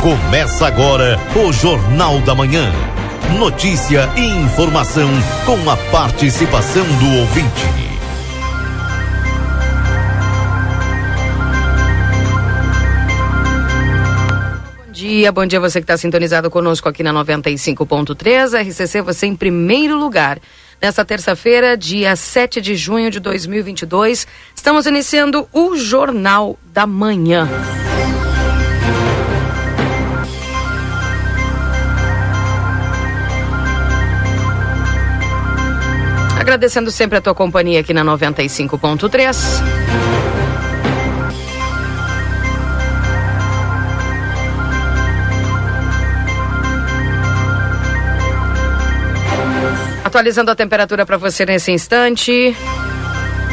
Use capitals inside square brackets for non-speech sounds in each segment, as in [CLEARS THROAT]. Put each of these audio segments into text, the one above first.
Começa agora o Jornal da Manhã. Notícia e informação com a participação do ouvinte. Bom dia, bom dia você que está sintonizado conosco aqui na 95.3. RCC, você em primeiro lugar. Nessa terça-feira, dia 7 de junho de 2022, estamos iniciando o Jornal da Manhã. Agradecendo sempre a tua companhia aqui na 95.3. Atualizando a temperatura para você nesse instante.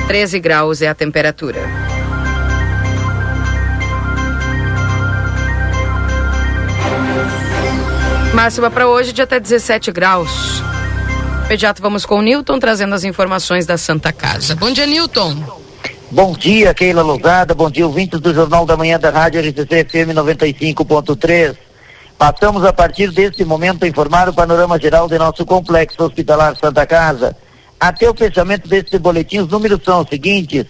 13 graus é a temperatura. Máxima para hoje de até 17 graus. Imediato vamos com o Newton trazendo as informações da Santa Casa. Bom dia, Newton. Bom dia, Keila Lousada. Bom dia, ouvintes do Jornal da Manhã da Rádio RCC FM 95.3. Passamos a partir deste momento a informar o panorama geral de nosso complexo hospitalar Santa Casa. Até o fechamento deste boletim, os números são os seguintes.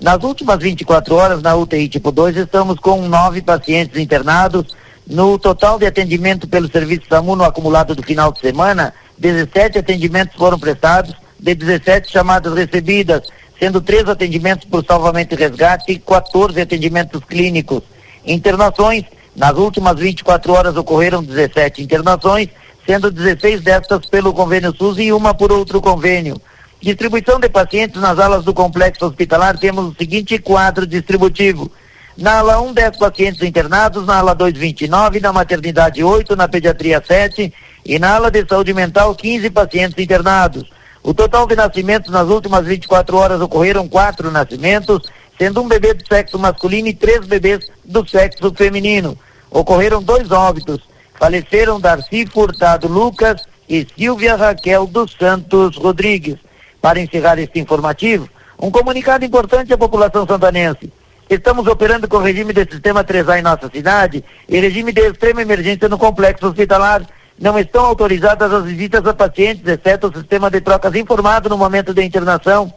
Nas últimas 24 horas, na UTI tipo 2, estamos com nove pacientes internados. No total de atendimento pelo serviço SAMU no acumulado do final de semana, 17 atendimentos foram prestados, de 17 chamadas recebidas, sendo três atendimentos por salvamento e resgate e 14 atendimentos clínicos. Internações, nas últimas 24 horas ocorreram 17 internações, sendo 16 destas pelo convênio SUS e uma por outro convênio. Distribuição de pacientes nas alas do complexo hospitalar, temos o seguinte quadro distributivo. Na ala 1, 10 pacientes internados, na ala 2, 29, na maternidade 8, na pediatria 7 e na ala de saúde mental 15 pacientes internados. O total de nascimentos nas últimas 24 horas ocorreram quatro nascimentos, sendo um bebê do sexo masculino e três bebês do sexo feminino. Ocorreram dois óbitos. Faleceram Darcy Furtado Lucas e Silvia Raquel dos Santos Rodrigues. Para encerrar este informativo, um comunicado importante à população santanense. Estamos operando com regime de sistema 3A em nossa cidade e regime de extrema emergência no complexo hospitalar. Não estão autorizadas as visitas a pacientes, exceto o sistema de trocas informado no momento da internação.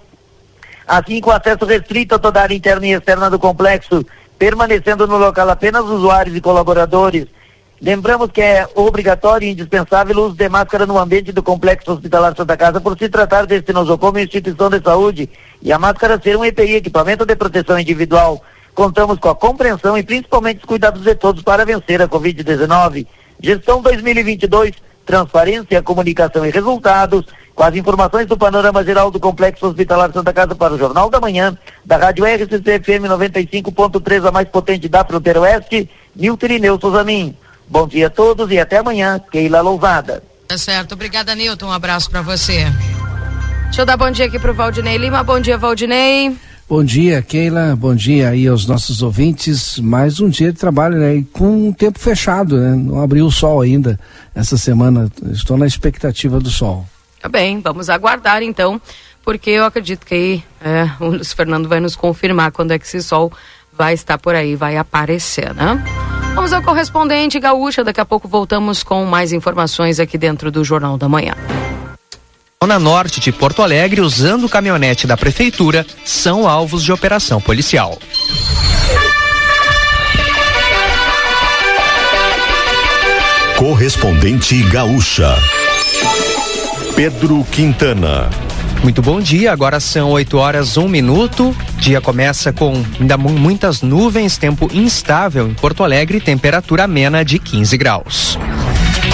Assim, com acesso restrito a toda a área interna e externa do complexo, permanecendo no local apenas usuários e colaboradores. Lembramos que é obrigatório e indispensável o uso de máscara no ambiente do Complexo Hospitalar Santa Casa por se tratar deste nosocomio instituição de saúde e a máscara ser um EPI, equipamento de proteção individual. Contamos com a compreensão e principalmente os cuidados de todos para vencer a Covid-19. Gestão 2022, transparência, comunicação e resultados, com as informações do panorama geral do Complexo Hospitalar Santa Casa para o Jornal da Manhã, da Rádio RCC FM 95.3, a mais potente da fronteira oeste, Nilton Irineu Souzamin. Bom dia a todos e até amanhã, Keila Lousada. Tá certo, obrigada Nilton, um abraço para você. Deixa eu dar bom dia aqui pro Valdinei Lima, bom dia Valdinei. Bom dia, Keila. Bom dia aí aos nossos ouvintes. Mais um dia de trabalho, né? E com um tempo fechado, né? Não abriu o sol ainda essa semana. Estou na expectativa do sol. Tá bem, vamos aguardar então, porque eu acredito que aí é, o Luiz Fernando vai nos confirmar quando é que esse sol vai estar por aí, vai aparecer, né? Vamos ao correspondente gaúcha, daqui a pouco voltamos com mais informações aqui dentro do Jornal da Manhã. Zona Norte de Porto Alegre, usando caminhonete da Prefeitura, são alvos de operação policial. Correspondente gaúcha. Pedro Quintana. Muito bom dia, agora são 8 horas, 1 minuto. Dia começa com ainda muitas nuvens, tempo instável em Porto Alegre, temperatura amena de 15 graus.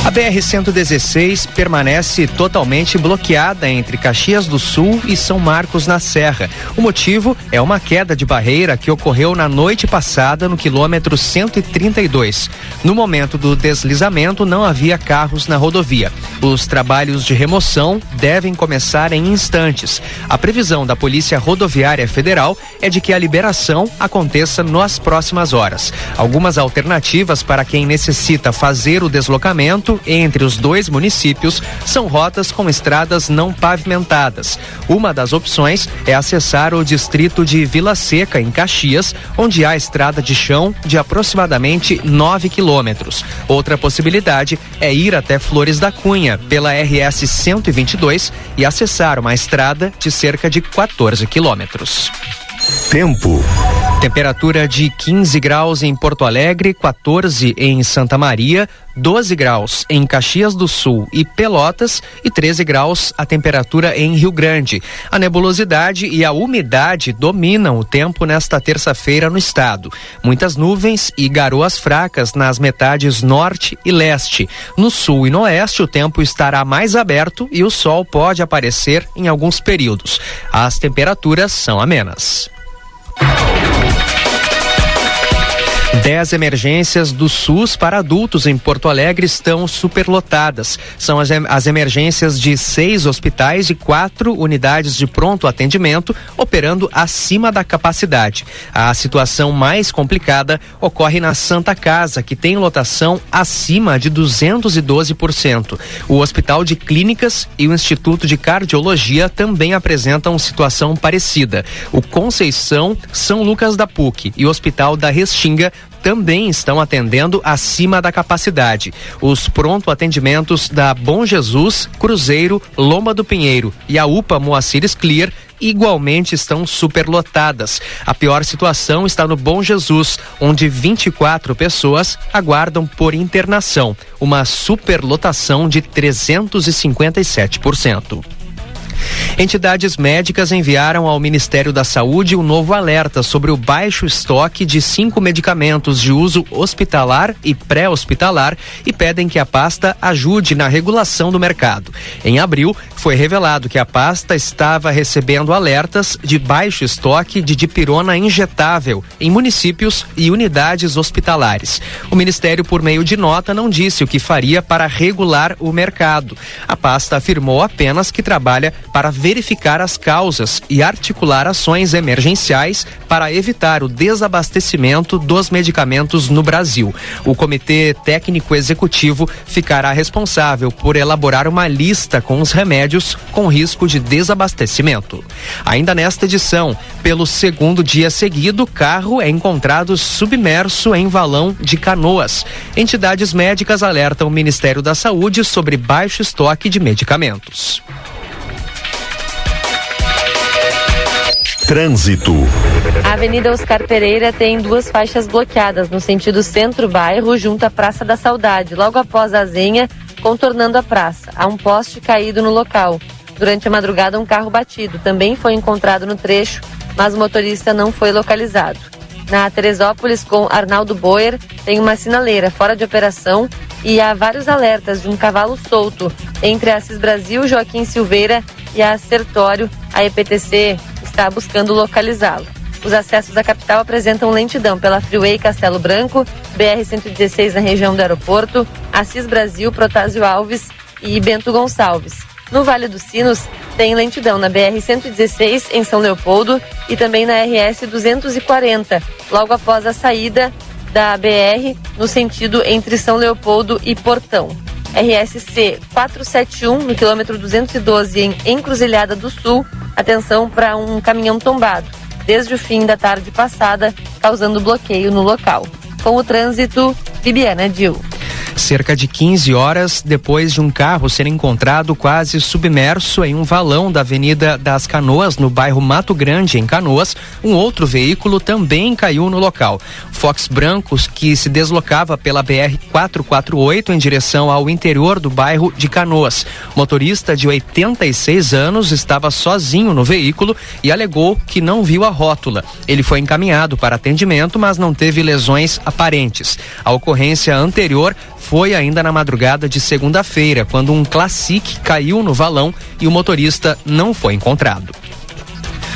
A BR-116 permanece totalmente bloqueada entre Caxias do Sul e São Marcos na Serra. O motivo é uma queda de barreira que ocorreu na noite passada no quilômetro 132. No momento do deslizamento, não havia carros na rodovia. Os trabalhos de remoção devem começar em instantes. A previsão da Polícia Rodoviária Federal é de que a liberação aconteça nas próximas horas. Algumas alternativas para quem necessita fazer o deslocamento entre os dois municípios são rotas com estradas não pavimentadas. Uma das opções é acessar o distrito de Vila Seca, em Caxias, onde há estrada de chão de aproximadamente 9 quilômetros. Outra possibilidade é ir até Flores da Cunha, pela RS 122, e acessar uma estrada de cerca de 14 quilômetros. Tempo. Temperatura de 15 graus em Porto Alegre, 14 em Santa Maria, 12 graus em Caxias do Sul e Pelotas e 13 graus a temperatura em Rio Grande. A nebulosidade e a umidade dominam o tempo nesta terça-feira no estado. Muitas nuvens e garoas fracas nas metades norte e leste. No sul e no oeste o tempo estará mais aberto e o sol pode aparecer em alguns períodos. As temperaturas são amenas. Dez emergências do SUS para adultos em Porto Alegre estão superlotadas. São as, as, emergências de seis hospitais e quatro unidades de pronto atendimento operando acima da capacidade. A situação mais complicada ocorre na Santa Casa, que tem lotação acima de 212%. O Hospital de Clínicas e o Instituto de Cardiologia também apresentam situação parecida. O Conceição, São Lucas da PUC e o Hospital da Restinga também estão atendendo acima da capacidade. Os pronto atendimentos da Bom Jesus, Cruzeiro, Loma do Pinheiro e a UPA Moacires Clear igualmente estão superlotadas. A pior situação está no Bom Jesus, onde 24 pessoas aguardam por internação, uma superlotação de 357%. Entidades médicas enviaram ao Ministério da Saúde um novo alerta sobre o baixo estoque de cinco medicamentos de uso hospitalar e pré-hospitalar e pedem que a pasta ajude na regulação do mercado. Em abril, foi revelado que a pasta estava recebendo alertas de baixo estoque de dipirona injetável em municípios e unidades hospitalares. O Ministério, por meio de nota, não disse o que faria para regular o mercado. A pasta afirmou apenas que trabalha para verificar as causas e articular ações emergenciais para evitar o desabastecimento dos medicamentos no Brasil. O Comitê Técnico Executivo ficará responsável por elaborar uma lista com os remédios com risco de desabastecimento. Ainda nesta edição, pelo segundo dia seguido, carro é encontrado submerso em valão de canoas. Entidades médicas alertam o Ministério da Saúde sobre baixo estoque de medicamentos. Trânsito. A Avenida Oscar Pereira tem duas faixas bloqueadas no sentido centro-bairro, junto à Praça da Saudade, logo após a Zenha, contornando a praça. Há um poste caído no local. Durante a madrugada, um carro batido também foi encontrado no trecho, mas o motorista não foi localizado. Na Teresópolis, com Arnaldo Boer, tem uma sinaleira fora de operação e há vários alertas de um cavalo solto entre a Assis Brasil, Joaquim Silveira e a Sertório. A EPTC está buscando localizá-lo. Os acessos à capital apresentam lentidão pela Freeway Castelo Branco, BR-116 na região do aeroporto, Assis Brasil, Protásio Alves e Bento Gonçalves. No Vale dos Sinos, tem lentidão na BR-116 em São Leopoldo e também na RS 240, logo após a saída da BR no sentido entre São Leopoldo e Portão. RSC 471 no quilômetro 212 em Encruzilhada do Sul, atenção para um caminhão tombado, desde o fim da tarde passada, causando bloqueio no local. Com o trânsito, Bibiana Dil cerca de 15 horas depois de um carro ser encontrado quase submerso em um valão da Avenida das Canoas, no bairro Mato Grande, em Canoas. Um outro veículo também caiu no local. Fox Brancos, que se deslocava pela BR 448 em direção ao interior do bairro de Canoas. motorista de 86 anos estava sozinho no veículo e alegou que não viu a rótula. Ele foi encaminhado para atendimento, mas não teve lesões aparentes. A ocorrência anterior foi ainda na madrugada de segunda-feira, quando um Classic caiu no valão e o motorista não foi encontrado.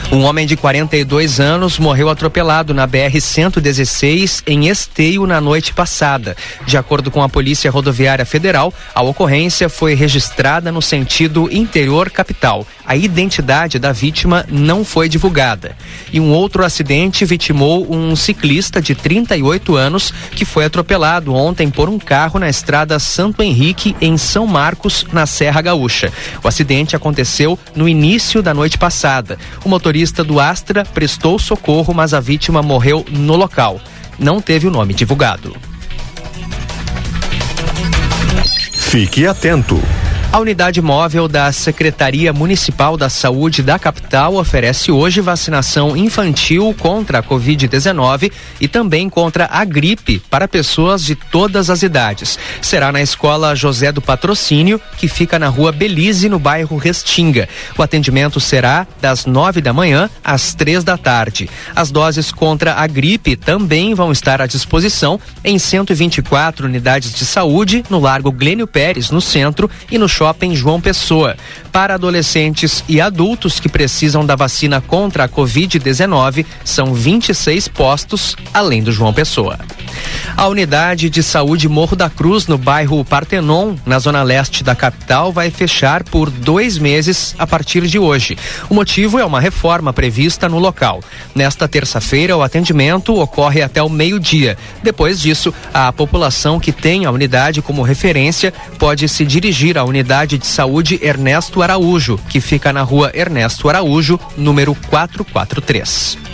Um homem de 42 anos morreu atropelado na BR-116 em Esteio na noite passada. De acordo com a Polícia Rodoviária Federal, a ocorrência foi registrada no sentido interior capital. A identidade da vítima não foi divulgada. E um outro acidente vitimou um ciclista de 38 anos que foi atropelado ontem por um carro na estrada Santo Henrique, em São Marcos, na Serra Gaúcha. O acidente aconteceu no início da noite passada. O motorista motorista do Astra prestou socorro, mas a vítima morreu no local. Não teve o nome divulgado. Fique atento. A unidade móvel da Secretaria Municipal da Saúde da capital oferece hoje vacinação infantil contra a Covid-19 e também contra a gripe para pessoas de todas as idades. Será na Escola José do Patrocínio, que fica na rua Belize, no bairro Restinga. O atendimento será das nove da manhã às três da tarde. As doses contra a gripe também vão estar à disposição em 124 unidades de saúde no Largo Glênio Pérez, no centro, e no Shopping João Pessoa. Para adolescentes e adultos que precisam da vacina contra a Covid-19, são 26 postos, além do João Pessoa. A unidade de saúde Morro da Cruz, no bairro Partenon, na zona leste da capital, vai fechar por dois meses a partir de hoje. O motivo é uma reforma prevista no local. Nesta terça-feira, o atendimento ocorre até o meio-dia. Depois disso, a população que tem a unidade como referência pode se dirigir à unidade de saúde Ernesto Araújo, que fica na rua Ernesto Araújo, número 443.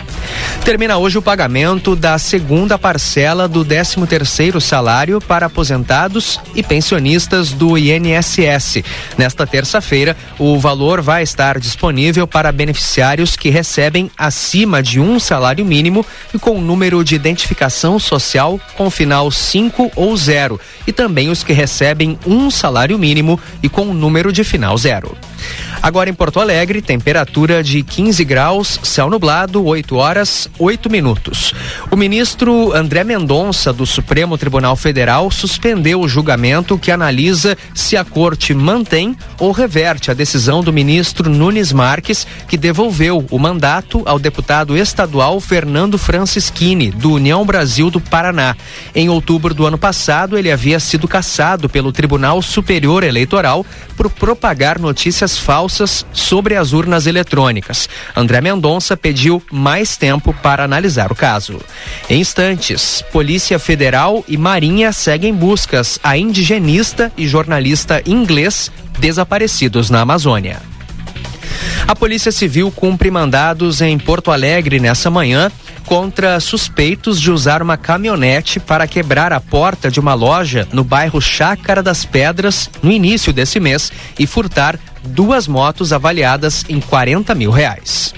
Termina hoje o pagamento da segunda parcela do 13 terceiro salário para aposentados e pensionistas do INSS. Nesta terça-feira, o valor vai estar disponível para beneficiários que recebem acima de um salário mínimo e com número de identificação social com final 5 ou 0 e também os que recebem um salário mínimo e com número de final 0. Agora em Porto Alegre, temperatura de 15 graus, céu nublado, 8 horas, 8 minutos. O ministro André Mendonça, do Supremo Tribunal Federal, suspendeu o julgamento que analisa se a corte mantém ou reverte a decisão do ministro Nunes Marques, que devolveu o mandato ao deputado estadual Fernando Francischini, do União Brasil do Paraná. Em outubro do ano passado, ele havia sido cassado pelo Tribunal Superior Eleitoral por propagar notícias falsas sobre as urnas eletrônicas. André Mendonça pediu mais tempo para analisar o caso. Em instantes, Polícia Federal e Marinha seguem buscas a indigenista e jornalista inglês desaparecidos na Amazônia. A Polícia Civil cumpre mandados em Porto Alegre nessa manhã contra suspeitos de usar uma caminhonete para quebrar a porta de uma loja no bairro Chácara das Pedras no início desse mês e furtar duas motos avaliadas em 40 mil reais.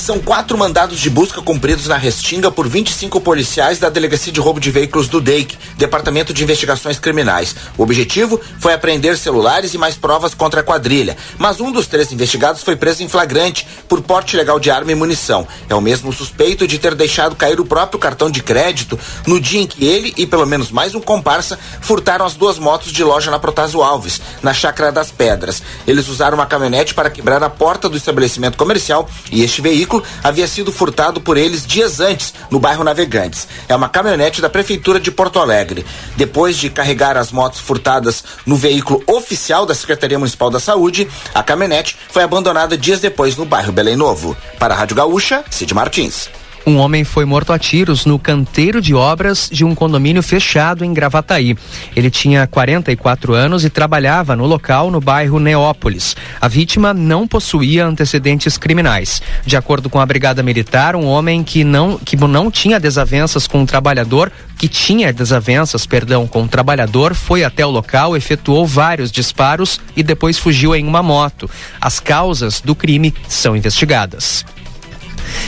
São quatro mandados de busca cumpridos na Restinga por 25 policiais da Delegacia de Roubo de Veículos do DEIC, Departamento de Investigações Criminais. O objetivo foi apreender celulares e mais provas contra a quadrilha, mas um dos três investigados foi preso em flagrante por porte legal de arma e munição. É o mesmo suspeito de ter deixado cair o próprio cartão de crédito no dia em que ele e pelo menos mais um comparsa furtaram as duas motos de loja na Protásio Alves, na Chácara das Pedras. Eles usaram uma caminhonete para quebrar a porta do estabelecimento comercial e este veículo veículo havia sido furtado por eles dias antes, no bairro Navegantes. É uma caminhonete da Prefeitura de Porto Alegre. Depois de carregar as motos furtadas no veículo oficial da Secretaria Municipal da Saúde, a caminhonete foi abandonada dias depois no bairro Belém Novo. Para a Rádio Gaúcha, Cid Martins. Um homem foi morto a tiros no canteiro de obras de um condomínio fechado em Gravataí. Ele tinha 44 anos e trabalhava no local no bairro Neópolis. A vítima não possuía antecedentes criminais. De acordo com a Brigada Militar, um homem que não, que não tinha desavenças com um trabalhador, que tinha desavenças, perdão, com um trabalhador, foi até o local, efetuou vários disparos e depois fugiu em uma moto. As causas do crime são investigadas.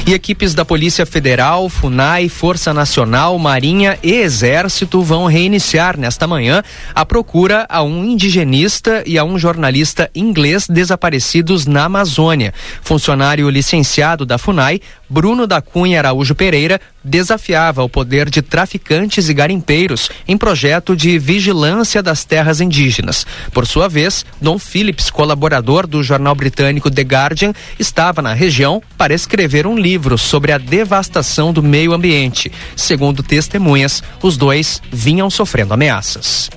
E equipes da Polícia Federal, FUNAI, Força Nacional, Marinha e Exército vão reiniciar nesta manhã a procura a um indigenista e a um jornalista inglês desaparecidos na Amazônia. Funcionário licenciado da FUNAI, Bruno da Cunha Araújo Pereira, desafiava o poder de traficantes e garimpeiros em projeto de vigilância das terras indígenas. Por sua vez, Dom Phillips, colaborador do jornal britânico The Guardian, estava na região para escrever um livro sobre a devastação do meio ambiente. Segundo testemunhas, os dois vinham sofrendo ameaças.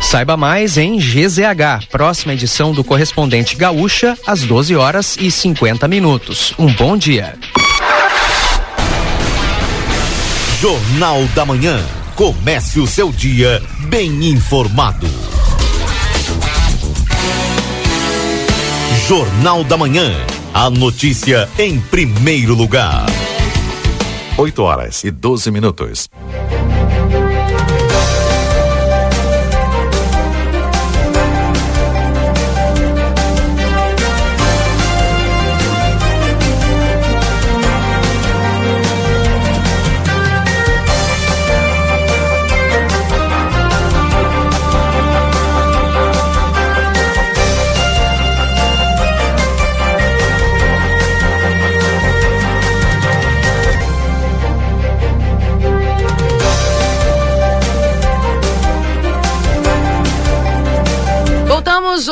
Saiba mais em GZH, próxima edição do Correspondente Gaúcha, às 12 horas e 50 minutos. Um bom dia. Jornal da Manhã. Comece o seu dia bem informado. Jornal da Manhã. A notícia em primeiro lugar. 8 horas e 12 minutos.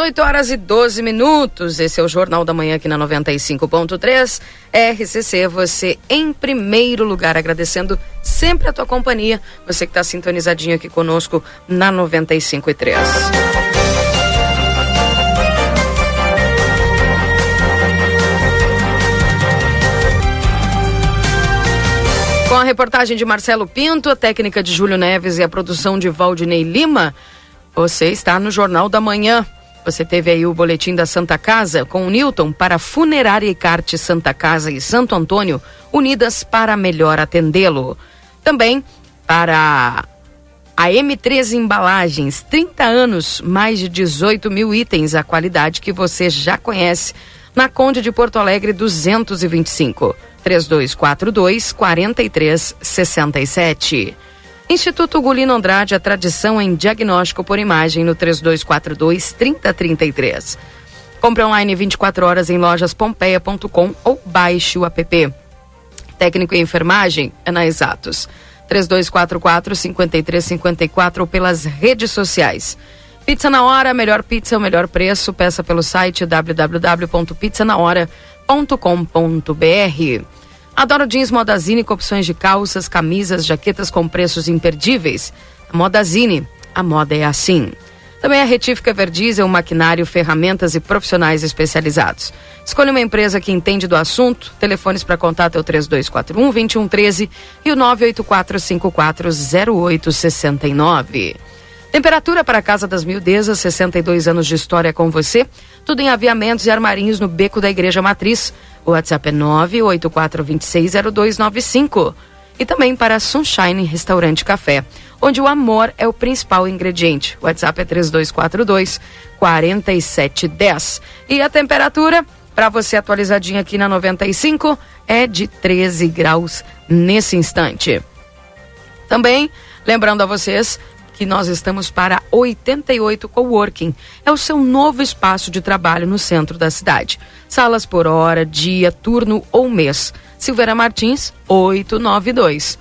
Voltamos 8 horas e 12 minutos. Esse é o Jornal da Manhã aqui na 95.3. RCC, você em primeiro lugar, agradecendo sempre a tua companhia. Você que está sintonizadinho aqui conosco na 95.3. Com a reportagem de Marcelo Pinto, a técnica de Júlio Neves e a produção de Valdinei Lima, você está no Jornal da Manhã. Você teve aí o boletim da Santa Casa com o Newton para Funerária e Carte Santa Casa e Santo Antônio, unidas para melhor atendê-lo. Também para a M3 Embalagens, 30 anos, mais de 18 mil itens, a qualidade que você já conhece, na Conde de Porto Alegre 225. 3242 4367. Instituto Gulino Andrade, a tradição em diagnóstico por imagem no 3242 3033. Compre online 24 horas em lojaspompeia.com ou baixe o app. Técnico em enfermagem é na Exatos. 3244 5354 ou pelas redes sociais. Pizza na hora, melhor pizza, o melhor preço. Peça pelo site www.pizzanahora.com.br. Adoro jeans Modazine com opções de calças, camisas, jaquetas com preços imperdíveis. Modazine, a moda é assim. Também a Retífica Verdiesel, maquinário, ferramentas e profissionais especializados. Escolha uma empresa que entende do assunto. Telefones para contato é o 3241 2113 e o 984540869. Temperatura para a Casa das Mildezas, 62 anos de história com você. Tudo em aviamentos e armarinhos no beco da Igreja Matriz. O WhatsApp é 984260295. E também para Sunshine Restaurante Café, onde o amor é o principal ingrediente. O WhatsApp é 3242 4710. E a temperatura, para você atualizadinha aqui na 95, é de 13 graus nesse instante. Também, lembrando a vocês, que nós estamos para 88 Coworking. É o seu novo espaço de trabalho no centro da cidade. Salas por hora, dia, turno ou mês. Silveira Martins, 892.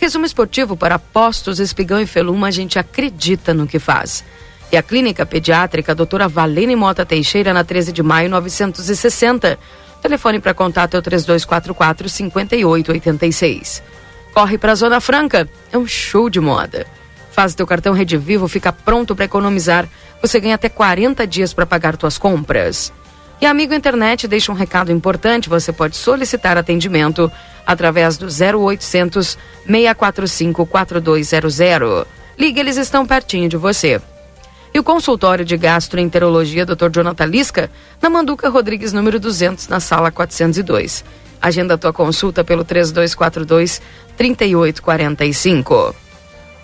Resumo esportivo para postos, espigão e feluma, a gente acredita no que faz. E a clínica pediátrica doutora Valene Mota Teixeira, na 13 de maio, 960. Telefone para contato é o 3244 5886. Corre para a Zona Franca, é um show de moda. Faz teu cartão Rede Vivo, fica pronto para economizar. Você ganha até 40 dias para pagar tuas compras. E Amigo Internet deixa um recado importante, você pode solicitar atendimento através do 0800 645 4200. Ligue, eles estão pertinho de você. E o consultório de gastroenterologia Dr. Jonathan Lisca, na Manduca Rodrigues, número 200, na sala 402. Agenda tua consulta pelo 3242 3845.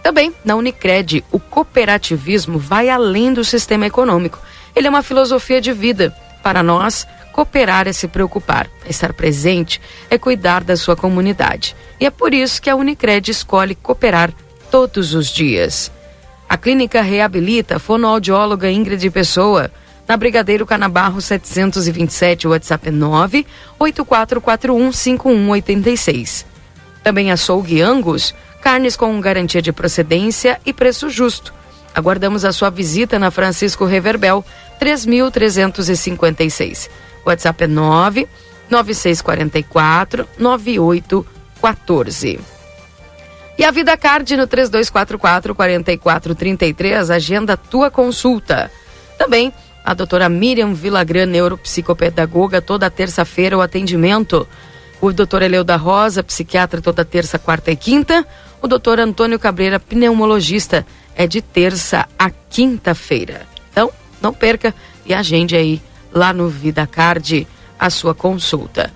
Também, na Unicred, o cooperativismo vai além do sistema econômico. Ele é uma filosofia de vida. Para nós, Cooperar é se preocupar, estar presente é cuidar da sua comunidade. E é por isso que a Unicred escolhe cooperar todos os dias. A clínica reabilita a fonoaudióloga Ingrid Pessoa, na Brigadeiro Canabarro 727, WhatsApp 9 8441 5186. Também açougue Angus, carnes com garantia de procedência e preço justo. Aguardamos a sua visita na Francisco Reverbel 3356. WhatsApp é 9 9644 9814. E a Vida Card no 3244 4433, agenda tua consulta. Também a doutora Miriam Vilagran, neuropsicopedagoga, toda terça-feira o atendimento. O doutor Eleu da Rosa, psiquiatra, toda terça, quarta e quinta. O doutor Antônio Cabreira, pneumologista, é de terça a quinta-feira. Então, não perca e agende aí lá no Vida Card a sua consulta.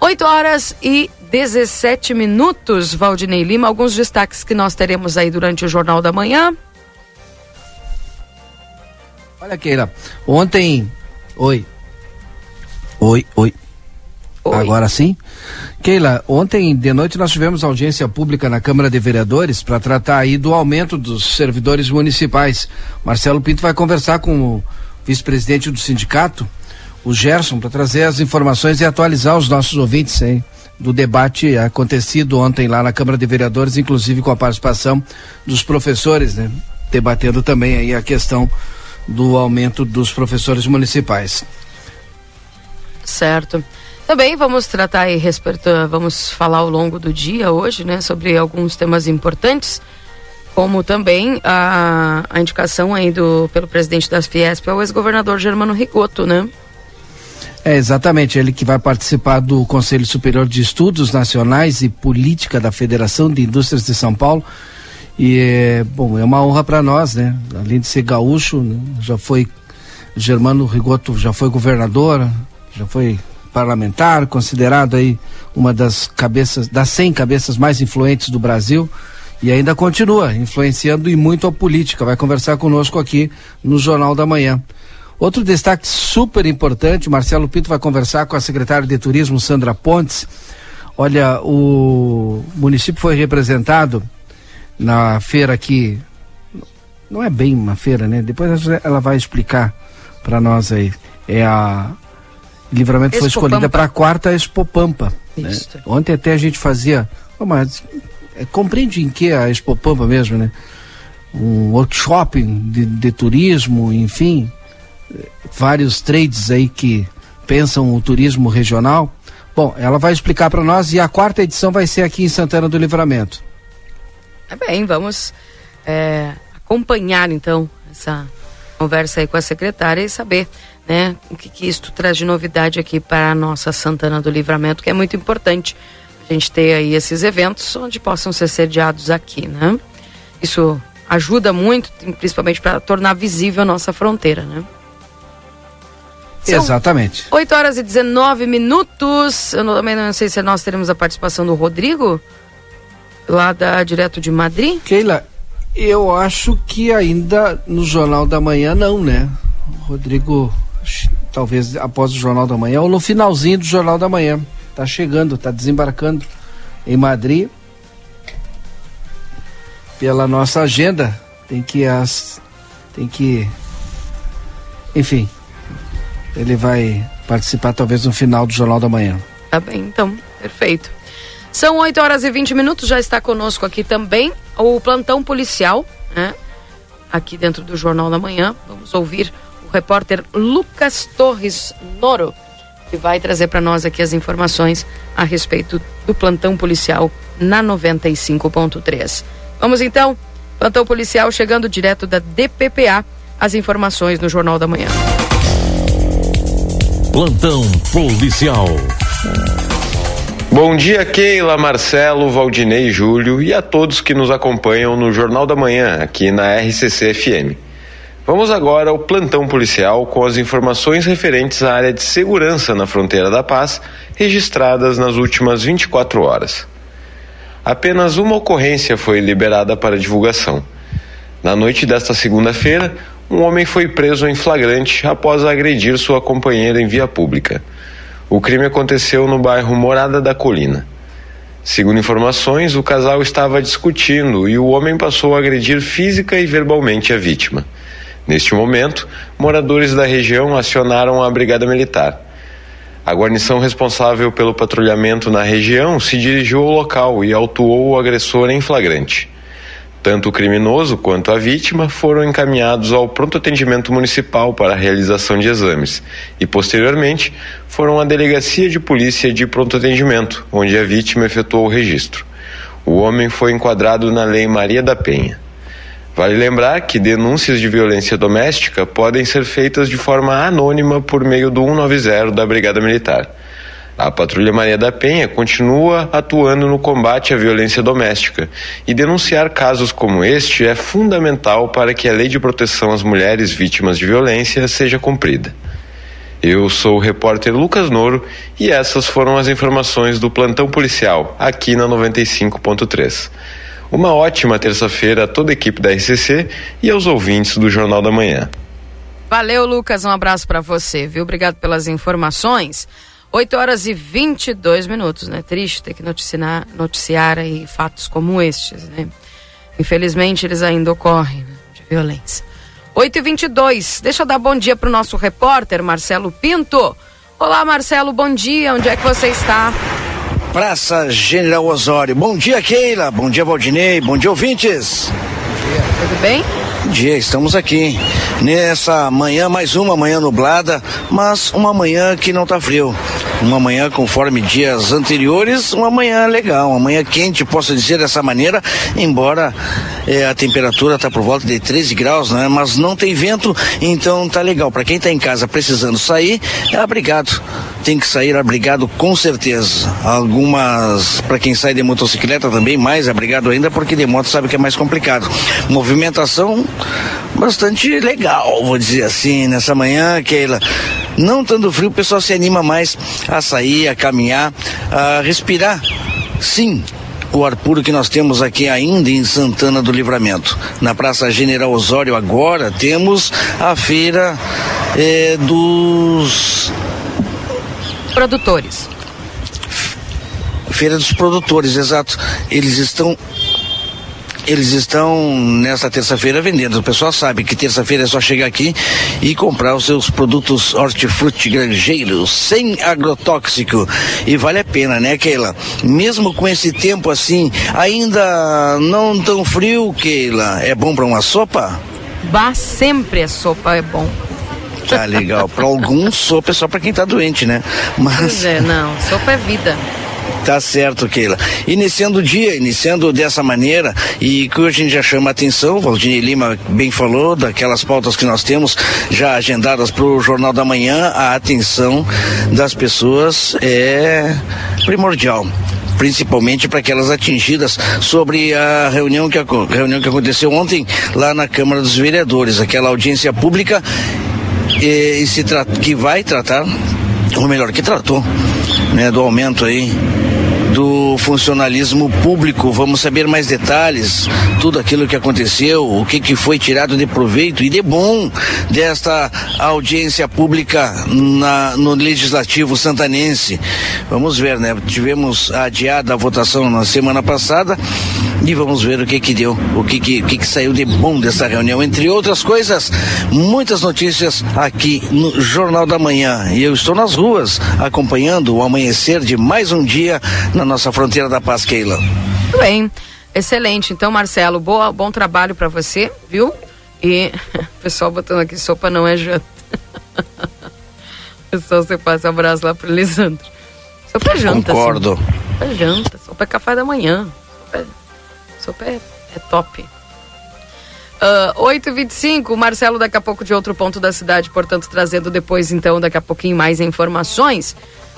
8 horas e 17 minutos, Valdinei Lima. Alguns destaques que nós teremos aí durante o Jornal da Manhã. Olha, Keira, ontem. Oi. Oi, oi. Oi. Agora sim. Keila, ontem de noite nós tivemos audiência pública na Câmara de Vereadores para tratar aí do aumento dos servidores municipais. Marcelo Pinto vai conversar com o vice-presidente do sindicato, o Gerson, para trazer as informações e atualizar os nossos ouvintes aí do debate acontecido ontem lá na Câmara de Vereadores, inclusive com a participação dos professores, né? Debatendo também aí a questão do aumento dos professores municipais. Certo. Também vamos tratar aí, respeito, vamos falar ao longo do dia hoje, né, sobre alguns temas importantes, como também a, a indicação aí do, pelo presidente das Fiesp ao ex-governador Germano Rigoto, né? É, exatamente, ele que vai participar do Conselho Superior de Estudos Nacionais e Política da Federação de Indústrias de São Paulo. E, é, bom, é uma honra para nós, né? Além de ser gaúcho, né? já foi, Germano Rigoto já foi governador, já foi parlamentar, considerado aí uma das cabeças, das 100 cabeças mais influentes do Brasil e ainda continua influenciando e muito a política. Vai conversar conosco aqui no Jornal da Manhã. Outro destaque super importante, Marcelo Pinto vai conversar com a secretária de Turismo, Sandra Pontes. Olha, o município foi representado na feira aqui. Não é bem uma feira, né? Depois ela vai explicar para nós aí. É a Livramento foi escolhida para a quarta Expo Pampa. Né? Ontem até a gente fazia. Oh, mas é, compreende em que a Expo Pampa mesmo, né? Um workshop de, de turismo, enfim, vários trades aí que pensam o turismo regional. Bom, ela vai explicar para nós e a quarta edição vai ser aqui em Santana do Livramento. É bem, vamos é, acompanhar então essa conversa aí com a secretária e saber né, o que, que isto traz de novidade aqui para a nossa Santana do Livramento, que é muito importante a gente ter aí esses eventos onde possam ser sediados aqui, né? Isso ajuda muito, principalmente para tornar visível a nossa fronteira, né? São Exatamente. 8 horas e 19 minutos. Eu não, também não sei se nós teremos a participação do Rodrigo, lá da direto de Madrid. Keila, eu acho que ainda no Jornal da Manhã não, né? Rodrigo, talvez após o Jornal da Manhã ou no finalzinho do Jornal da Manhã. Tá chegando, tá desembarcando em Madrid. Pela nossa agenda, tem que as tem que enfim, ele vai participar talvez no final do Jornal da Manhã. Tá bem, então, perfeito. São 8 horas e 20 minutos, já está conosco aqui também o plantão policial, né? Aqui dentro do Jornal da Manhã. Vamos ouvir repórter Lucas Torres Noro, que vai trazer para nós aqui as informações a respeito do plantão policial na 95.3. Vamos então, plantão policial chegando direto da DPPA, as informações no Jornal da Manhã. Plantão policial. Bom dia, Keila, Marcelo, Valdinei, Júlio e a todos que nos acompanham no Jornal da Manhã, aqui na RCC FM. Vamos agora ao plantão policial com as informações referentes à área de segurança na fronteira da paz, registradas nas últimas 24 horas. Apenas uma ocorrência foi liberada para divulgação. Na noite desta segunda-feira, um homem foi preso em flagrante após agredir sua companheira em via pública. O crime aconteceu no bairro Morada da Colina. Segundo informações, o casal estava discutindo e o homem passou a agredir física e verbalmente a vítima. Neste momento, moradores da região acionaram a Brigada Militar. A guarnição responsável pelo patrulhamento na região se dirigiu ao local e autuou o agressor em flagrante. Tanto o criminoso quanto a vítima foram encaminhados ao pronto atendimento municipal para a realização de exames e, posteriormente, foram à delegacia de polícia de pronto atendimento, onde a vítima efetuou o registro. O homem foi enquadrado na Lei Maria da Penha. Vale lembrar que denúncias de violência doméstica podem ser feitas de forma anônima por meio do 190 da Brigada Militar. A Patrulha Maria da Penha continua atuando no combate à violência doméstica e denunciar casos como este é fundamental para que a Lei de Proteção às Mulheres Vítimas de Violência seja cumprida. Eu sou o repórter Lucas Noro e essas foram as informações do plantão policial aqui na 95.3. Uma ótima terça-feira a toda a equipe da RCC e aos ouvintes do Jornal da Manhã. Valeu, Lucas. Um abraço para você, viu? Obrigado pelas informações. 8 horas e 22 minutos, né? Triste ter que noticiar, noticiar aí fatos como estes, né? Infelizmente, eles ainda ocorrem né? de violência. 8 e 22 Deixa eu dar bom dia pro nosso repórter, Marcelo Pinto. Olá, Marcelo, bom dia. Onde é que você está? Praça General Osório. Bom dia, Keila. Bom dia, Valdinei. Bom dia, ouvintes. Tudo bem? Dia, estamos aqui. Nessa manhã, mais uma manhã nublada, mas uma manhã que não tá frio. Uma manhã conforme dias anteriores, uma manhã legal, uma manhã quente, posso dizer dessa maneira, embora eh, a temperatura tá por volta de 13 graus, né? Mas não tem vento, então tá legal. Para quem tá em casa precisando sair, é abrigado. Tem que sair abrigado com certeza. Algumas, para quem sai de motocicleta também, mais abrigado ainda, porque de moto sabe que é mais complicado. Movimentação bastante legal, vou dizer assim, nessa manhã, Keila. Não estando frio, o pessoal se anima mais a sair, a caminhar, a respirar. Sim, o ar puro que nós temos aqui ainda em Santana do Livramento. Na Praça General Osório agora temos a feira eh, dos Produtores. Feira dos Produtores, exato. Eles estão eles estão nesta terça-feira vendendo. O pessoal sabe que terça-feira é só chegar aqui e comprar os seus produtos hortifruti granjeiros sem agrotóxico. E vale a pena, né, Keila? Mesmo com esse tempo assim, ainda não tão frio, Keila, é bom para uma sopa? Bah, sempre a sopa é bom. Tá legal. Para alguns, [LAUGHS] sopa é só para quem tá doente, né? Mas. Pois é, não. Sopa é vida. Tá certo, Keila. Iniciando o dia, iniciando dessa maneira, e que hoje a gente já chama a atenção, o Valdinei Lima bem falou, daquelas pautas que nós temos já agendadas para o Jornal da Manhã, a atenção das pessoas é primordial principalmente para aquelas atingidas sobre a reunião que, reunião que aconteceu ontem lá na Câmara dos Vereadores, aquela audiência pública e, e se que vai tratar, ou melhor, que tratou, né, do aumento aí funcionalismo público. Vamos saber mais detalhes, tudo aquilo que aconteceu, o que, que foi tirado de proveito e de bom desta audiência pública na, no Legislativo Santanense. Vamos ver, né? Tivemos adiada a votação na semana passada e vamos ver o que que deu, o que que, que, que saiu de bom dessa reunião. Entre outras coisas, muitas notícias aqui no Jornal da Manhã. E eu estou nas ruas acompanhando o amanhecer de mais um dia na nossa fronteira da paz, Keila. Bem, excelente. Então, Marcelo, boa, bom trabalho para você, viu? E o [LAUGHS] pessoal botando aqui sopa não é janta. [LAUGHS] Pessoal, você passa um abraço lá pro Lisandro. Sopa é janta. Concordo. Assim. Sopa é janta, sopa é café da manhã. Sopa é, sopa é, é top. Uh, 8h25, o Marcelo daqui a pouco de outro ponto da cidade, portanto, trazendo depois, então, daqui a pouquinho mais informações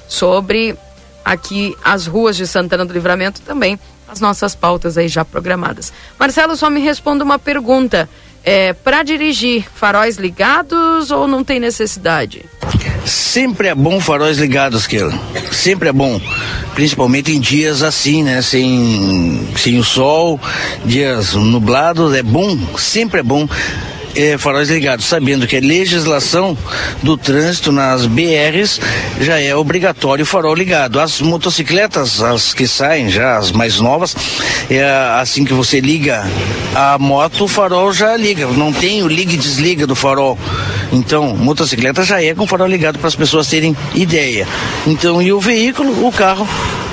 sobre aqui as ruas de Santana do Livramento também, as nossas pautas aí já programadas. Marcelo, só me responda uma pergunta. É, para dirigir, faróis ligados ou não tem necessidade? Sempre é bom faróis ligados, Keila. Sempre é bom. Principalmente em dias assim, né? Sem, sem o sol, dias nublados, é bom, sempre é bom é, faróis ligados, sabendo que a legislação do trânsito nas BRs já é obrigatório o farol ligado. As motocicletas, as que saem já, as mais novas, é, assim que você liga a moto, o farol já liga. Não tem o liga e desliga do farol. Então, motocicleta já é com farol ligado para as pessoas terem ideia. Então, e o veículo, o carro,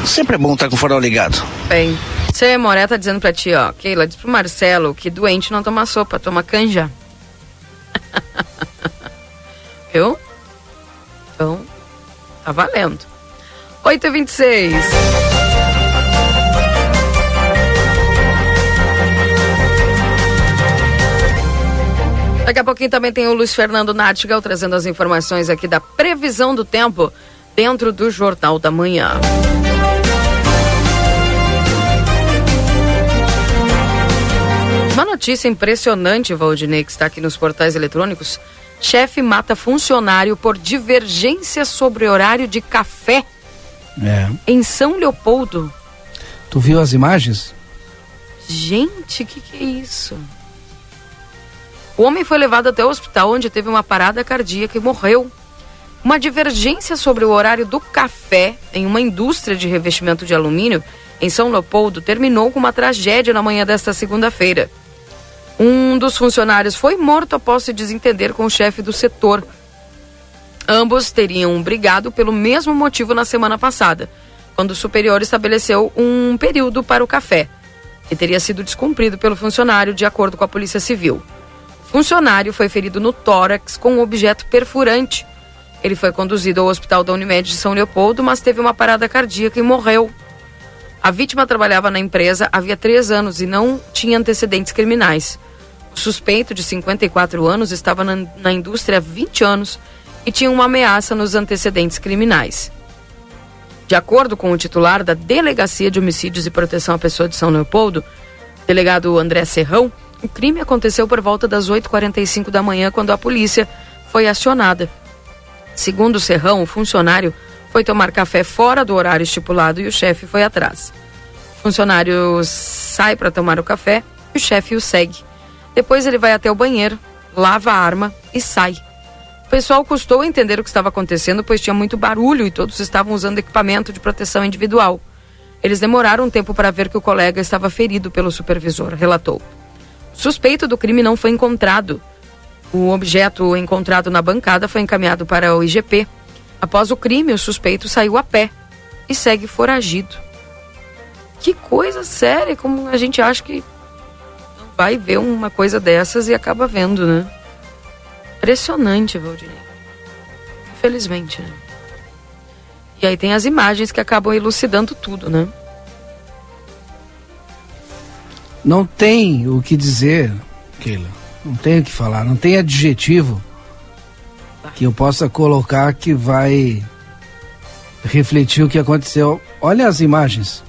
sempre é bom estar com o farol ligado. Bem, você, Moré, tá dizendo pra ti, ó, Keila, diz pro Marcelo que doente não toma sopa, toma canja. Viu? Então, tá valendo. 8h26. Daqui a pouquinho também tem o Luiz Fernando Nartigal trazendo as informações aqui da previsão do tempo dentro do Jornal da Manhã. Uma notícia impressionante, Valdinei, que está aqui nos portais eletrônicos. Chefe mata funcionário por divergência sobre horário de café É. em São Leopoldo. Tu viu as imagens? Gente, o que, que é isso? O homem foi levado até o hospital onde teve uma parada cardíaca e morreu. Uma divergência sobre o horário do café em uma indústria de revestimento de alumínio em São Leopoldo terminou com uma tragédia na manhã desta segunda-feira. Um dos funcionários foi morto após se desentender com o chefe do setor. Ambos teriam brigado pelo mesmo motivo na semana passada, quando o superior estabeleceu um período para o café, que teria sido descumprido pelo funcionário, de acordo com a Polícia Civil. O funcionário foi ferido no tórax com um objeto perfurante. Ele foi conduzido ao hospital da Unimed de São Leopoldo, mas teve uma parada cardíaca e morreu. A vítima trabalhava na empresa havia três anos e não tinha antecedentes criminais. O suspeito, de 54 anos, estava na, na indústria há 20 anos e tinha uma ameaça nos antecedentes criminais. De acordo com o titular da Delegacia de Homicídios e Proteção à Pessoa de São Leopoldo, delegado André Serrão, o crime aconteceu por volta das 8h45 da manhã, quando a polícia foi acionada. Segundo Serrão, o funcionário foi tomar café fora do horário estipulado e o chefe foi atrás. O funcionário sai para tomar o café e o chefe o segue. Depois ele vai até o banheiro, lava a arma e sai. O pessoal custou entender o que estava acontecendo, pois tinha muito barulho e todos estavam usando equipamento de proteção individual. Eles demoraram um tempo para ver que o colega estava ferido pelo supervisor, relatou. O suspeito do crime não foi encontrado. O objeto encontrado na bancada foi encaminhado para o IGP. Após o crime, o suspeito saiu a pé e segue foragido. Que coisa séria, como a gente acha que vai ver uma coisa dessas e acaba vendo, né? Impressionante, Valdinei. Infelizmente, né? E aí tem as imagens que acabam elucidando tudo, né? Não tem o que dizer, Keila. Não tem o que falar. Não tem adjetivo que eu possa colocar que vai refletir o que aconteceu. Olha as imagens.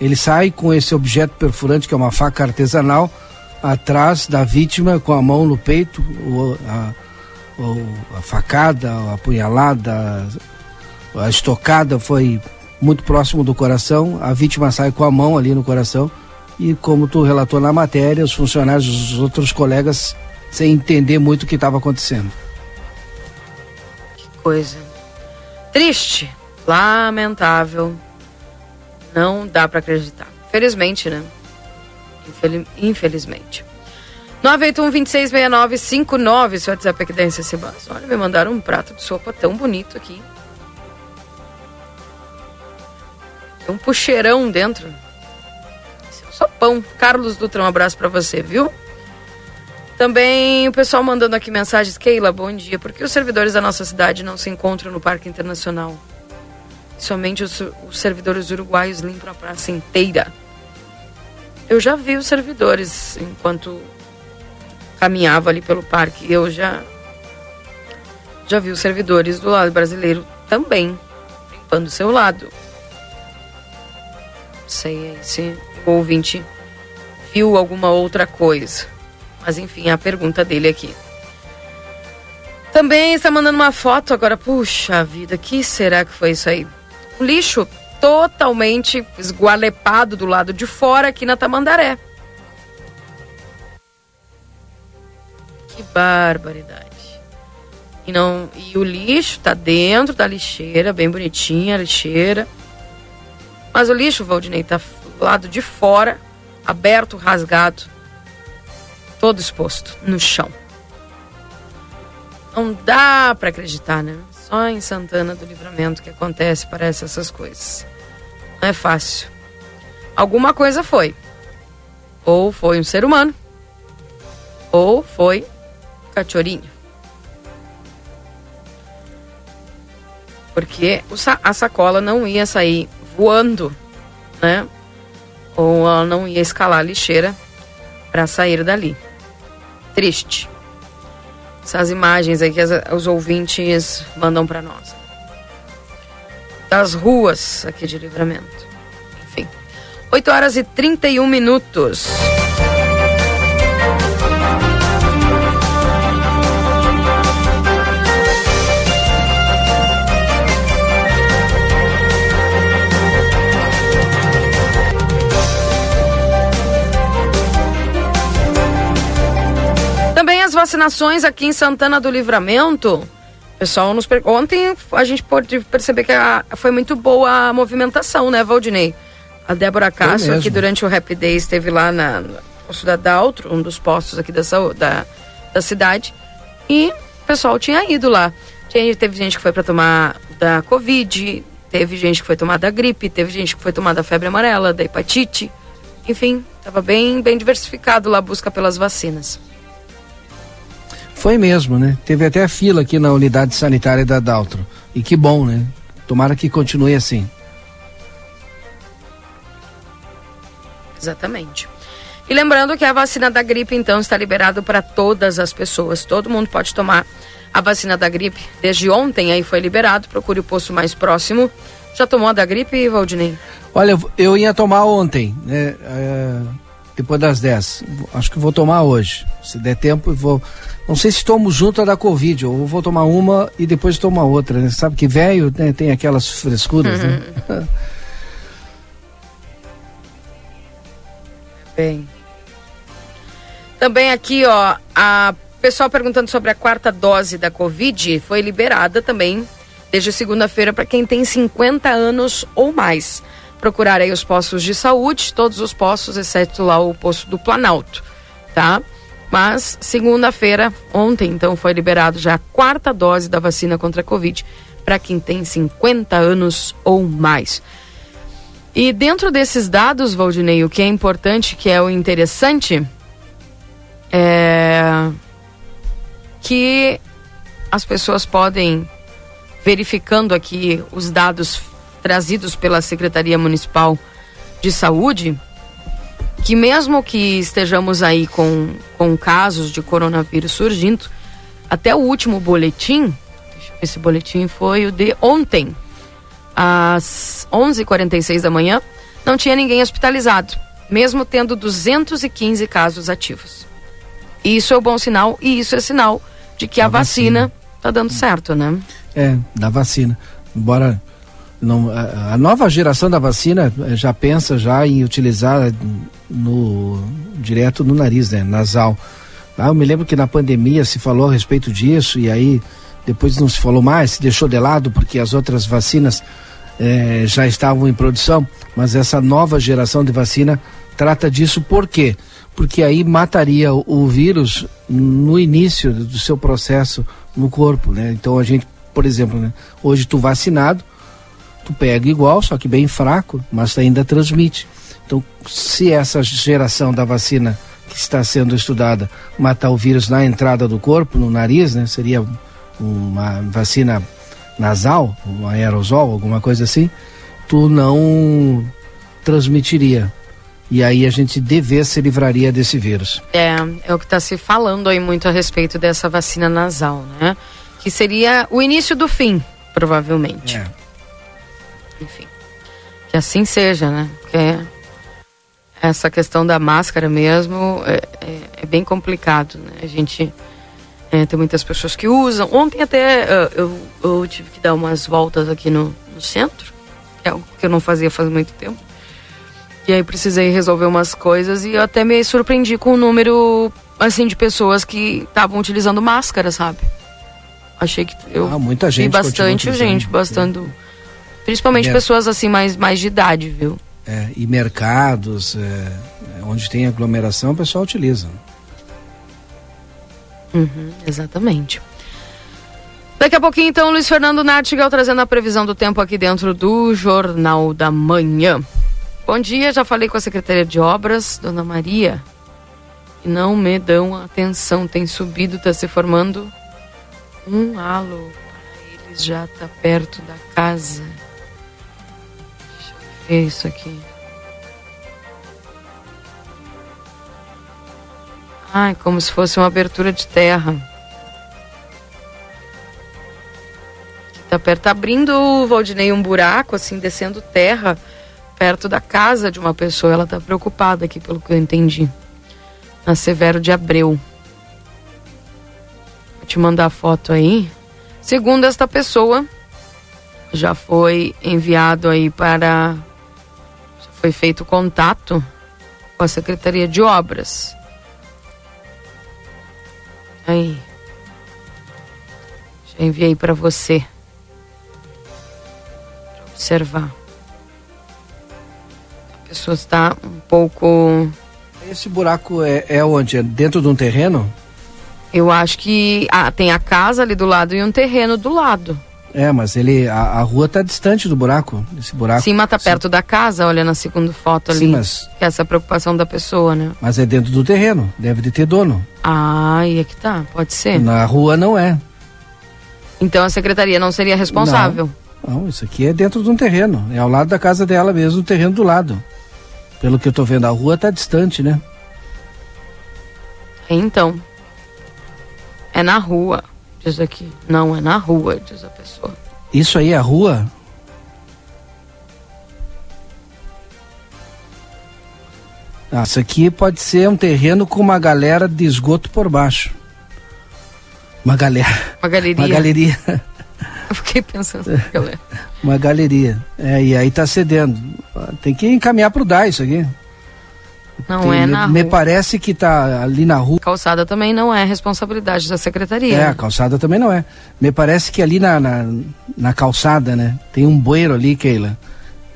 Ele sai com esse objeto perfurante, que é uma faca artesanal, atrás da vítima com a mão no peito, o, a, o, a facada, a apunhalada, a estocada foi muito próximo do coração. A vítima sai com a mão ali no coração. E como tu relatou na matéria, os funcionários, os outros colegas, sem entender muito o que estava acontecendo. Que coisa. Triste, lamentável. Não dá para acreditar. Felizmente, né? Infeliz... Infelizmente. 981-266959, seu WhatsApp aqui da Bus. Olha, me mandaram um prato de sopa tão bonito aqui. Tem um puxeirão dentro. Esse é um sopão. Carlos Dutra, um abraço para você, viu? Também o pessoal mandando aqui mensagens. Keila, bom dia. Por que os servidores da nossa cidade não se encontram no Parque Internacional? Somente os, os servidores uruguaios limpam a praça inteira. Eu já vi os servidores enquanto caminhava ali pelo parque. Eu já já vi os servidores do lado brasileiro também limpando o seu lado. Não sei se o ouvinte viu alguma outra coisa. Mas enfim, a pergunta dele aqui. Também está mandando uma foto agora. Puxa vida, que será que foi isso aí? Um lixo totalmente esgualepado do lado de fora aqui na Tamandaré. Que barbaridade. E, não, e o lixo tá dentro da lixeira, bem bonitinha a lixeira. Mas o lixo, Valdinei, tá do lado de fora, aberto, rasgado, todo exposto no chão. Não dá para acreditar, né? Só em Santana do Livramento que acontece, parece essas coisas. Não é fácil. Alguma coisa foi. Ou foi um ser humano, ou foi cachorrinho. Porque a sacola não ia sair voando, né? Ou ela não ia escalar a lixeira para sair dali. Triste. Essas imagens aí que as, os ouvintes mandam para nós. Das ruas aqui de livramento. Enfim. 8 horas e 31 minutos. as vacinações aqui em Santana do Livramento, pessoal nos per... ontem a gente pôde perceber que a... foi muito boa a movimentação, né, Valdinei? A Débora Castro, que durante o Happy Day esteve lá na, no posto da Daltro, um dos postos aqui da, da, da cidade, e o pessoal tinha ido lá. Tinha, teve gente que foi para tomar da Covid, teve gente que foi tomar da gripe, teve gente que foi tomar da febre amarela, da hepatite. Enfim, estava bem, bem diversificado lá a busca pelas vacinas. Foi mesmo, né? Teve até fila aqui na unidade sanitária da Daltro. E que bom, né? Tomara que continue assim. Exatamente. E lembrando que a vacina da gripe, então, está liberado para todas as pessoas. Todo mundo pode tomar a vacina da gripe. Desde ontem aí foi liberado. Procure o posto mais próximo. Já tomou a da gripe, Valdinei? Olha, eu ia tomar ontem, né? É, depois das 10. Acho que vou tomar hoje. Se der tempo, vou não sei se tomo junto a da Covid, ou vou tomar uma e depois tomo a outra, né? Sabe que velho né, tem aquelas frescuras, uhum. né? [LAUGHS] Bem. Também aqui, ó, a pessoal perguntando sobre a quarta dose da Covid foi liberada também desde segunda-feira para quem tem 50 anos ou mais. Procurar aí os postos de saúde, todos os postos, exceto lá o posto do Planalto, tá? Mas segunda-feira, ontem, então, foi liberado já a quarta dose da vacina contra a Covid para quem tem 50 anos ou mais. E dentro desses dados, Valdinei, o que é importante, que é o interessante, é que as pessoas podem, verificando aqui os dados trazidos pela Secretaria Municipal de Saúde, que mesmo que estejamos aí com, com casos de coronavírus surgindo, até o último boletim, esse boletim foi o de ontem, às 11h46 da manhã, não tinha ninguém hospitalizado, mesmo tendo 215 casos ativos. Isso é um bom sinal e isso é sinal de que a, a vacina está dando certo, né? É, da vacina. Embora não, a, a, nova geração da vacina eh, já pensa já em utilizar no direto no nariz, né, nasal. Ah, eu me lembro que na pandemia se falou a respeito disso e aí depois não se falou mais, se deixou de lado porque as outras vacinas eh, já estavam em produção, mas essa nova geração de vacina trata disso por quê? Porque aí mataria o, o vírus no início do seu processo no corpo, né? Então a gente, por exemplo, né, hoje tu vacinado, tu pega igual, só que bem fraco, mas ainda transmite. Então, se essa geração da vacina que está sendo estudada matar o vírus na entrada do corpo, no nariz, né, seria uma vacina nasal, um aerosol, alguma coisa assim, tu não transmitiria. E aí a gente dever se livraria desse vírus. É, é o que está se falando aí muito a respeito dessa vacina nasal, né? Que seria o início do fim, provavelmente. É enfim. Que assim seja, né? Porque essa questão da máscara mesmo é, é, é bem complicado, né? A gente é, tem muitas pessoas que usam. Ontem até uh, eu, eu, tive que dar umas voltas aqui no, no centro, que é algo que eu não fazia faz muito tempo. E aí precisei resolver umas coisas e eu até me surpreendi com o número assim, de pessoas que estavam utilizando máscara, sabe? Achei que eu Ah, muita vi gente bastante continua gente, utilizando. bastante. Principalmente Mer- pessoas assim mais, mais de idade, viu? É, e mercados, é, onde tem aglomeração, o pessoal utiliza. Uhum, exatamente. Daqui a pouquinho, então, Luiz Fernando Nartigal trazendo a previsão do tempo aqui dentro do Jornal da Manhã. Bom dia, já falei com a Secretaria de Obras, Dona Maria, e não me dão atenção. Tem subido, está se formando um halo eles, já está perto da casa. Ver isso aqui. Ai, como se fosse uma abertura de terra. Tá perto, tá abrindo, Valdinei, um buraco, assim, descendo terra, perto da casa de uma pessoa. Ela tá preocupada aqui, pelo que eu entendi. Na Severo de Abreu. Vou te mandar a foto aí. Segundo esta pessoa, já foi enviado aí para. Foi feito contato com a Secretaria de Obras. Aí. Já enviei para você. Pra observar. A pessoa está um pouco. Esse buraco é, é onde? É dentro de um terreno? Eu acho que ah, tem a casa ali do lado e um terreno do lado. É, mas ele a, a rua está distante do buraco. Esse buraco. Cima tá perto da casa, olha na segunda foto ali. Sim, mas- é essa preocupação da pessoa, né? Mas é dentro do terreno. Deve de ter dono. Ah, aí é que tá, pode ser. Na rua não é. Então a secretaria não seria responsável. Não, isso aqui é dentro de um terreno. É ao lado da casa dela mesmo, o terreno do lado. Pelo que eu tô vendo, a rua tá distante, né? Então. É na rua, diz aqui. Não, é na rua, diz a pessoa. Isso aí é a rua? Ah, isso aqui pode ser um terreno com uma galera de esgoto por baixo. Uma galera. Uma galeria. Uma galeria. [LAUGHS] Eu fiquei pensando, galera. Uma galeria. É, e aí tá cedendo. Tem que encaminhar pro DAI isso aqui. Não Tem- é me, na me rua. parece que tá ali na rua. Calçada também não é responsabilidade da secretaria. É, a calçada também não é. Me parece que ali na, na, na calçada, né? Tem um bueiro ali, Keila,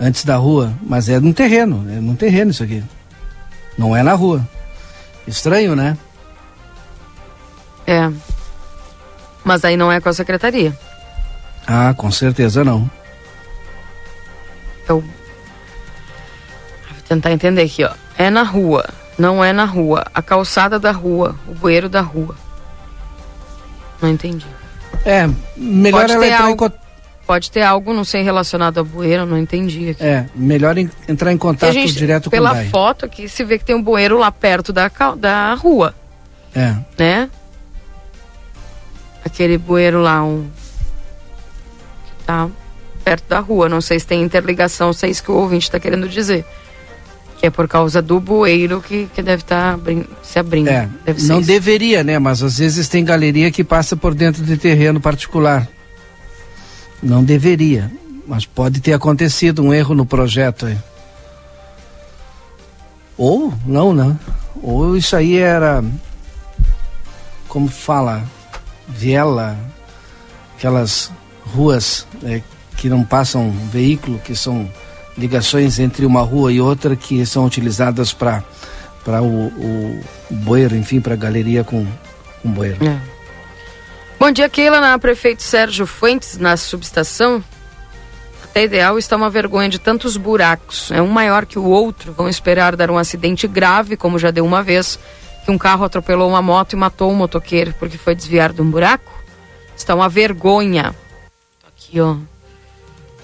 antes da rua, mas é num terreno, é num terreno isso aqui. Não é na rua. Estranho, né? É. Mas aí não é com a secretaria. Ah, com certeza não. Vou tentar entender aqui, ó. É na rua, não é na rua. A calçada da rua, o bueiro da rua. Não entendi. É, melhor Pode ela ter entrar em algo- contato. Pode ter algo, não sei, relacionado a bueiro, não entendi aqui. É, melhor entrar em Porque contato gente, direto com o pela DAI. foto aqui, se vê que tem um bueiro lá perto da, cal- da rua, É. né? Aquele bueiro lá, um. que tá perto da rua. Não sei se tem interligação, se é isso que o ouvinte está querendo dizer. Que é por causa do bueiro que, que deve estar se abrindo. É, Deve não isso. deveria, né? Mas às vezes tem galeria que passa por dentro de terreno particular. Não deveria, mas pode ter acontecido um erro no projeto aí. Ou não, né? Ou isso aí era como fala, viela, aquelas ruas é, que não passam veículo, que são ligações entre uma rua e outra que são utilizadas para para o, o, enfim, para a galeria com, com bueiro. É. Bom dia, Keila, na prefeito Sérgio Fuentes, na subestação. Até ideal está uma vergonha de tantos buracos. É um maior que o outro. Vão esperar dar um acidente grave, como já deu uma vez, que um carro atropelou uma moto e matou um motoqueiro porque foi desviar de um buraco. Está uma vergonha. Aqui, ó.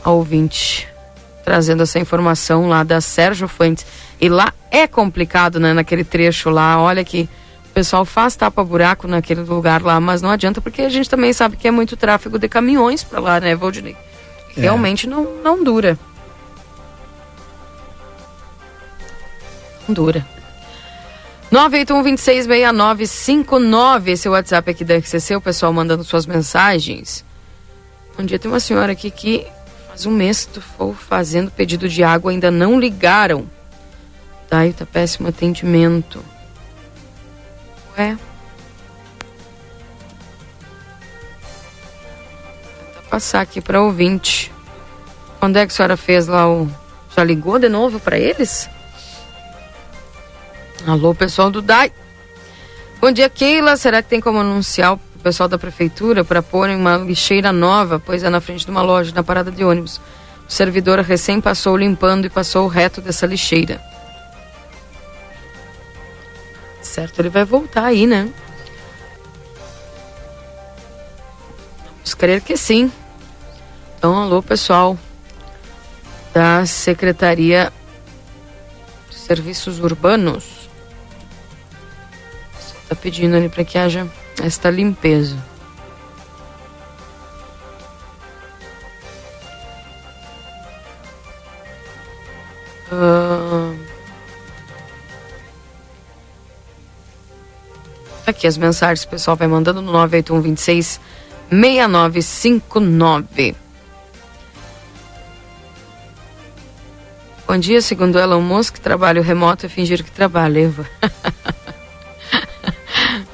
A ouvinte trazendo essa informação lá da Sérgio Fuentes. E lá é complicado, né, naquele trecho lá. Olha que o pessoal faz tapa-buraco naquele lugar lá, mas não adianta porque a gente também sabe que é muito tráfego de caminhões para lá, né, Valdinei? É. Realmente não, não dura. Não dura. 981-266959, esse é o WhatsApp aqui da RCC, o pessoal mandando suas mensagens. Um dia tem uma senhora aqui que faz um mês que estou fazendo pedido de água, ainda não ligaram. Daí tá péssimo atendimento. É. Vou passar aqui para ouvinte. Quando é que a senhora fez lá o. Já ligou de novo para eles? Alô, pessoal do DAI. Bom dia, Keila. Será que tem como anunciar o pessoal da prefeitura para pôr uma lixeira nova, pois é na frente de uma loja, na parada de ônibus? O servidor recém passou limpando e passou o reto dessa lixeira. Certo, ele vai voltar aí, né? Vamos crer que sim. Então, alô, pessoal da Secretaria de Serviços Urbanos está pedindo ali para que haja esta limpeza. Uh... Aqui as mensagens o pessoal vai mandando no 981 26 6959. Bom dia, segundo Elon Musk, trabalho remoto é fingir que trabalha, Eva. [LAUGHS]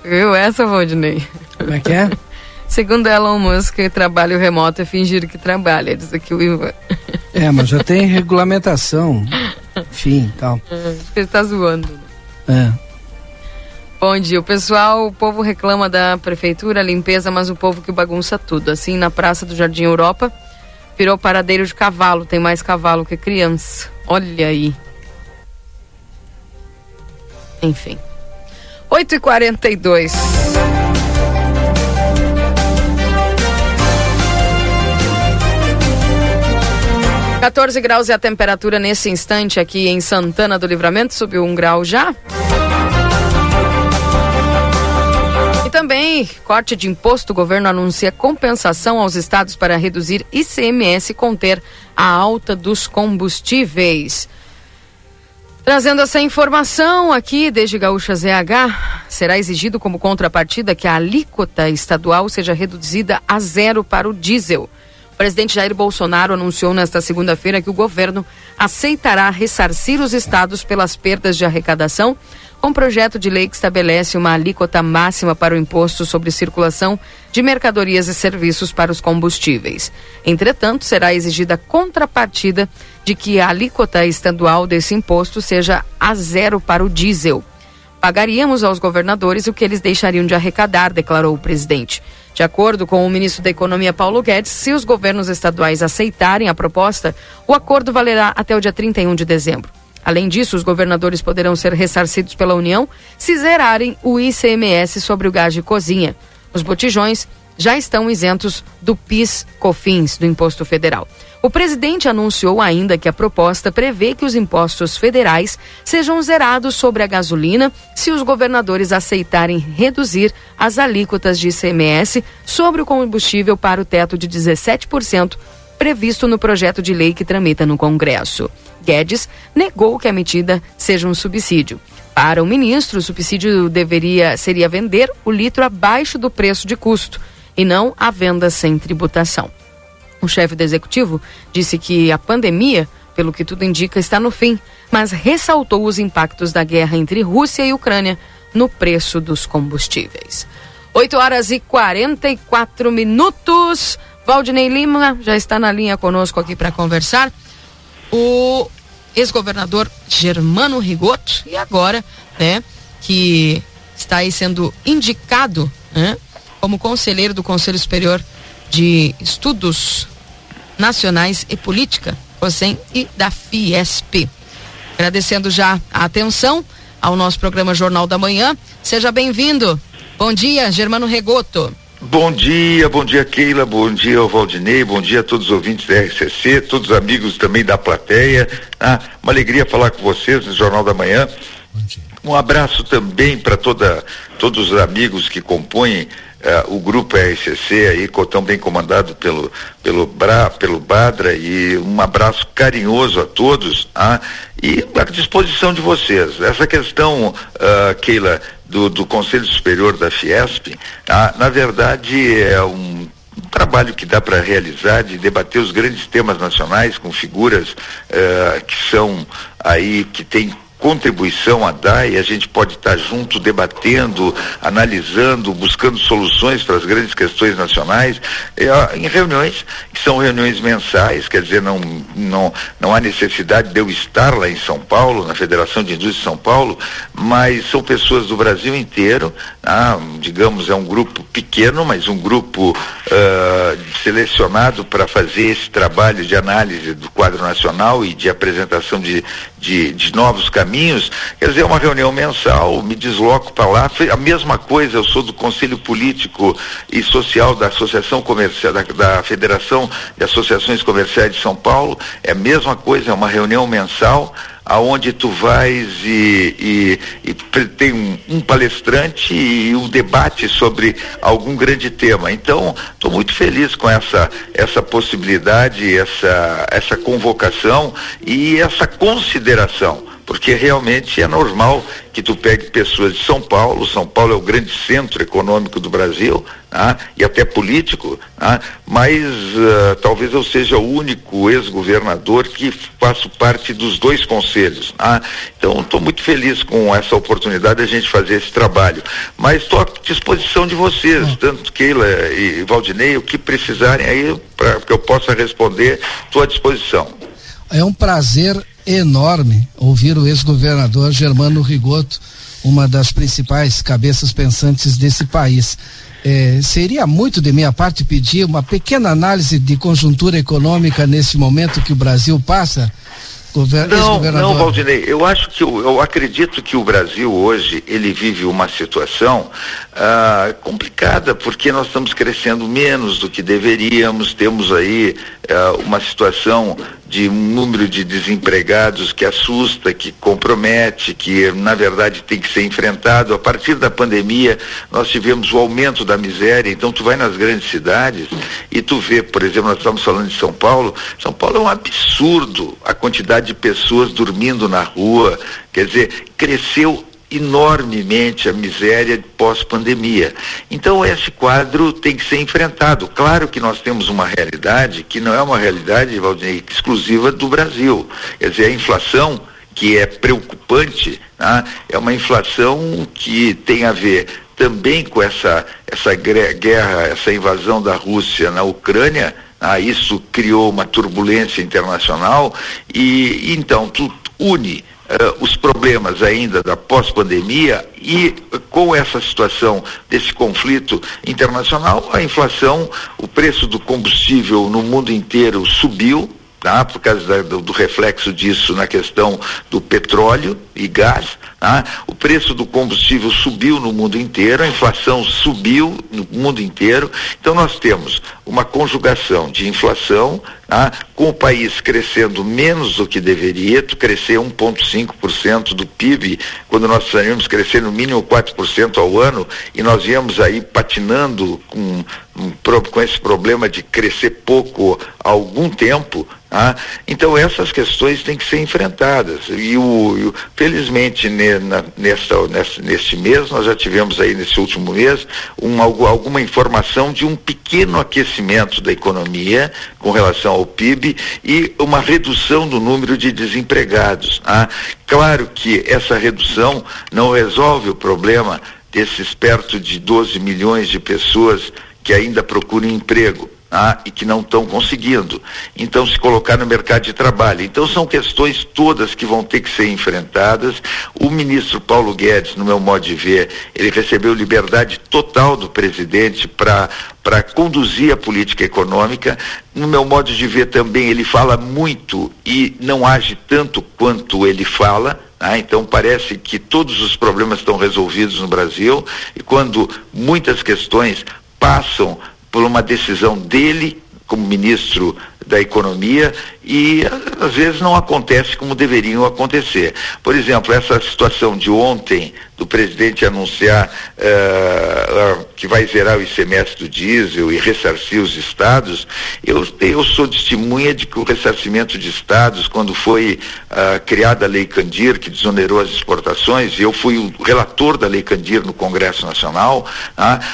Viu essa, Valdinei? Como é que é? [LAUGHS] Segundo Elon Musk, trabalho remoto é fingir que trabalha, diz aqui o Ivan. É, mas já tem regulamentação, enfim, tal. Acho [LAUGHS] que ele tá zoando. É. Bom dia, o pessoal, o povo reclama da prefeitura, limpeza, mas o povo que bagunça tudo. Assim, na Praça do Jardim Europa, virou paradeiro de cavalo, tem mais cavalo que criança. Olha aí. Enfim. 8 e 42 14 graus é a temperatura nesse instante aqui em Santana do Livramento, subiu um grau já. E também, corte de imposto, o governo anuncia compensação aos estados para reduzir ICMS e conter a alta dos combustíveis. Trazendo essa informação aqui desde Gaúcha ZH, será exigido como contrapartida que a alíquota estadual seja reduzida a zero para o diesel. O presidente Jair Bolsonaro anunciou nesta segunda-feira que o governo aceitará ressarcir os estados pelas perdas de arrecadação com projeto de lei que estabelece uma alíquota máxima para o imposto sobre circulação de mercadorias e serviços para os combustíveis. Entretanto, será exigida contrapartida de que a alíquota estadual desse imposto seja a zero para o diesel. Pagaríamos aos governadores o que eles deixariam de arrecadar, declarou o presidente. De acordo com o ministro da Economia Paulo Guedes, se os governos estaduais aceitarem a proposta, o acordo valerá até o dia 31 de dezembro. Além disso, os governadores poderão ser ressarcidos pela União se zerarem o ICMS sobre o gás de cozinha. Os botijões já estão isentos do PIS/COFINS, do Imposto Federal. O presidente anunciou ainda que a proposta prevê que os impostos federais sejam zerados sobre a gasolina se os governadores aceitarem reduzir as alíquotas de ICMS sobre o combustível para o teto de 17% previsto no projeto de lei que tramita no Congresso. Guedes negou que a medida seja um subsídio. Para o ministro, o subsídio deveria seria vender o litro abaixo do preço de custo e não a venda sem tributação. O chefe do executivo disse que a pandemia, pelo que tudo indica, está no fim, mas ressaltou os impactos da guerra entre Rússia e Ucrânia no preço dos combustíveis. 8 horas e 44 minutos. Valdinei Lima já está na linha conosco aqui para conversar. O ex-governador Germano Rigoto e agora, né, que está aí sendo indicado, né, como conselheiro do Conselho Superior de Estudos Nacionais e Política, COSEM e da Fiesp. Agradecendo já a atenção ao nosso programa Jornal da Manhã. Seja bem-vindo. Bom dia, Germano Regoto. Bom dia, bom dia Keila, bom dia ao Valdinei, bom dia a todos os ouvintes da RCC, todos os amigos também da plateia. Ah, uma alegria falar com vocês no Jornal da Manhã. Um abraço também para toda todos os amigos que compõem uh, o grupo RCC aí, tão bem comandado pelo pelo Bra, pelo Badra e um abraço carinhoso a todos, ah, e à disposição de vocês. Essa questão, uh, Keila, do, do Conselho Superior da Fiesp, ah, na verdade é um um trabalho que dá para realizar de debater os grandes temas nacionais com figuras uh, que são aí que têm contribuição a dar e a gente pode estar junto debatendo, analisando, buscando soluções para as grandes questões nacionais é, em reuniões que são reuniões mensais, quer dizer, não, não, não há necessidade de eu estar lá em São Paulo, na Federação de Indústria de São Paulo, mas são pessoas do Brasil inteiro, ah, digamos, é um grupo pequeno, mas um grupo uh, selecionado para fazer esse trabalho de análise do quadro nacional e de apresentação de, de, de novos caminhos, quer dizer, é uma reunião mensal, me desloco para lá, a mesma coisa, eu sou do Conselho Político e Social da Associação Comercial, da, da Federação de Associações Comerciais de São Paulo, é a mesma coisa, é uma reunião mensal, aonde tu vais e, e, e tem um, um, palestrante e um debate sobre algum grande tema. Então, estou muito feliz com essa, essa possibilidade, essa, essa convocação e essa consideração porque realmente é normal que tu pegue pessoas de São Paulo, São Paulo é o grande centro econômico do Brasil, né? e até político, né? mas uh, talvez eu seja o único ex-governador que faço parte dos dois conselhos. Né? Então estou muito feliz com essa oportunidade de a gente fazer esse trabalho. Mas estou à disposição de vocês, hum. tanto Keila e Valdinei, o que precisarem aí para que eu possa responder, estou à disposição. É um prazer enorme ouvir o ex-governador Germano Rigoto, uma das principais cabeças pensantes desse país. É, seria muito de minha parte pedir uma pequena análise de conjuntura econômica nesse momento que o Brasil passa? não, não, Valdinei, eu acho que eu, eu, acredito que o Brasil hoje ele vive uma situação ah, complicada porque nós estamos crescendo menos do que deveríamos, temos aí ah, uma situação de um número de desempregados que assusta, que compromete, que na verdade tem que ser enfrentado. A partir da pandemia, nós tivemos o aumento da miséria. Então, tu vai nas grandes cidades e tu vê, por exemplo, nós estamos falando de São Paulo. São Paulo é um absurdo a quantidade de pessoas dormindo na rua. Quer dizer, cresceu enormemente a miséria pós-pandemia. Então esse quadro tem que ser enfrentado. Claro que nós temos uma realidade que não é uma realidade, Valdinei, exclusiva do Brasil. Quer dizer, a inflação que é preocupante, né? é uma inflação que tem a ver também com essa, essa guerra, essa invasão da Rússia na Ucrânia, ah, isso criou uma turbulência internacional e então tu une Uh, os problemas ainda da pós-pandemia e com essa situação desse conflito internacional, a inflação, o preço do combustível no mundo inteiro subiu, tá? por causa da, do, do, reflexo disso na questão do petróleo e gás. Tá? O preço do combustível subiu no mundo inteiro, a inflação subiu no mundo inteiro. Então nós temos uma conjugação de inflação, ah, com o país crescendo menos do que deveria, crescer 1,5% do PIB, quando nós precisaríamos crescer no mínimo 4% ao ano, e nós viemos aí patinando com, com esse problema de crescer pouco há algum tempo, ah, então essas questões têm que ser enfrentadas. E o, felizmente ne, neste mês nós já tivemos aí nesse último mês um, alguma informação de um pequeno aquecimento da economia com relação ao PIB e uma redução do número de desempregados. Ah, claro que essa redução não resolve o problema desses perto de 12 milhões de pessoas que ainda procuram emprego ah, e que não estão conseguindo. Então, se colocar no mercado de trabalho. Então, são questões todas que vão ter que ser enfrentadas. O ministro Paulo Guedes, no meu modo de ver, ele recebeu liberdade total do presidente para para conduzir a política econômica. No meu modo de ver também, ele fala muito e não age tanto quanto ele fala. Ah, então parece que todos os problemas estão resolvidos no Brasil e quando muitas questões passam por uma decisão dele como ministro da economia e às vezes não acontece como deveriam acontecer. Por exemplo, essa situação de ontem do presidente anunciar uh, que vai zerar o ICMS do diesel e ressarcir os estados, eu, eu sou testemunha de que o ressarcimento de estados, quando foi uh, criada a Lei Candir, que desonerou as exportações, e eu fui o relator da Lei Candir no Congresso Nacional,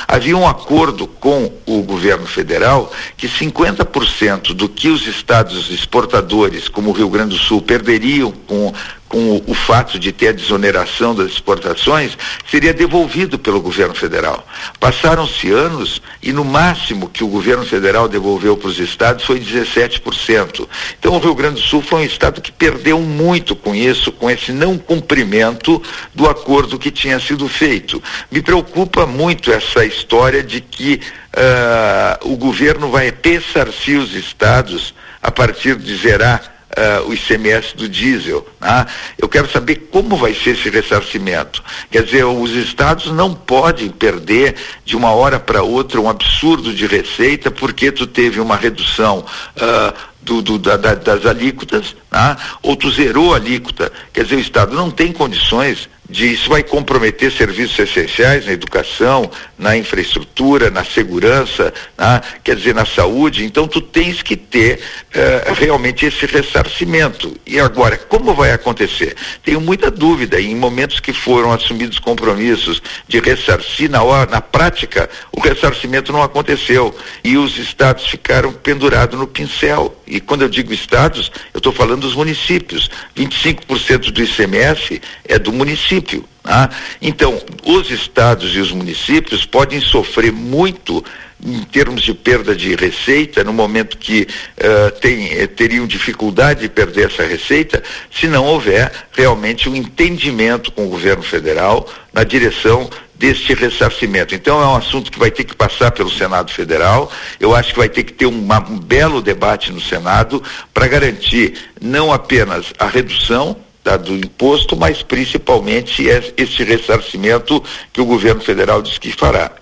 havia um acordo com o governo federal que 50% do que os estados exportadores, como o Rio Grande do Sul, perderiam com com o, o, fato de ter a desoneração das exportações, seria devolvido pelo governo federal. Passaram-se anos e no máximo que o governo federal devolveu para os estados foi 17%. Então o Rio Grande do Sul foi um estado que perdeu muito com isso, com esse não cumprimento do acordo que tinha sido feito. Me preocupa muito essa história de que uh, o governo vai ressarcir os estados a partir de zerar uh, o ICMS do diesel. Né? Eu quero saber como vai ser esse ressarcimento. Quer dizer, os estados não podem perder de uma hora para outra um absurdo de receita porque tu teve uma redução uh, do, do, da, da, das alíquotas, né? ou tu zerou a alíquota. Quer dizer, o Estado não tem condições de isso vai comprometer serviços essenciais na educação, na infraestrutura, na segurança, na, quer dizer, na saúde. Então tu tens que ter uh, realmente esse ressarcimento. E agora, como vai acontecer? Tenho muita dúvida. Em momentos que foram assumidos compromissos de ressarcir na hora, na prática, o ressarcimento não aconteceu e os estados ficaram pendurados no pincel. E quando eu digo estados, eu estou falando dos municípios. 25% do ICMS é do município. Tá? Então, os estados e os municípios podem sofrer muito em termos de perda de receita, no momento que uh, tem, eh, teriam dificuldade de perder essa receita, se não houver realmente um entendimento com o governo federal na direção deste ressarcimento. Então é um assunto que vai ter que passar pelo Senado Federal. Eu acho que vai ter que ter uma, um belo debate no Senado para garantir não apenas a redução tá, do imposto, mas principalmente esse ressarcimento que o governo federal diz que fará.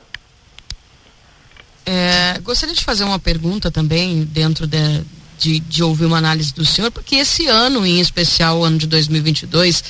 É, gostaria de fazer uma pergunta também dentro de, de, de, ouvir uma análise do senhor, porque esse ano, em especial, o ano de 2022,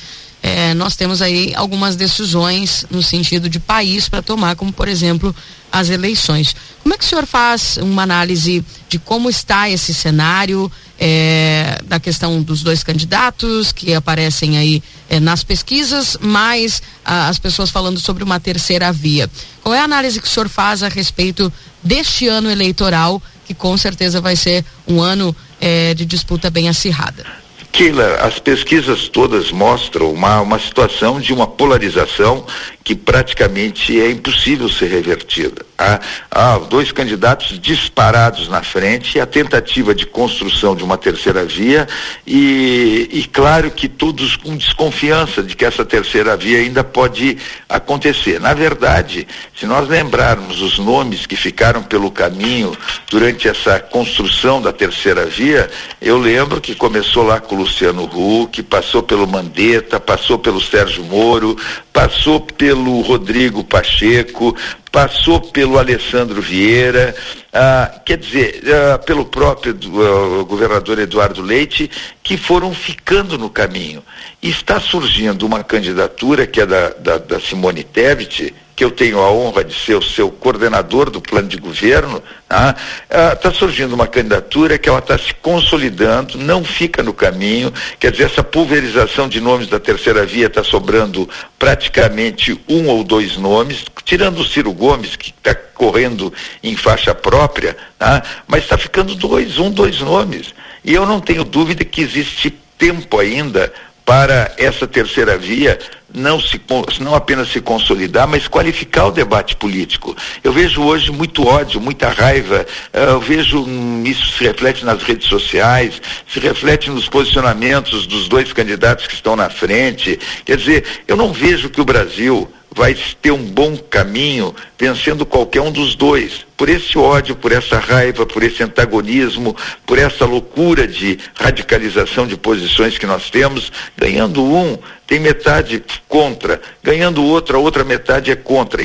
é, nós temos aí algumas decisões no sentido de país para tomar, como por exemplo as eleições. Como é que o senhor faz uma análise de como está esse cenário? É, da questão dos dois candidatos que aparecem aí é, nas pesquisas, mais as pessoas falando sobre uma terceira via. Qual é a análise que o senhor faz a respeito deste ano eleitoral, que com certeza vai ser um ano é, de disputa bem acirrada? Keila, as pesquisas todas mostram uma, uma situação de uma polarização que praticamente é impossível ser revertida. Há, há, dois candidatos disparados na frente, a tentativa de construção de uma terceira via e, e claro que todos com desconfiança de que essa terceira via ainda pode acontecer. Na verdade, se nós lembrarmos os nomes que ficaram pelo caminho durante essa construção da terceira via, eu lembro que começou lá com o Luciano Huck, passou pelo Mandetta, passou pelo Sérgio Moro, passou pelo Rodrigo Pacheco, passou pelo Alessandro Vieira, ah, quer dizer, ah, pelo próprio ah, governador Eduardo Leite, que foram ficando no caminho. E está surgindo uma candidatura que é da, da, da Simone Tebet, que eu tenho a honra de ser o seu coordenador do plano de governo, está ah, tá surgindo uma candidatura que ela está se consolidando, não fica no caminho, quer dizer, essa pulverização de nomes da terceira via está sobrando praticamente um ou dois nomes, tirando o Ciro Gomes, que está correndo em faixa própria, tá? mas está ficando dois, um, dois nomes. E eu não tenho dúvida que existe tempo ainda para essa terceira via não, se, não apenas se consolidar, mas qualificar o debate político. Eu vejo hoje muito ódio, muita raiva, eh, eu vejo hum, isso se reflete nas redes sociais, se reflete nos posicionamentos dos dois candidatos que estão na frente. Quer dizer, eu não vejo que o Brasil vai ter um bom caminho vencendo qualquer um dos dois. Por esse ódio, por essa raiva, por esse antagonismo, por essa loucura de radicalização de posições que nós temos, ganhando um, tem metade contra, ganhando outra, outra metade é contra.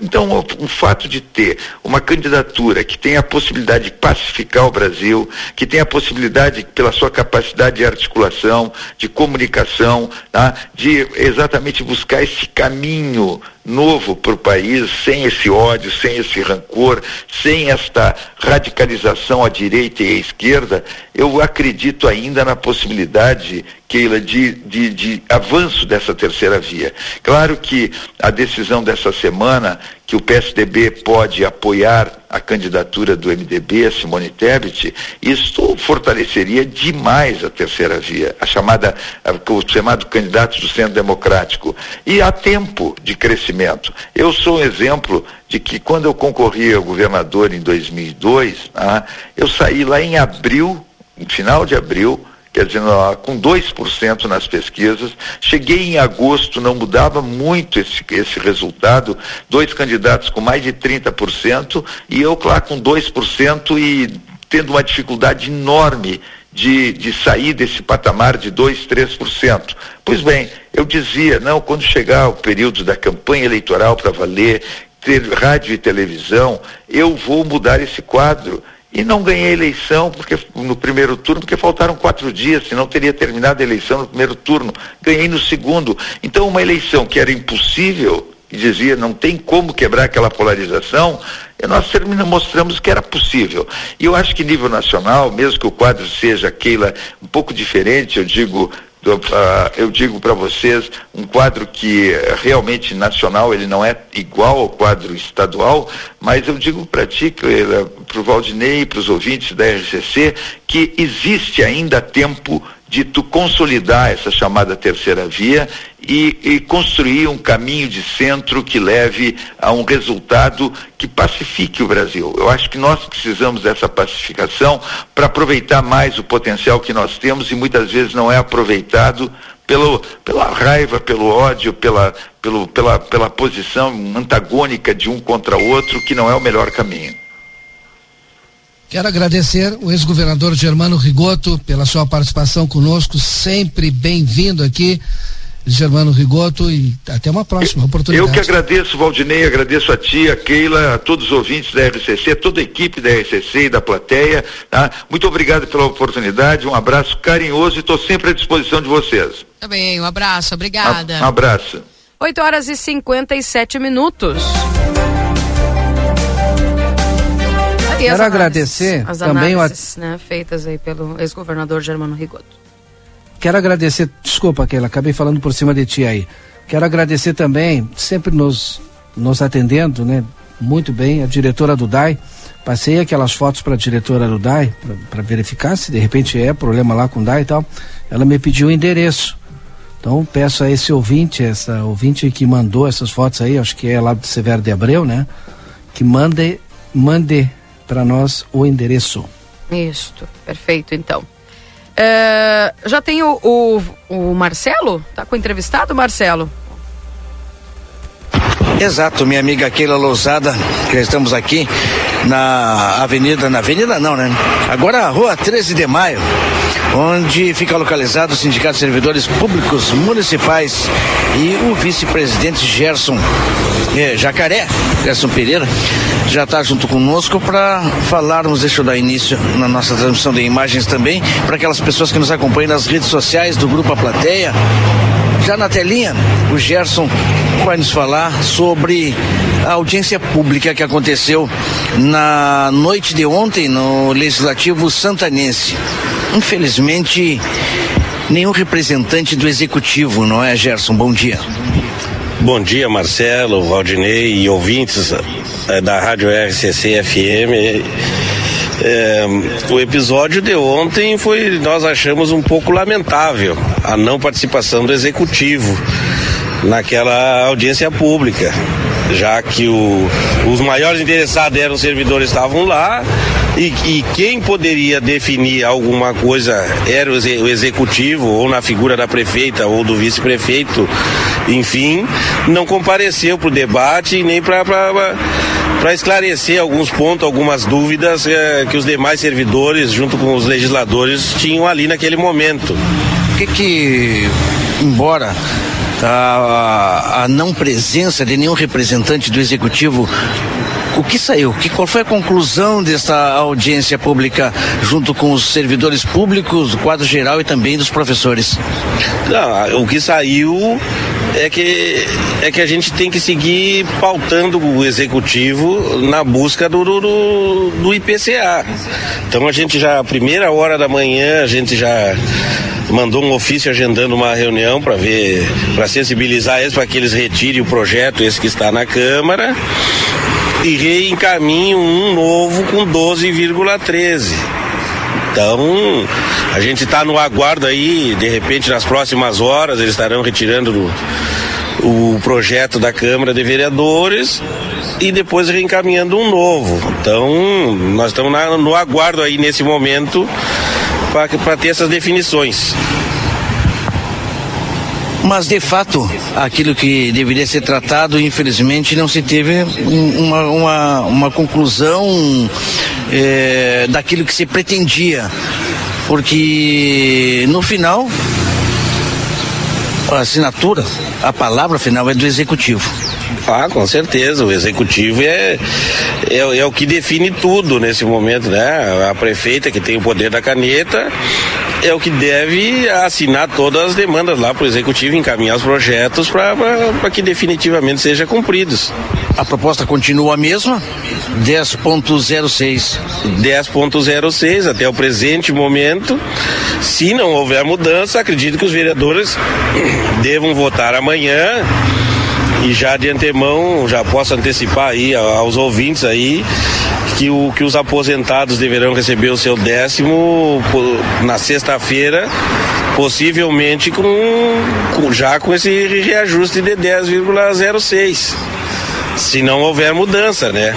Então, o, o fato de ter uma candidatura que tem a possibilidade de pacificar o Brasil, que tem a possibilidade, pela sua capacidade de articulação, de comunicação, tá? de exatamente buscar esse caminho novo para o país, sem esse ódio, sem esse rancor, sem esta radicalização à direita e à esquerda, eu acredito ainda na possibilidade, Keila, de, de, de avanço dessa terceira via. Claro que a decisão dessa semana, que o PSDB pode apoiar a candidatura do MDB, a Simone Tebet, isso fortaleceria demais a terceira via, a chamada, o chamado candidato do centro democrático. E há tempo de crescimento. Eu sou um exemplo de que quando eu concorri ao governador em 2002, ah, eu saí lá em abril, no final de abril, quer dizer, com 2% nas pesquisas. Cheguei em agosto, não mudava muito esse, esse resultado, dois candidatos com mais de 30% e eu lá com 2% e tendo uma dificuldade enorme de, de sair desse patamar de 2, 3%. Pois bem, eu dizia, não, quando chegar o período da campanha eleitoral para valer, ter rádio e televisão, eu vou mudar esse quadro e não ganhei a eleição porque, no primeiro turno, porque faltaram quatro dias, senão teria terminado a eleição no primeiro turno. Ganhei no segundo. Então, uma eleição que era impossível, e dizia não tem como quebrar aquela polarização, e nós terminamos, mostramos que era possível. E eu acho que nível nacional, mesmo que o quadro seja, Keila, um pouco diferente, eu digo, Uh, eu digo para vocês, um quadro que realmente nacional, ele não é igual ao quadro estadual, mas eu digo para ti, para o Valdinei para os ouvintes da RCC, que existe ainda tempo de tu consolidar essa chamada terceira via e, e, construir um caminho de centro que leve a um resultado que pacifique o Brasil. Eu acho que nós precisamos dessa pacificação para aproveitar mais o potencial que nós temos e muitas vezes não é aproveitado pelo, pela raiva, pelo ódio, pela, pelo, pela, pela posição antagônica de um contra o outro, que não é o melhor caminho. Quero agradecer o ex-governador Germano Rigoto pela sua participação conosco, sempre bem-vindo aqui. Germano Rigoto e até uma próxima oportunidade. Eu que agradeço, Valdinei, agradeço a ti, a Keila, a todos os ouvintes da RCC, toda a equipe da RCC e da plateia, tá? Muito obrigado pela oportunidade, um abraço carinhoso e estou sempre à disposição de vocês. Tá bem, um abraço, obrigada. Um abraço. 8 horas e 57 minutos. Quero análises, agradecer as também análises, o... né, feitas aí pelo ex-governador Germano Rigoto. Quero agradecer, desculpa, Keila, acabei falando por cima de ti aí. Quero agradecer também, sempre nos, nos atendendo, né, muito bem, a diretora do DAI. Passei aquelas fotos para a diretora do DAI, para verificar se de repente é problema lá com o DAI e tal. Ela me pediu o endereço. Então peço a esse ouvinte, essa ouvinte que mandou essas fotos aí, acho que é lá do Severo de Abreu, né? Que mande, mande para nós o endereço. Isso, perfeito então. É, já tem o, o, o Marcelo? Tá com o entrevistado, Marcelo? Exato, minha amiga Keila Lousada, que estamos aqui na avenida, na avenida não, né? Agora a rua 13 de maio, onde fica localizado o Sindicato de Servidores Públicos Municipais e o vice-presidente Gerson eh, Jacaré, Gerson Pereira, já está junto conosco para falarmos, deixa eu dar início na nossa transmissão de imagens também, para aquelas pessoas que nos acompanham nas redes sociais do Grupo A Plateia. Já na telinha, o Gerson vai nos falar sobre a audiência pública que aconteceu na noite de ontem no Legislativo Santanense. Infelizmente, nenhum representante do Executivo, não é, Gerson? Bom dia. Bom dia, Marcelo, Valdinei e ouvintes eh, da Rádio RCC FM. É, o episódio de ontem foi, nós achamos um pouco lamentável a não participação do executivo naquela audiência pública, já que o, os maiores interessados eram os servidores estavam lá e, e, quem poderia definir alguma coisa era o, executivo ou na figura da prefeita ou do vice-prefeito, enfim, não compareceu para o debate nem para para esclarecer alguns pontos, algumas dúvidas eh, que os demais servidores, junto com os legisladores, tinham ali naquele momento. O que que, embora a, a não presença de nenhum representante do executivo o que saiu? Que, qual foi a conclusão desta audiência pública junto com os servidores públicos, do quadro geral e também dos professores? Não, o que saiu é que, é que a gente tem que seguir pautando o executivo na busca do, do, do IPCA. Então a gente já, a primeira hora da manhã, a gente já mandou um ofício agendando uma reunião para ver, para sensibilizar eles para que eles retirem o projeto, esse que está na Câmara. e reencaminham um novo com 12,13. Então, a gente está no aguardo aí, de repente nas próximas horas eles estarão retirando o, o projeto da Câmara de Vereadores e depois reencaminhando um novo. Então, nós estamos na, no aguardo aí nesse momento para ter essas definições. Mas, de fato, aquilo que deveria ser tratado, infelizmente, não se teve uma, uma, uma conclusão é, daquilo que se pretendia. Porque, no final, a assinatura, a palavra final é do executivo. Ah, com certeza. O executivo é, é, é, o que define tudo nesse momento, né? A prefeita que tem o poder da caneta é o que deve assinar todas as demandas lá para o executivo encaminhar os projetos para que definitivamente sejam cumpridos. A proposta continua a mesma? 10.06. 10.06 até o presente momento. Se não houver mudança, acredito que os vereadores [CLEARS THROAT] devam votar amanhã e já de antemão já posso antecipar aí aos ouvintes aí que, o, que os aposentados deverão receber o seu décimo na sexta-feira, possivelmente com, com, já com esse reajuste de 10,06. Se não houver mudança, né?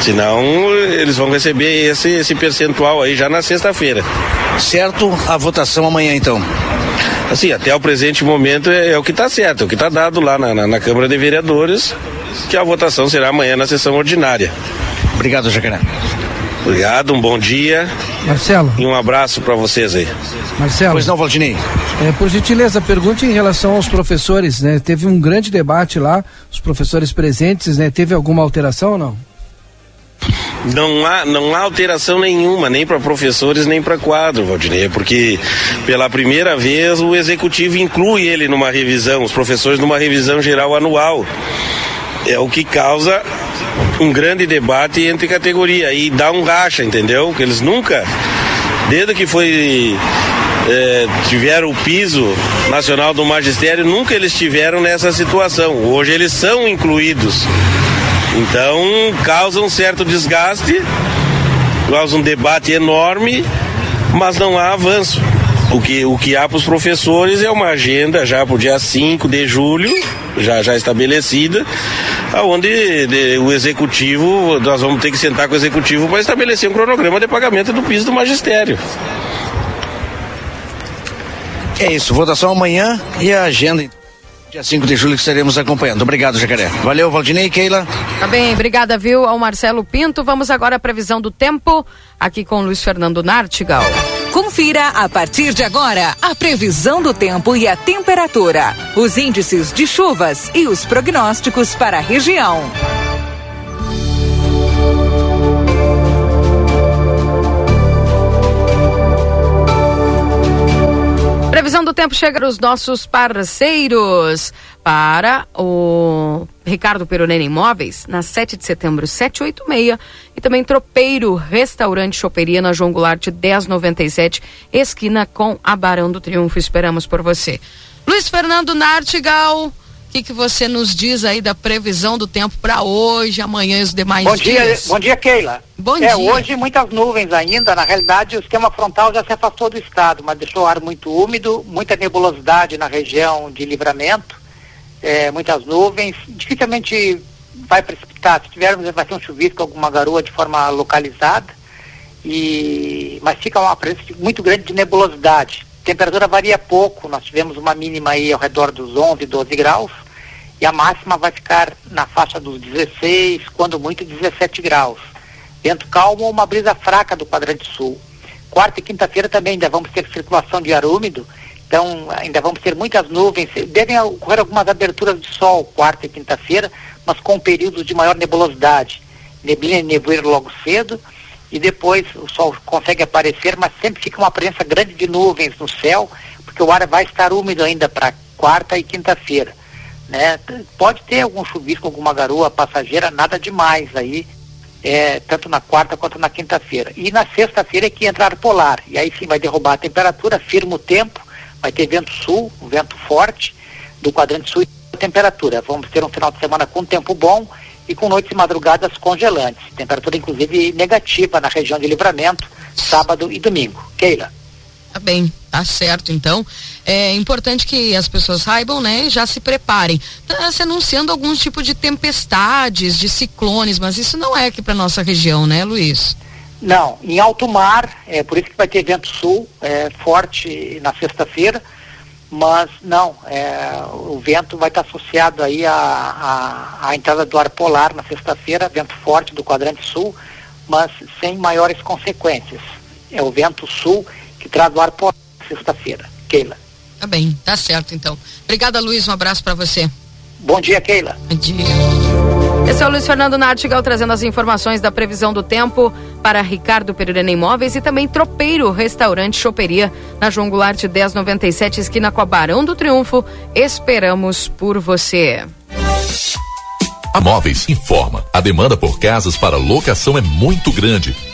Senão eles vão receber esse, esse percentual aí já na sexta-feira. Certo a votação amanhã então. Assim, até o presente momento é, é o que está certo, é o que está dado lá na, na, na, Câmara de Vereadores, que a votação será amanhã na sessão ordinária. Obrigado, Jacaré. Obrigado, um bom dia. Marcelo. E um abraço para vocês aí. Marcelo. Pois não, Valdinei. É, por gentileza, pergunte em relação aos professores, né? Teve um grande debate lá, os professores presentes, né? Teve alguma alteração ou não? Não há, não há alteração nenhuma, nem para professores, nem para quadro, Valdinei, porque pela primeira vez o executivo inclui ele numa revisão, os professores numa revisão geral anual. É o que causa um grande debate entre categoria e dá um racha, entendeu? Que eles nunca, desde que foi é, tiveram o piso nacional do magistério, nunca eles tiveram nessa situação. Hoje eles são incluídos então causa um certo desgaste, causa um debate enorme, mas não há avanço. O que, o que há para os professores é uma agenda já para o dia 5 de julho, já, já estabelecida, onde de, o executivo, nós vamos ter que sentar com o executivo para estabelecer um cronograma de pagamento do piso do magistério. É isso, votação amanhã e a agenda. Dia 5 de julho que estaremos acompanhando. Obrigado, Jacaré. Valeu, Valdinei, Keila. Tá bem, obrigada, viu, ao Marcelo Pinto. Vamos agora à previsão do tempo, aqui com Luiz Fernando Nartigal. Confira a partir de agora a previsão do tempo e a temperatura, os índices de chuvas e os prognósticos para a região. Previsão do tempo chega aos nossos parceiros para o Ricardo Peronena Imóveis, na 7 de setembro, 786, e também Tropeiro Restaurante Choperia na João Goulart 1097, esquina com a Barão do Triunfo. Esperamos por você. Luiz Fernando Nartigal, que, que você nos diz aí da previsão do tempo para hoje, amanhã e os demais bom dias? Dia, bom dia, Keila. Bom é, dia. hoje muitas nuvens ainda, na realidade o esquema frontal já se afastou do estado, mas deixou o ar muito úmido, muita nebulosidade na região de livramento, é, muitas nuvens, dificilmente vai precipitar, se tivermos vai ter um chuvisco, alguma garoa de forma localizada, e, mas fica uma presença muito grande de nebulosidade. temperatura varia pouco, nós tivemos uma mínima aí ao redor dos 11, 12 graus, e a máxima vai ficar na faixa dos 16, quando muito 17 graus. Vento calmo ou uma brisa fraca do quadrante sul. Quarta e quinta-feira também ainda vamos ter circulação de ar úmido, então ainda vamos ter muitas nuvens. Devem ocorrer algumas aberturas de sol quarta e quinta-feira, mas com períodos de maior nebulosidade. Neblina e nevoeiro logo cedo, e depois o sol consegue aparecer, mas sempre fica uma presença grande de nuvens no céu, porque o ar vai estar úmido ainda para quarta e quinta-feira né? Pode ter algum chuvisco, alguma garoa passageira, nada demais aí, é, tanto na quarta quanto na quinta-feira. E na sexta-feira é que entra ar polar, e aí sim vai derrubar a temperatura, firma o tempo, vai ter vento sul, um vento forte do quadrante sul e a temperatura. Vamos ter um final de semana com tempo bom e com noites e madrugadas congelantes. Temperatura inclusive negativa na região de livramento, sábado e domingo. Keila. Tá bem, tá certo então. É importante que as pessoas saibam, né, e já se preparem. Tá se anunciando algum tipo de tempestades, de ciclones, mas isso não é aqui para nossa região, né, Luiz? Não, em alto mar, é por isso que vai ter vento sul é, forte na sexta-feira, mas não, é, o vento vai estar associado aí à, entrada do ar polar na sexta-feira, vento forte do quadrante sul, mas sem maiores consequências. É o vento sul que traz o ar polar na sexta-feira. Keila. Tá bem, tá certo então. Obrigada, Luiz, um abraço para você. Bom dia, Keila. Bom dia. Esse é o Luiz Fernando Nartigal trazendo as informações da previsão do tempo para Ricardo Pereira Imóveis e também Tropeiro Restaurante Choperia na João Goulart 1097, esquina com a Barão do Triunfo. Esperamos por você. A Móveis informa. A demanda por casas para locação é muito grande.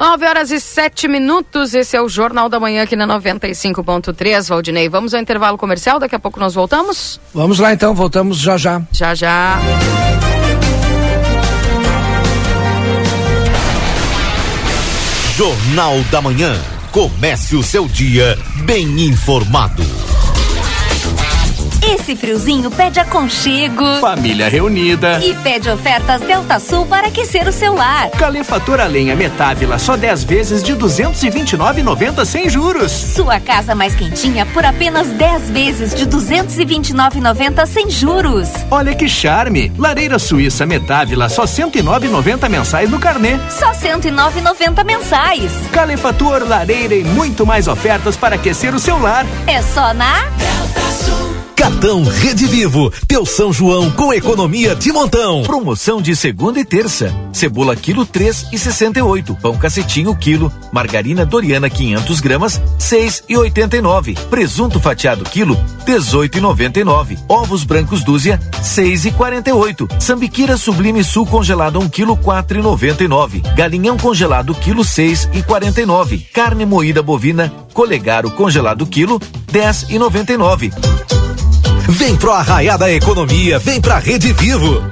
9 horas e 7 minutos, esse é o Jornal da Manhã aqui na 95.3, Valdinei. Vamos ao intervalo comercial, daqui a pouco nós voltamos? Vamos lá então, voltamos já já. Já já. Jornal da Manhã. Comece o seu dia bem informado. Esse friozinho pede aconchego. Família reunida. E pede ofertas Delta Sul para aquecer o seu lar. Calefator a lenha Metávila só 10 vezes de 229,90 sem juros. Sua casa mais quentinha por apenas 10 vezes de 229,90 sem juros. Olha que charme! Lareira Suíça Metávila só 109,90 mensais no carnê. Só 109,90 mensais. Calefator, lareira e muito mais ofertas para aquecer o seu lar. É só na Delta Sul. Cartão Rede Vivo, teu São João com economia de montão. Promoção de segunda e terça. Cebola quilo três e sessenta e oito. Pão cacetinho quilo. Margarina Doriana 500 gramas seis e oitenta e nove. Presunto fatiado quilo dezoito e noventa e nove. Ovos brancos dúzia seis e quarenta e oito. Sambiquira Sublime Sul congelado um quilo quatro e noventa e nove. Galinhão congelado quilo seis e quarenta e nove. Carne moída bovina Colegaro congelado quilo dez e noventa e nove. Vem pro Arraiá da Economia, vem pra Rede Vivo.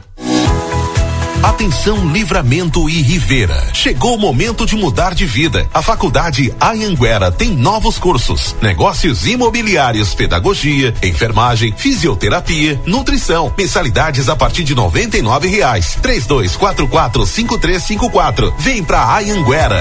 Atenção Livramento e Rivera. Chegou o momento de mudar de vida. A Faculdade Anhanguera tem novos cursos: negócios imobiliários, pedagogia, enfermagem, fisioterapia, nutrição. Mensalidades a partir de noventa e nove reais. Três dois quatro quatro cinco três cinco quatro. Vem pra Anhanguera.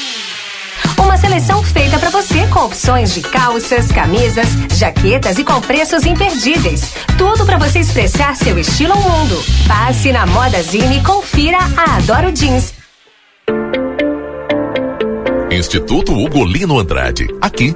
Uma seleção feita para você com opções de calças, camisas, jaquetas e com preços imperdíveis. Tudo para você expressar seu estilo ao mundo. Passe na Moda Zine e confira a Adoro Jeans. Instituto Ugolino Andrade. Aqui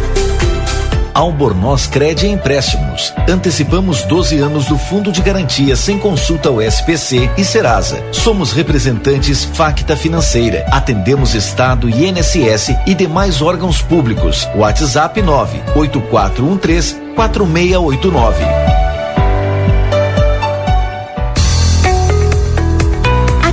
Albornoz Cred Empréstimos. Antecipamos 12 anos do Fundo de Garantia sem consulta ao SPC e Serasa. Somos representantes Facta Financeira. Atendemos Estado, INSS e demais órgãos públicos. WhatsApp 98413 4689.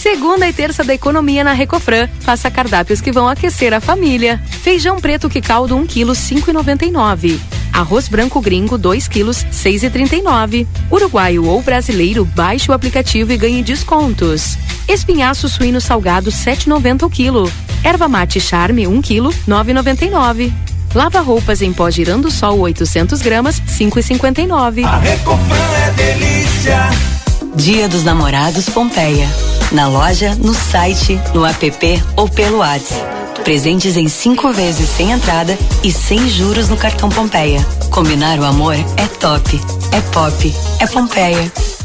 Segunda e terça da economia na Recofran. Faça cardápios que vão aquecer a família. Feijão preto que caldo 1 kg 5,99. Arroz branco gringo 2 kg 6,39. Uruguaio ou brasileiro, baixe o aplicativo e ganhe descontos. Espinhaço suíno salgado 7,90 o quilo. Erva mate charme 1 kg 9,99. Lava roupas em pó girando sol 800 gramas 5,59. A Recofran é delícia. Dia dos Namorados Pompeia. Na loja, no site, no app ou pelo WhatsApp. Presentes em cinco vezes sem entrada e sem juros no cartão Pompeia. Combinar o amor é top, é pop, é Pompeia.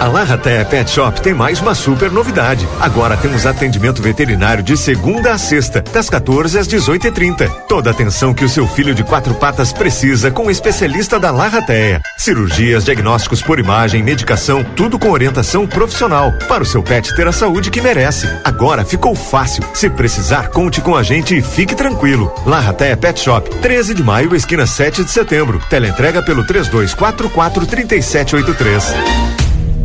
A Larraté Pet Shop tem mais uma super novidade. Agora temos atendimento veterinário de segunda a sexta, das 14 às 18h30. Toda atenção que o seu filho de quatro patas precisa com o especialista da Larrateia. Cirurgias, diagnósticos por imagem, medicação, tudo com orientação profissional para o seu pet ter a saúde que merece. Agora ficou fácil. Se precisar, conte com a gente e fique tranquilo. Larrateia Pet Shop, 13 de maio, esquina 7 de setembro. Teleentrega pelo 3244 3783.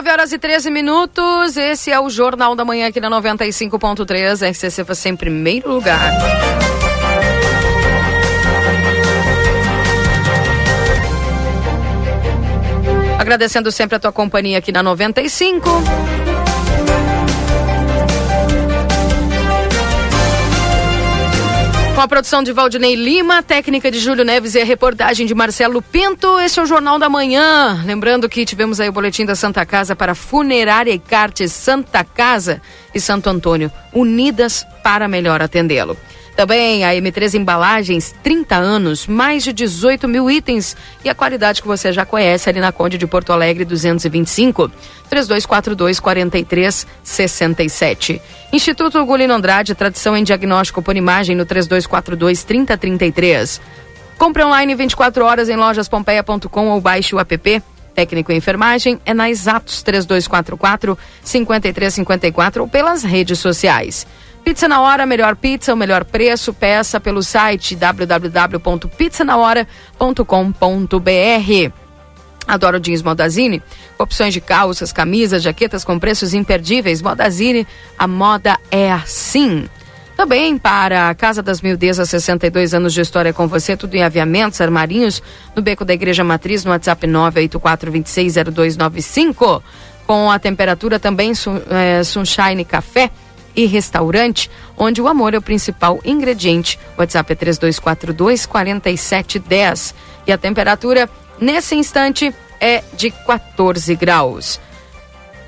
9 horas e 13 minutos. Esse é o Jornal da Manhã aqui na 95.3. RCC você em primeiro lugar. Agradecendo sempre a tua companhia aqui na 95. Com a produção de Valdinei Lima, técnica de Júlio Neves e a reportagem de Marcelo Pinto, esse é o Jornal da Manhã. Lembrando que tivemos aí o boletim da Santa Casa para Funerária e Cartes Santa Casa e Santo Antônio, unidas para melhor atendê-lo. Também a M3 Embalagens, 30 anos, mais de 18 mil itens e a qualidade que você já conhece ali na Conde de Porto Alegre 225, 3242 4367. Instituto Gulino Andrade, tradição em diagnóstico por imagem no 3242 3033. Compre online 24 horas em lojaspompeia.com ou baixe o app. Técnico em enfermagem é na Exatos 3244 5354 ou pelas redes sociais. Pizza na hora, melhor pizza, o melhor preço, peça pelo site www.pizzanahora.com.br. Adoro jeans Modazine, opções de calças, camisas, jaquetas com preços imperdíveis. Modazine, a moda é assim. Também para a Casa das Mildezas, 62 anos de história com você, tudo em aviamentos, armarinhos, no Beco da Igreja Matriz, no WhatsApp 984260295. Com a temperatura também é, Sunshine Café e Restaurante, onde o amor é o principal ingrediente. WhatsApp é 3242 4710. E a temperatura, nesse instante, é de 14 graus.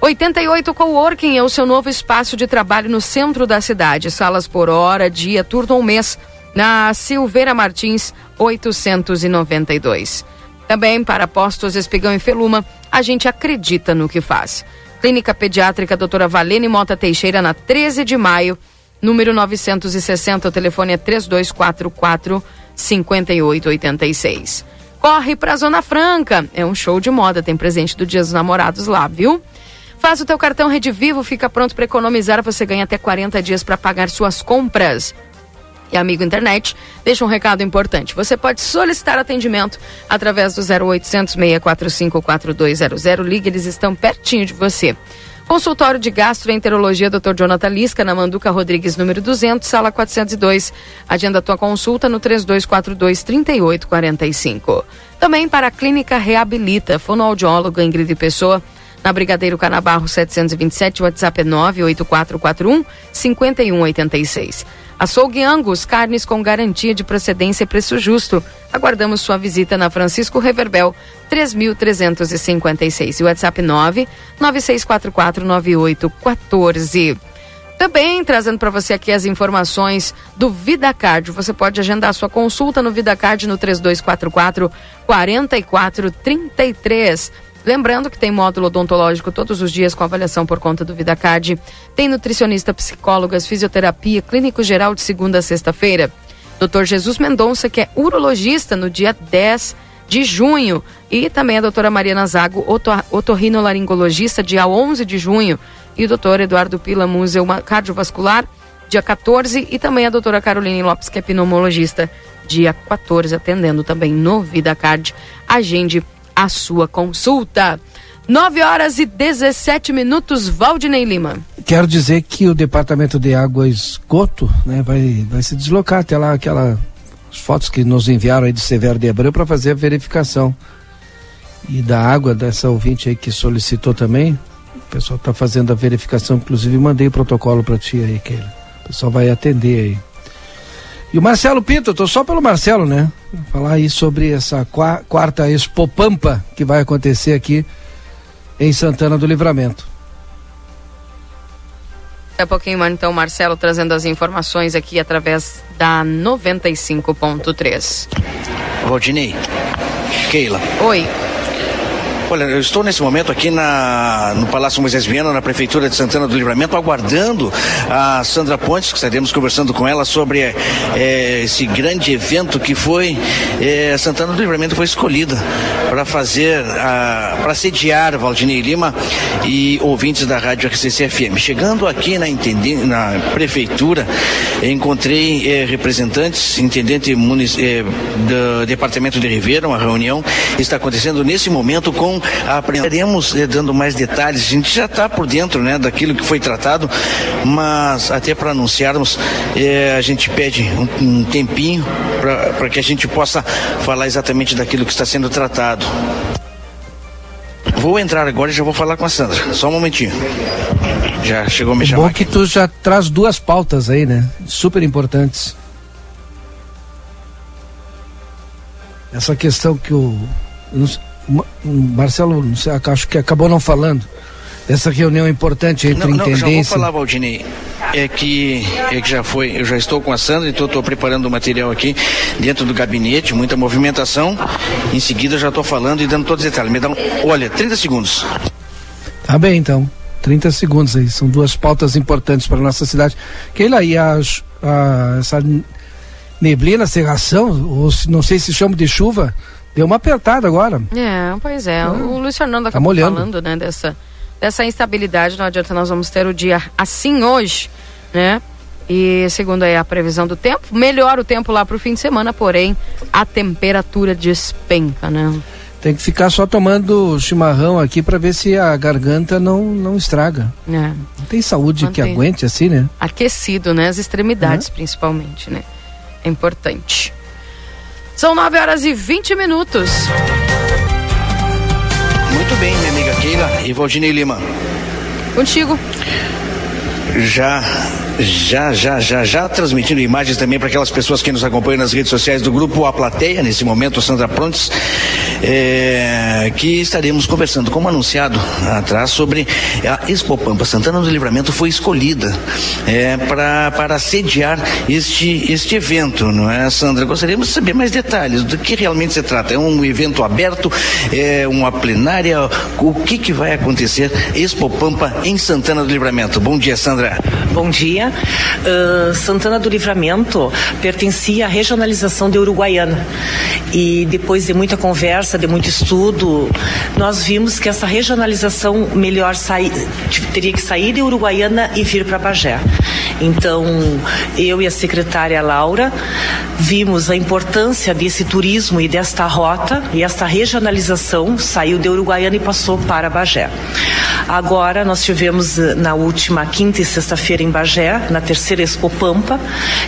88 Coworking é o seu novo espaço de trabalho no centro da cidade. Salas por hora, dia, turno ou mês. Na Silveira Martins, 892. Também para postos Espigão e Feluma, a gente acredita no que faz. Clínica Pediátrica Doutora Valene Mota Teixeira, na 13 de maio, número 960. O telefone é 3244 5886. Corre para a Zona Franca. É um show de moda, tem presente do Dia dos Namorados lá, viu? Faz o teu cartão Rede Vivo, fica pronto para economizar, você ganha até 40 dias para pagar suas compras. E amigo internet, deixa um recado importante. Você pode solicitar atendimento através do 0800 645 4200. Ligue, eles estão pertinho de você. Consultório de Gastroenterologia Dr. Jonathan Lisca, na Manduca Rodrigues, número 200, sala 402. Agenda tua consulta no 3242 3845. Também para a Clínica Reabilita, fonoaudiólogo Ingrid Pessoa na Brigadeiro Canabarro 727, WhatsApp é 98441 5186. Açougue Angus, carnes com garantia de procedência e preço justo. Aguardamos sua visita na Francisco Reverbel 3356 e WhatsApp 9 9644 9814. Também trazendo para você aqui as informações do VidaCard. Você pode agendar sua consulta no VidaCard no 3244 4433. Lembrando que tem módulo odontológico todos os dias com avaliação por conta do VidaCard. Tem nutricionista, psicólogas, fisioterapia, clínico geral de segunda a sexta-feira. Dr. Jesus Mendonça, que é urologista, no dia 10 de junho. E também a doutora Mariana Zago, otorrinolaringologista, dia 11 de junho. E o doutor Eduardo Pila Museu, cardiovascular, dia 14. E também a doutora Caroline Lopes, que é pneumologista, dia 14, atendendo também no VidaCard. Agende a sua consulta. 9 horas e 17 minutos, Valdinei Lima. Quero dizer que o Departamento de Água e Esgoto né, vai, vai se deslocar até lá, aquelas fotos que nos enviaram aí de Severo de Abreu para fazer a verificação. E da água dessa ouvinte aí que solicitou também. O pessoal está fazendo a verificação, inclusive mandei o protocolo para ti aí, Keila. O pessoal vai atender aí. E o Marcelo Pinto, eu tô só pelo Marcelo, né? Falar aí sobre essa quarta Expo Pampa que vai acontecer aqui em Santana do Livramento. Daqui a pouquinho, então, Marcelo trazendo as informações aqui através da 95.3. Rodinei, Keila. Oi. Olha, eu estou nesse momento aqui na, no Palácio Moisés Viana, na Prefeitura de Santana do Livramento, aguardando a Sandra Pontes, que estaremos conversando com ela sobre é, esse grande evento que foi. É, Santana do Livramento foi escolhida para fazer, para sediar Valdinei Lima e ouvintes da Rádio RCC FM. Chegando aqui na, na Prefeitura, encontrei é, representantes, intendente do Departamento de Ribeira, uma reunião está acontecendo nesse momento com aprenderemos eh, dando mais detalhes. A gente já está por dentro né, daquilo que foi tratado, mas até para anunciarmos, eh, a gente pede um, um tempinho para que a gente possa falar exatamente daquilo que está sendo tratado. Vou entrar agora e já vou falar com a Sandra. Só um momentinho. Já chegou a me chamar. Bom que tu já traz duas pautas aí, né? Super importantes. Essa questão que o. Marcelo, acho que acabou não falando. Essa reunião importante entre não, não, intendência. Já vou falar, Valdinei. É que, é que já foi, eu já estou com a Sandra, então estou preparando o material aqui dentro do gabinete, muita movimentação. Em seguida já estou falando e dando todos os detalhes. Me dá um, olha, 30 segundos. Tá bem, então. 30 segundos aí. São duas pautas importantes para a nossa cidade. Keila, e a, a, essa neblina, cerração, ou não sei se chama de chuva, Deu uma apertada agora. É, pois é. Ah, o Luiz Fernando tá acabou tá falando, né, dessa, dessa instabilidade. Não adianta, nós vamos ter o dia assim hoje, né? E segundo aí a previsão do tempo, melhora o tempo lá para o fim de semana, porém a temperatura despenca, né? Tem que ficar só tomando chimarrão aqui para ver se a garganta não, não estraga. É. Não tem saúde que Mantém. aguente assim, né? Aquecido, né? As extremidades, principalmente, né? É importante. São 9 horas e 20 minutos. Muito bem, minha amiga Keila e Valdinei Lima. Contigo. Já, já, já, já, já transmitindo imagens também para aquelas pessoas que nos acompanham nas redes sociais do grupo A Plateia, nesse momento, Sandra Prontes, é, que estaremos conversando, como anunciado atrás, sobre a Expo Pampa Santana do Livramento foi escolhida é, para, para sediar este, este evento, não é, Sandra? Gostaríamos de saber mais detalhes do que realmente se trata. É um evento aberto, é uma plenária, o que, que vai acontecer Expo Pampa em Santana do Livramento? Bom dia, Sandra. Bom dia. Uh, Santana do Livramento pertencia à regionalização de Uruguaiana. E depois de muita conversa, de muito estudo, nós vimos que essa regionalização melhor sair, teria que sair de Uruguaiana e vir para Bagé. Então, eu e a secretária Laura vimos a importância desse turismo e desta rota, e esta regionalização saiu de Uruguaiana e passou para Bagé. Agora, nós tivemos eh, na última quinta e sexta-feira em Bagé, na terceira Expo Pampa,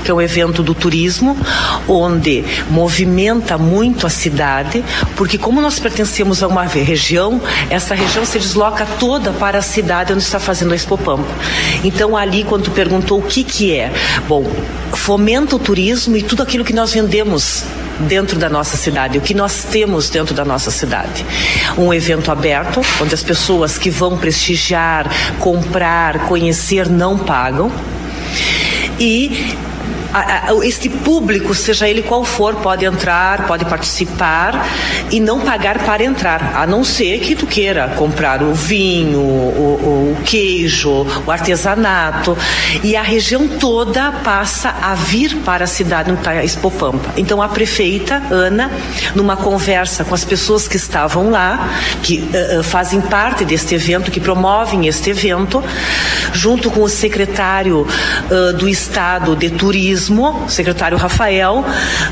que é um evento do turismo, onde movimenta muito a cidade, porque como nós pertencemos a uma região, essa região se desloca toda para a cidade onde está fazendo a Expo Pampa. Então ali, quando perguntou o que que é, bom, fomenta o turismo e tudo aquilo que nós vendemos dentro da nossa cidade, o que nós temos dentro da nossa cidade. Um evento aberto, onde as pessoas que vão prestigiar, comprar, conhecer não pagam. E este público, seja ele qual for, pode entrar, pode participar e não pagar para entrar, a não ser que tu queira comprar o vinho, o, o, queijo, o artesanato. E a região toda passa a vir para a cidade onde está Expo Pampa. Então a prefeita, Ana, numa conversa com as pessoas que estavam lá, que uh, fazem parte deste evento, que promovem este evento, junto com o secretário uh, do Estado de Turismo, o secretário Rafael,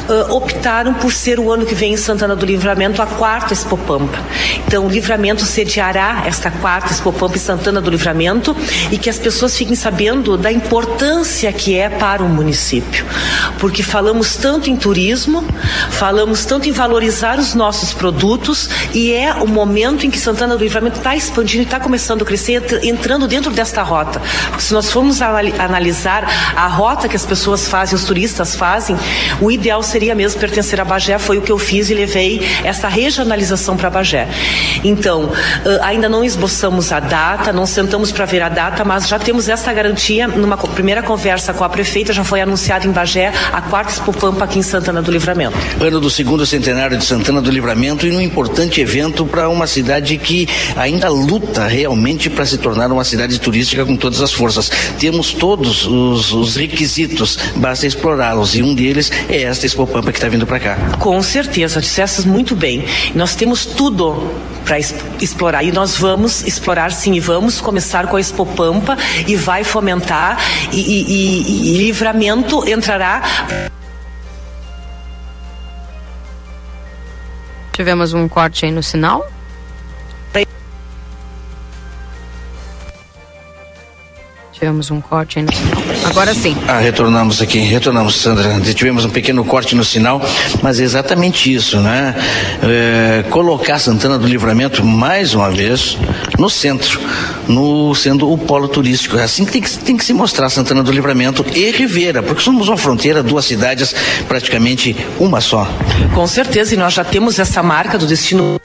uh, optaram por ser o ano que vem em Santana do Livramento a quarta Expo Pampa. Então, o Livramento sediará esta quarta Expo Pampa em Santana do Livramento e que as pessoas fiquem sabendo da importância que é para o município. Porque falamos tanto em turismo, falamos tanto em valorizar os nossos produtos e é o momento em que Santana do Livramento está expandindo e está começando a crescer, entrando dentro desta rota. Porque se nós formos analisar a rota que as pessoas fazem, os turistas fazem, o ideal seria mesmo pertencer a Bagé, foi o que eu fiz e levei essa regionalização para Bagé. Então, ainda não esboçamos a data, não sentamos para ver a data, mas já temos essa garantia numa primeira conversa com a prefeita, já foi anunciado em Bagé a quarta Expo aqui em Santana do Livramento. Ano do segundo centenário de Santana do Livramento e um importante evento para uma cidade que ainda luta realmente para se tornar uma cidade turística com todas as forças. Temos todos os, os requisitos, basta explorá-los e um deles é esta Expo Pampa que está vindo para cá. Com certeza, disseste muito bem. Nós temos tudo para explorar e nós vamos explorar sim e vamos começar com a Expo Pampa e vai fomentar e, e, e, e livramento entrará Tivemos um corte aí no sinal. Tivemos um corte aí no sinal. Agora sim. Ah, retornamos aqui, retornamos, Sandra. Tivemos um pequeno corte no sinal, mas é exatamente isso, né? É, colocar Santana do Livramento mais uma vez no centro, no sendo o polo turístico. É assim que tem, que tem que se mostrar Santana do Livramento e Ribeira, porque somos uma fronteira, duas cidades, praticamente uma só. Com certeza, e nós já temos essa marca do destino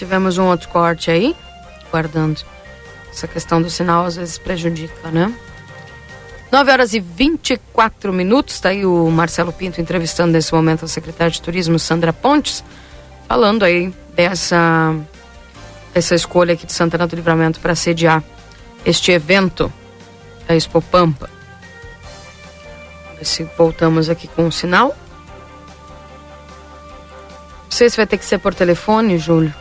Tivemos um outro corte aí, guardando. Essa questão do sinal às vezes prejudica, né? 9 horas e 24 minutos, está aí o Marcelo Pinto entrevistando nesse momento a secretária de Turismo, Sandra Pontes, falando aí dessa, dessa escolha aqui de Santana do Livramento para sediar este evento da Expo Pampa. Ver se voltamos aqui com o sinal. Não sei se vai ter que ser por telefone, Júlio.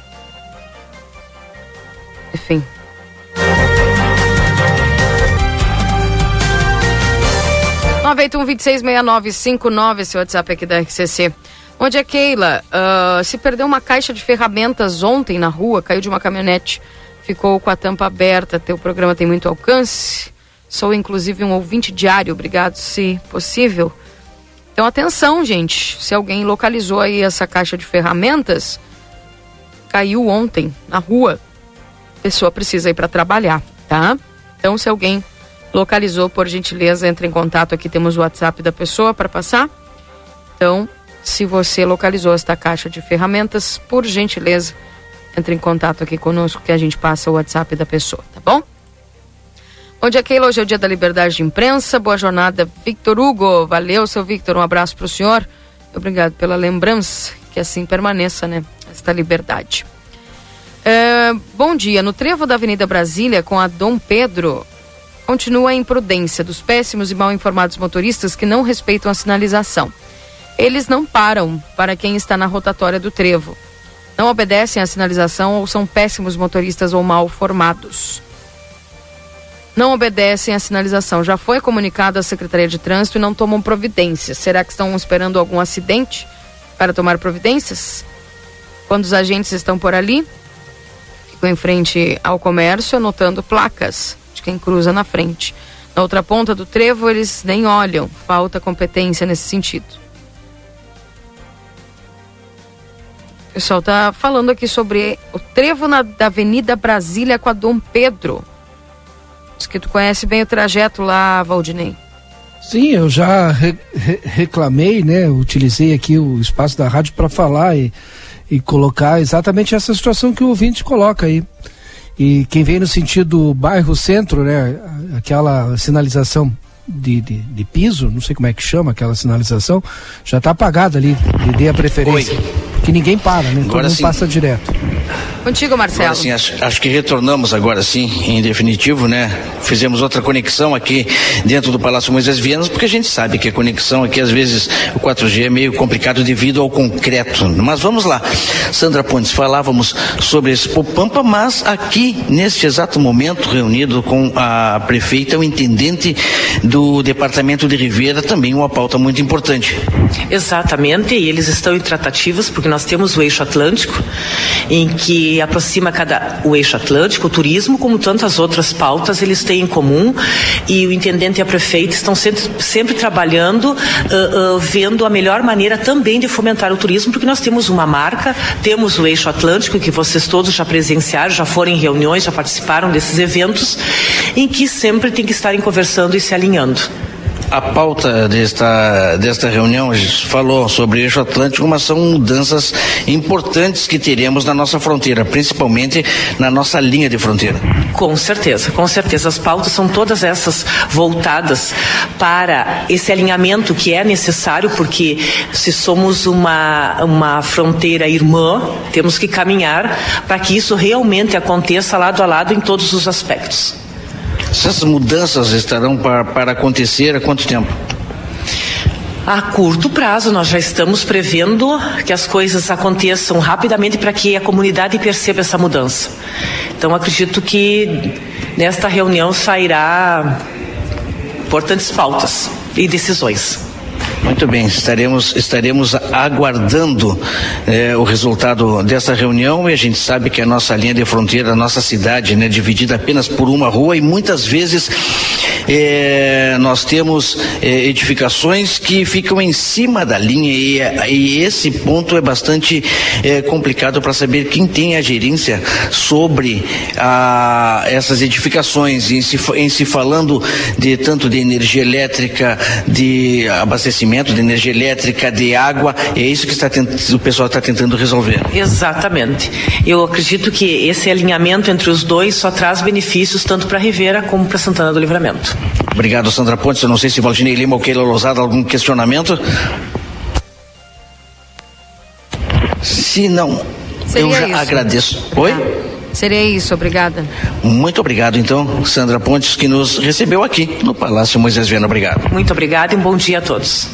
981-266959, esse WhatsApp aqui da RCC. Onde é Keila? Uh, se perdeu uma caixa de ferramentas ontem na rua, caiu de uma caminhonete, ficou com a tampa aberta. Teu programa tem muito alcance. Sou inclusive um ouvinte diário, obrigado, se possível. Então atenção, gente. Se alguém localizou aí essa caixa de ferramentas, caiu ontem na rua. A pessoa precisa ir para trabalhar, tá? Então se alguém localizou, por gentileza, entre em contato aqui, temos o WhatsApp da pessoa para passar. Então, se você localizou esta caixa de ferramentas, por gentileza, entre em contato aqui conosco que a gente passa o WhatsApp da pessoa, tá bom? Onde é Keila? Hoje é o dia da liberdade de imprensa. Boa jornada, Victor Hugo. Valeu, seu Victor. Um abraço para o senhor. Obrigado pela lembrança. Que assim permaneça, né? Esta liberdade. É, bom dia. No trevo da Avenida Brasília, com a Dom Pedro, continua a imprudência dos péssimos e mal informados motoristas que não respeitam a sinalização. Eles não param para quem está na rotatória do trevo. Não obedecem à sinalização ou são péssimos motoristas ou mal formados. Não obedecem à sinalização. Já foi comunicado à Secretaria de Trânsito e não tomam providências. Será que estão esperando algum acidente para tomar providências? Quando os agentes estão por ali, ficam em frente ao comércio anotando placas quem cruza na frente. Na outra ponta do trevo, eles nem olham, falta competência nesse sentido. O pessoal está falando aqui sobre o trevo na, da Avenida Brasília com a Dom Pedro. Diz que tu conhece bem o trajeto lá, Valdinei. Sim, eu já re, re, reclamei, né? Utilizei aqui o espaço da rádio para falar e, e colocar exatamente essa situação que o ouvinte coloca aí. E quem vem no sentido bairro centro, né? Aquela sinalização de, de, de, piso, não sei como é que chama aquela sinalização, já está apagada ali. Lhe dê a preferência. Oi. Porque ninguém para, né? Agora Todo sim. passa direto. Contigo, Marcelo. Agora sim, acho, acho, que retornamos agora sim, em definitivo, né? Fizemos outra conexão aqui dentro do Palácio Moisés Vianas, porque a gente sabe que a conexão aqui, às vezes, o 4G é meio complicado devido ao concreto. Mas vamos lá. Sandra Pontes, falávamos sobre esse Popampa, mas aqui, neste exato momento, reunido com a prefeita, o intendente do departamento de Ribeira, também uma pauta muito importante. Exatamente, e eles estão em tratativas, porque nós temos o eixo Atlântico, em que aproxima cada o eixo atlântico, o turismo, como tantas outras pautas, eles têm em comum e o intendente e a prefeita estão sempre, sempre trabalhando, uh, uh, vendo a melhor maneira também de fomentar o turismo, porque nós temos uma marca, temos o eixo atlântico, que vocês todos já presenciaram, já foram em reuniões, já participaram desses eventos, em que sempre tem que estarem conversando e se alinhando. A pauta desta, desta reunião falou sobre o eixo atlântico, mas são mudanças importantes que teremos na nossa fronteira, principalmente na nossa linha de fronteira. Com certeza, com certeza. As pautas são todas essas voltadas para esse alinhamento que é necessário, porque se somos uma, uma fronteira irmã, temos que caminhar para que isso realmente aconteça lado a lado em todos os aspectos. Essas mudanças estarão para, para acontecer há quanto tempo? A curto prazo, nós já estamos prevendo que as coisas aconteçam rapidamente para que a comunidade perceba essa mudança. Então, acredito que nesta reunião sairá importantes pautas e decisões. Muito bem, estaremos, estaremos aguardando eh, o resultado dessa reunião e a gente sabe que a nossa linha de fronteira, a nossa cidade, né, dividida apenas por uma rua e muitas vezes eh, nós temos eh, edificações que ficam em cima da linha e, e esse ponto é bastante complicado para saber quem tem a gerência sobre a, essas edificações em se, em se falando de tanto de energia elétrica, de abastecimento de energia elétrica, de água, é isso que está o pessoal está tentando resolver. Exatamente. Eu acredito que esse alinhamento entre os dois só traz benefícios tanto para Rivera como para Santana do Livramento. Obrigado, Sandra Pontes. Eu não sei se Valdinei Lima ou Keila Lousada algum questionamento. Se não, Seria eu já isso. agradeço. Oi? Ah. Seria isso, obrigada. Muito obrigado, então, Sandra Pontes, que nos recebeu aqui no Palácio Moisés Viana. Obrigado. Muito obrigada e um bom dia a todos.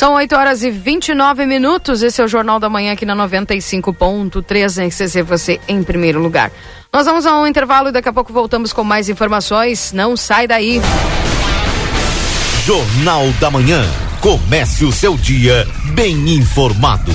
São 8 horas e 29 minutos. Esse é o Jornal da Manhã aqui na 95.3 RCC, você em primeiro lugar. Nós vamos a um intervalo e daqui a pouco voltamos com mais informações. Não sai daí. Jornal da Manhã. Comece o seu dia bem informado.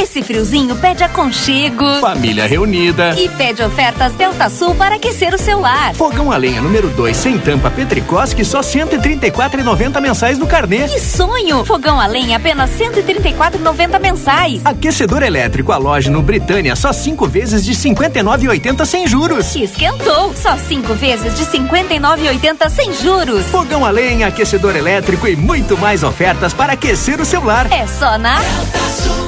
Esse friozinho pede aconchego. Família reunida. E pede ofertas Delta Sul para aquecer o seu lar. Fogão a lenha número 2 sem tampa Petricoski só 134,90 mensais no carnê. Que sonho! Fogão a lenha apenas 134,90 mensais. Aquecedor elétrico a loja no Britânia só cinco vezes de 59,80 sem juros. Esquentou! Só cinco vezes de 59,80 sem juros. Fogão a lenha, aquecedor elétrico e muito mais ofertas para aquecer o seu lar. É só na Delta Sul.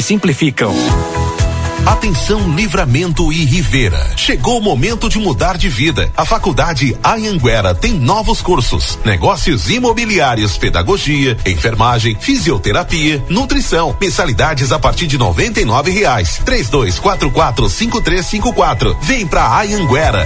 simplificam. Atenção Livramento e Rivera. Chegou o momento de mudar de vida. A Faculdade Anhanguera tem novos cursos: negócios imobiliários, pedagogia, enfermagem, fisioterapia, nutrição. Mensalidades a partir de noventa e nove reais. Três dois quatro quatro cinco três cinco quatro. Vem pra Anhanguera.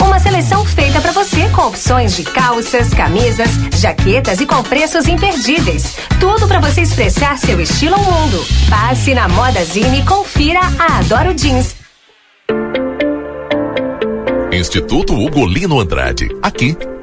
Uma seleção feita para você com opções de calças, camisas, jaquetas e com preços imperdíveis. Tudo para você expressar seu estilo ao mundo. Passe na Moda Zine e confira a Adoro Jeans. Instituto Ugolino Andrade. Aqui,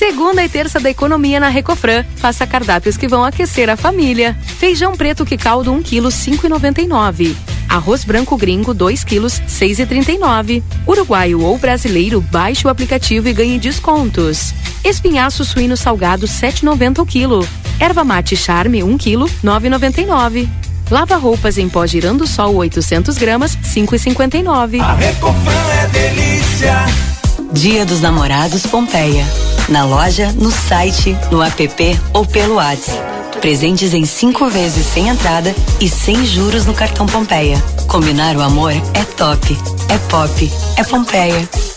Segunda e terça da economia na Recofran. Faça cardápios que vão aquecer a família. Feijão preto que caldo 1 kg 5,99. Arroz branco gringo 2 kg 6,39. Uruguaio ou brasileiro, baixe o aplicativo e ganhe descontos. Espinhaço suíno salgado 7,90 o quilo. Erva mate charme 1 kg 9,99. Lava roupas em pó girando sol 800 gramas 5,59. A Recofran é delícia. Dia dos Namorados Pompeia. Na loja, no site, no app ou pelo WhatsApp. Presentes em cinco vezes sem entrada e sem juros no cartão Pompeia. Combinar o amor é top, é pop, é Pompeia.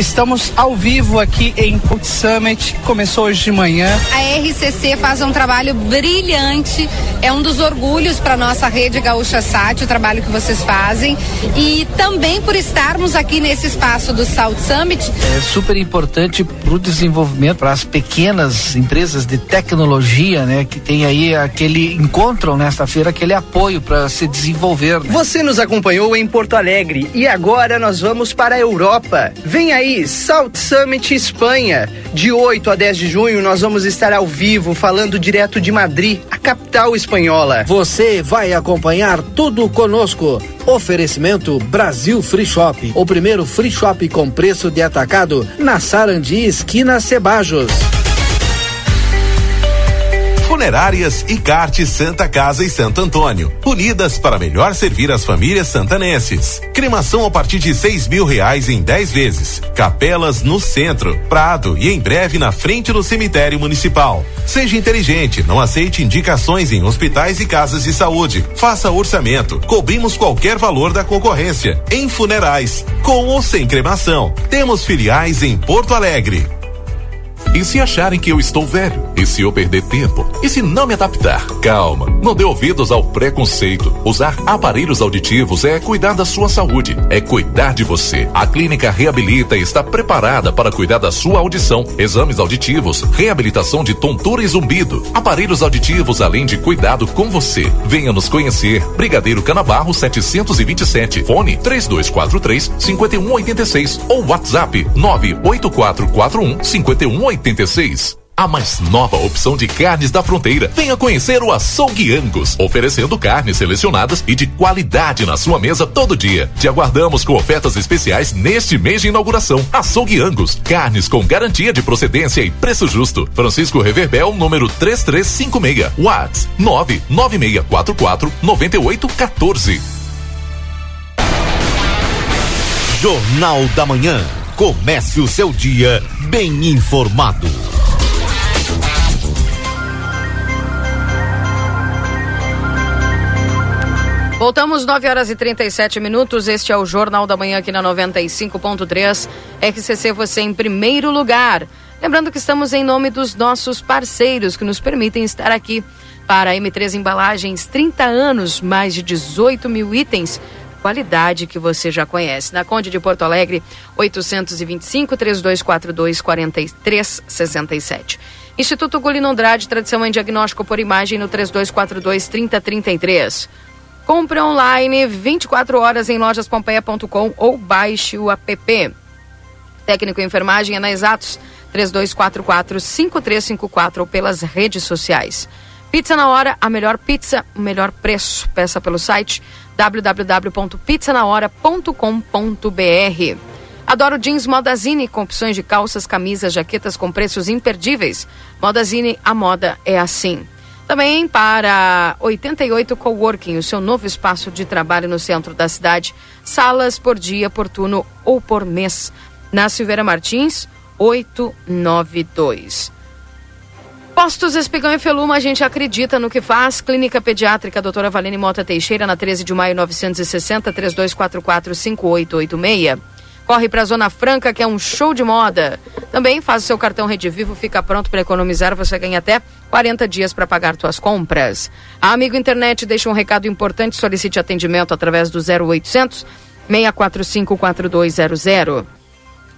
Estamos ao vivo aqui em Put Summit, começou hoje de manhã. A RCC faz um trabalho brilhante, é um dos orgulhos para nossa rede Gaúcha Sat, o trabalho que vocês fazem. E também por estarmos aqui nesse espaço do South Summit. É super importante para o desenvolvimento, para as pequenas empresas de tecnologia, né? Que tem aí aquele, encontram nesta feira aquele apoio para se desenvolver. Né? Você nos acompanhou em Porto Alegre e agora nós vamos para a Europa. Vem aí South Summit Espanha. De 8 a 10 de junho nós vamos estar ao vivo falando direto de Madrid, a capital espanhola. Você vai acompanhar tudo conosco. Oferecimento Brasil Free Shop, o primeiro free shop com preço de atacado na Sarandi, esquina Cebajos. Funerárias e Carte Santa Casa e Santo Antônio, unidas para melhor servir as famílias santanenses. Cremação a partir de seis mil reais em 10 vezes. Capelas no centro, Prado e em breve na frente do cemitério municipal. Seja inteligente, não aceite indicações em hospitais e casas de saúde. Faça orçamento, cobrimos qualquer valor da concorrência. Em funerais, com ou sem cremação. Temos filiais em Porto Alegre. E se acharem que eu estou velho? E se eu perder tempo? E se não me adaptar? Calma, não dê ouvidos ao preconceito. Usar aparelhos auditivos é cuidar da sua saúde, é cuidar de você. A Clínica Reabilita está preparada para cuidar da sua audição, exames auditivos, reabilitação de tontura e zumbido, aparelhos auditivos, além de cuidado com você. Venha nos conhecer. Brigadeiro Canabarro 727, fone 3243 5186 ou WhatsApp 98441 5186. 86. A mais nova opção de carnes da fronteira. Venha conhecer o Açougue Angus, oferecendo carnes selecionadas e de qualidade na sua mesa todo dia. Te aguardamos com ofertas especiais neste mês de inauguração. Açougue Angus, carnes com garantia de procedência e preço justo. Francisco Reverbel, número 3356. Whats 99644 9814. Jornal da Manhã. Comece o seu dia bem informado. Voltamos 9 horas e 37 minutos. Este é o Jornal da Manhã aqui na 95.3. RCC você em primeiro lugar. Lembrando que estamos em nome dos nossos parceiros que nos permitem estar aqui para a M3 Embalagens 30 anos, mais de 18 mil itens qualidade que você já conhece. Na Conde de Porto Alegre, 825 3242 4367. Instituto Gulino Andrade, tradição em diagnóstico por imagem no 3242 3033. Compre online 24 horas em lojaspompeia.com ou baixe o app. Técnico em enfermagem é na Exatos 3244 5354 ou pelas redes sociais. Pizza na hora, a melhor pizza, o melhor preço. Peça pelo site www.pizzanahora.com.br. Adoro jeans Modazine com opções de calças, camisas, jaquetas com preços imperdíveis. Modazine, a moda é assim. Também para 88 Coworking, o seu novo espaço de trabalho no centro da cidade. Salas por dia, por turno ou por mês. Na Silveira Martins, 892. Postos Espigão e Feluma, a gente acredita no que faz. Clínica Pediátrica Doutora Valene Mota Teixeira, na 13 de maio 960, 3244 5886. Corre para a Zona Franca, que é um show de moda. Também faz o seu cartão Rede Vivo, fica pronto para economizar. Você ganha até 40 dias para pagar suas compras. A Amigo Internet deixa um recado importante. Solicite atendimento através do 0800 645 4200.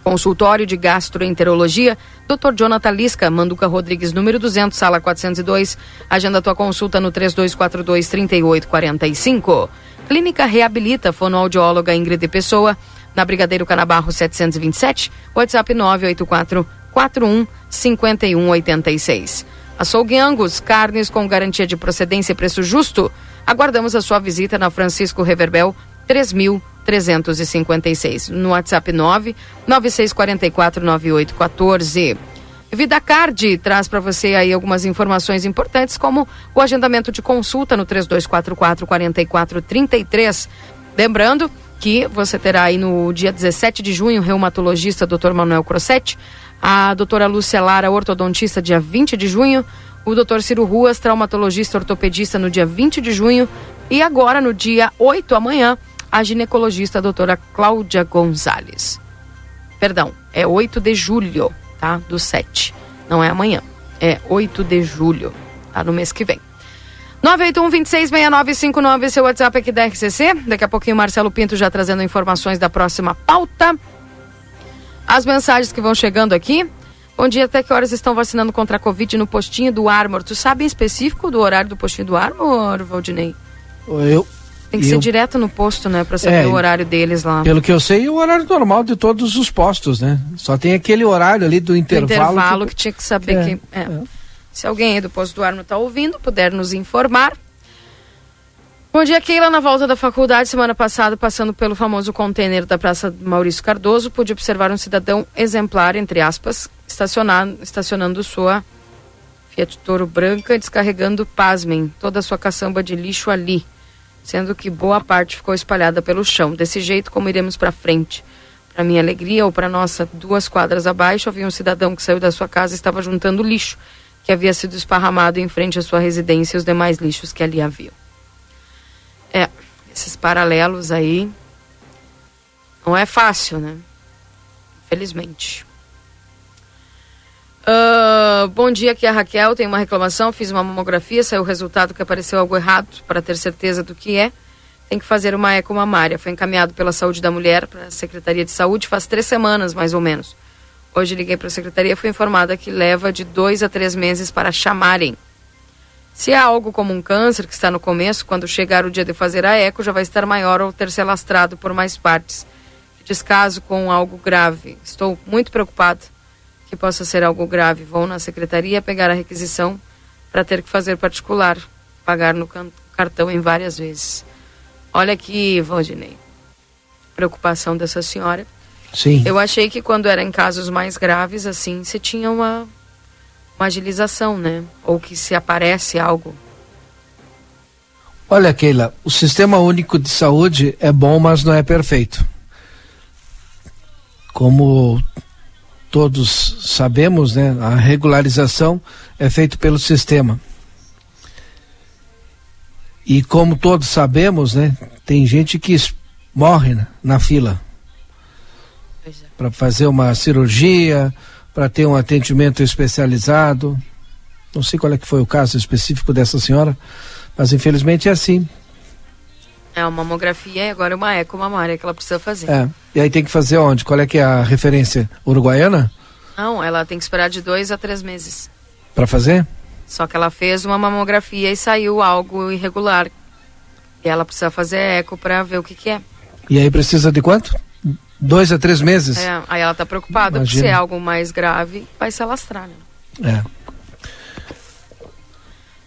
Consultório de Gastroenterologia, Dr. Jonathan Lisca, Manduca Rodrigues, número 200, sala 402. Agenda tua consulta no 3242-3845. Clínica Reabilita, fonoaudióloga Ingrid Pessoa, na Brigadeiro Canabarro 727, WhatsApp 984 41 5186. Açougue Angus, carnes com garantia de procedência e preço justo. Aguardamos a sua visita na Francisco Reverbel 3356. No WhatsApp 9 9644 9814. Vida Card traz para você aí algumas informações importantes, como o agendamento de consulta no 3244 4433. Lembrando que você terá aí no dia 17 de junho o reumatologista Dr. Manuel Crossetti, a doutora Lúcia Lara, ortodontista, dia 20 de junho, o Dr. Ciro Ruas, traumatologista ortopedista, no dia 20 de junho, E agora, no dia 8, amanhã, a ginecologista a doutora Cláudia Gonzalez. Perdão, é 8 de julho, tá? Do 7. Não é amanhã. É 8 de julho, tá? No mês que vem. 981-266959, seu WhatsApp aqui da RCC. Daqui a pouquinho o Marcelo Pinto já trazendo informações da próxima pauta. As mensagens que vão chegando aqui. Bom dia, até que horas estão vacinando contra a Covid no postinho do Armor? Tu sabe em específico do horário do postinho do Armor, Valdinei? Eu, Tem que eu, ser direto no posto, né? Pra saber É, o horário deles lá. Pelo que eu sei, é o horário normal de todos os postos, né? Só tem aquele horário ali do Do intervalo. intervalo que, tinha que saber É, que. é. Se alguém aí do posto do Armo está ouvindo, puder nos informar. Bom dia, Keila. Na volta da faculdade, semana passada, passando pelo famoso container da Praça Maurício Cardoso, pude observar um cidadão exemplar, entre aspas, estacionar, estacionando sua Fiat Toro branca, descarregando, pasmem, toda a sua caçamba de lixo ali, sendo que boa parte ficou espalhada pelo chão. Desse jeito, como iremos para frente? Para minha alegria ou para nossa, duas quadras abaixo, havia um cidadão que saiu da sua casa e estava juntando lixo que havia sido esparramado em frente à sua residência e os demais lixos que ali haviam. É, esses paralelos aí não é fácil, né? Infelizmente. Ah, bom dia, aqui é a Raquel. Tem uma reclamação. Fiz uma mamografia, saiu o resultado que apareceu algo errado. Para ter certeza do que é, tem que fazer uma eco mamária. Foi encaminhado pela Saúde da Mulher para a Secretaria de Saúde faz três semanas, mais ou menos. Hoje liguei para a secretaria e fui informada que leva de dois a três meses para chamarem. Se é algo como um câncer que está no começo, quando chegar o dia de fazer a eco, já vai estar maior ou ter se alastrado por mais partes. Descaso com algo grave. Estou muito preocupado que possa ser algo grave. Vou na secretaria pegar a requisição para ter que fazer particular, pagar no cartão em várias vezes. Olha aqui, Valdinei. Preocupação dessa senhora. Sim. Eu achei que quando era em casos mais graves, assim, você tinha uma, uma agilização, né? Ou que se aparece algo. Olha, Keila, o Sistema Único de Saúde é bom, mas não é perfeito. Como todos sabemos, né, a regularização é feita pelo sistema. E como todos sabemos, né, tem gente que morre né, na fila para fazer uma cirurgia, para ter um atendimento especializado. Não sei qual é que foi o caso específico dessa senhora, mas infelizmente é assim. É uma mamografia e agora uma eco mamária que ela precisa fazer. É. E aí tem que fazer onde? Qual é que é a referência? Uruguaiana? Não, ela tem que esperar de dois a três meses. Para fazer? Só que ela fez uma mamografia e saiu algo irregular. E ela precisa fazer eco para ver o que, que é. E aí precisa de quanto? Dois a três meses? É, aí ela tá preocupada, porque se é algo mais grave, vai se alastrar, né? É.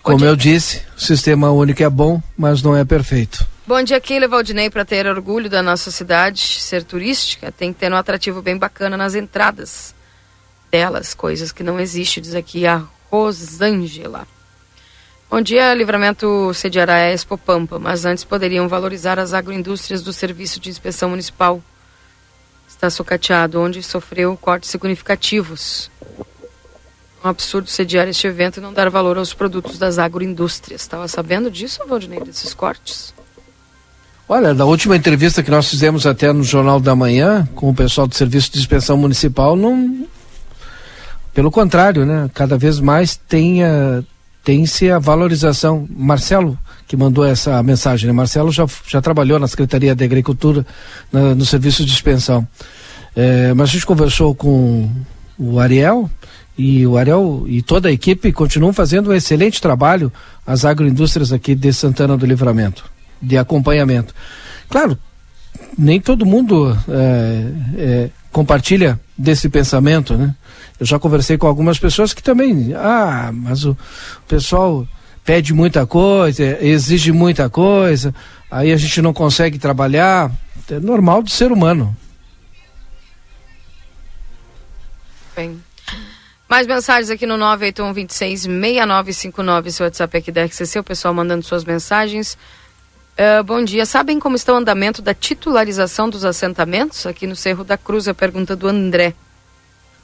Como eu disse, o sistema único é bom, mas não é perfeito. Bom dia, Keila Valdinei. Para ter orgulho da nossa cidade ser turística, tem que ter um atrativo bem bacana nas entradas delas, coisas que não existem, diz aqui a Rosângela. Bom dia, Livramento sediará a Expo Pampa, mas antes poderiam valorizar as agroindústrias do Serviço de Inspeção Municipal. Está socateado, onde sofreu cortes significativos. Um absurdo sediar este evento e não dar valor aos produtos das agroindústrias. Estava sabendo disso, Valdinei, desses cortes? Olha, na última entrevista que nós fizemos até no Jornal da Manhã, com o pessoal do Serviço de Inspeção Municipal, não. Pelo contrário, né? Cada vez mais tem, a- tem-se a valorização. Marcelo, que mandou essa mensagem, né? Marcelo já, já trabalhou na Secretaria de Agricultura, na- no Serviço de Inspeção. É, mas a gente conversou com o Ariel e o Ariel e toda a equipe continuam fazendo um excelente trabalho as agroindústrias aqui de Santana do Livramento, de acompanhamento. Claro, nem todo mundo é, é, compartilha desse pensamento, né? Eu já conversei com algumas pessoas que também, ah, mas o pessoal pede muita coisa, exige muita coisa, aí a gente não consegue trabalhar. É normal do ser humano. Bem. Mais mensagens aqui no 981 26 6959, seu WhatsApp aqui da RCC, o pessoal mandando suas mensagens. Ah, bom dia. Sabem como está o andamento da titularização dos assentamentos aqui no Cerro da Cruz? A pergunta do André.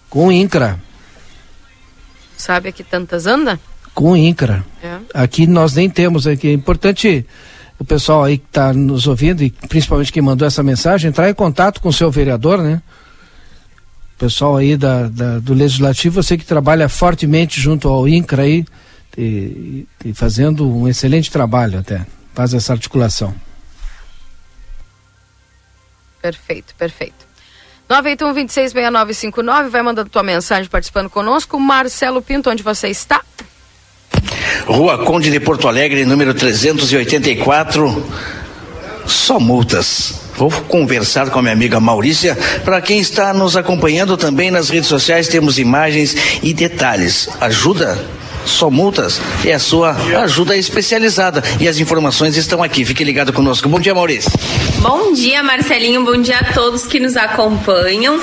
Com o INCRA, Sabe a que tantas anda? com o INCRA. É. Aqui nós nem temos, aqui é importante o pessoal aí que está nos ouvindo, e principalmente quem mandou essa mensagem, entrar em contato com o seu vereador, né? O pessoal aí da, da- do Legislativo, você que trabalha fortemente junto ao INCRA aí, e, e fazendo um excelente trabalho até, faz essa articulação. Perfeito, perfeito. 981-266959, vai mandando tua mensagem participando conosco. Marcelo Pinto, onde você está? Rua Conde de Porto Alegre, número 384. Só multas. Vou conversar com a minha amiga Maurícia. Para quem está nos acompanhando também nas redes sociais, temos imagens e detalhes. Ajuda? Só multas é a sua ajuda especializada. E as informações estão aqui. Fique ligado conosco. Bom dia, Maurício. Bom dia, Marcelinho. Bom dia a todos que nos acompanham.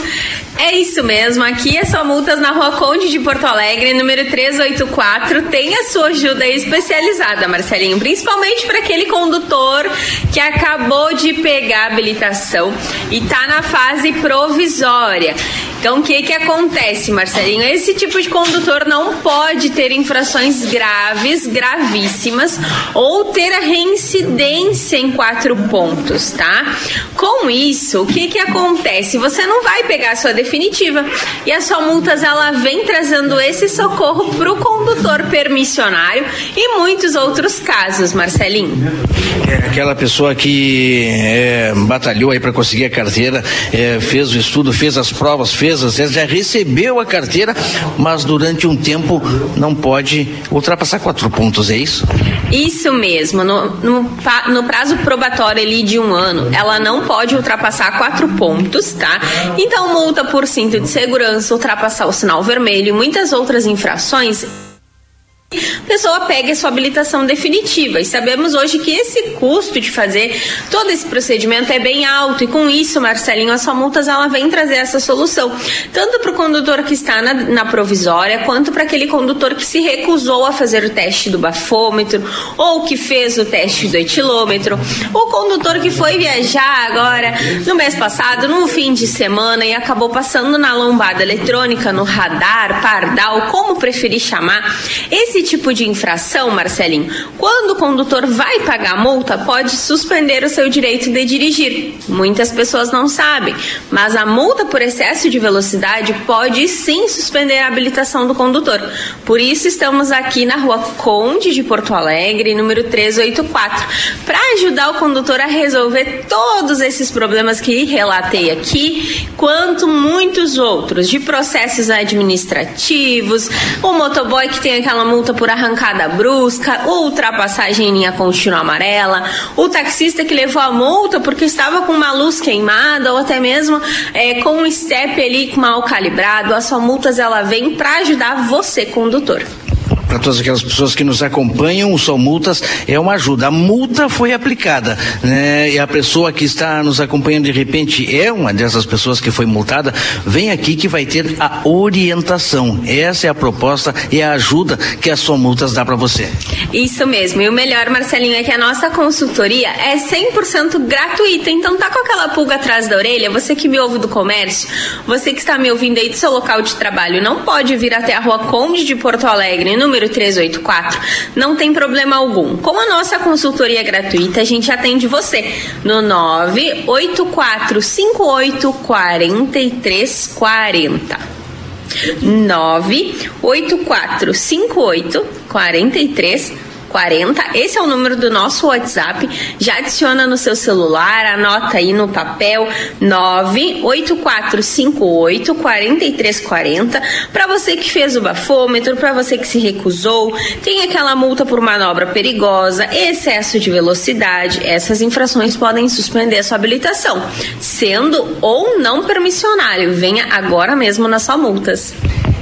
É isso mesmo, aqui é só multas na Rua Conde de Porto Alegre, número 384. Tem a sua ajuda especializada, Marcelinho, principalmente para aquele condutor que acabou de pegar a habilitação e está na fase provisória. Então, o que que acontece, Marcelinho? Esse tipo de condutor não pode ter infrações graves, gravíssimas, ou ter a reincidência em quatro pontos, tá? Com isso, o que que acontece? Você não vai pegar a sua definitiva e a sua multas ela vem trazendo esse socorro para o condutor permissionário e muitos outros casos, Marcelinho. É aquela pessoa que é, batalhou aí para conseguir a carteira, é, fez o estudo, fez as provas, fez as já recebeu a carteira, mas durante um tempo não pode ultrapassar quatro pontos, é isso? Isso mesmo, no, no, no prazo probatório ali de um ano, ela não pode ultrapassar quatro pontos, tá? Então, multa por cinto de segurança, ultrapassar o sinal vermelho e muitas outras infrações. A pessoa pega a sua habilitação definitiva. E sabemos hoje que esse custo de fazer todo esse procedimento é bem alto. E com isso, Marcelinho, as sua multas ela vem trazer essa solução. Tanto para o condutor que está na, na provisória, quanto para aquele condutor que se recusou a fazer o teste do bafômetro, ou que fez o teste do etilômetro, o condutor que foi viajar agora no mês passado, no fim de semana, e acabou passando na lombada eletrônica, no radar, pardal, como preferir chamar. Esse tipo de infração, Marcelinho, quando o condutor vai pagar a multa, pode suspender o seu direito de dirigir. Muitas pessoas não sabem, mas a multa por excesso de velocidade pode sim suspender a habilitação do condutor. Por isso estamos aqui na Rua Conde de Porto Alegre, número 384, para ajudar o condutor a resolver todos esses problemas que relatei aqui, quanto muitos outros, de processos administrativos, o motoboy que tem aquela multa por arrancada brusca, ultrapassagem em linha contínua amarela, o taxista que levou a multa porque estava com uma luz queimada ou até mesmo é, com um step ali mal calibrado, as suas multas ela vem para ajudar você, condutor. Para todas aquelas pessoas que nos acompanham, São Multas é uma ajuda. A multa foi aplicada, né? E a pessoa que está nos acompanhando de repente é uma dessas pessoas que foi multada, vem aqui que vai ter a orientação. Essa é a proposta e a ajuda que a São Multas dá para você. Isso mesmo. E o melhor, Marcelinho, é que a nossa consultoria é 100% gratuita. Então tá com aquela pulga atrás da orelha, você que me ouve do comércio, você que está me ouvindo aí do seu local de trabalho, não pode vir até a Rua Conde de Porto Alegre, número 384, não tem problema algum. Com a nossa consultoria gratuita, a gente atende você no 98458 4340. 98458 43 40. Esse é o número do nosso WhatsApp. Já adiciona no seu celular, anota aí no papel 98458 4340 para você que fez o bafômetro, para você que se recusou, tem aquela multa por manobra perigosa, excesso de velocidade. Essas infrações podem suspender a sua habilitação, sendo ou não permissionário. Venha agora mesmo nas suas multas.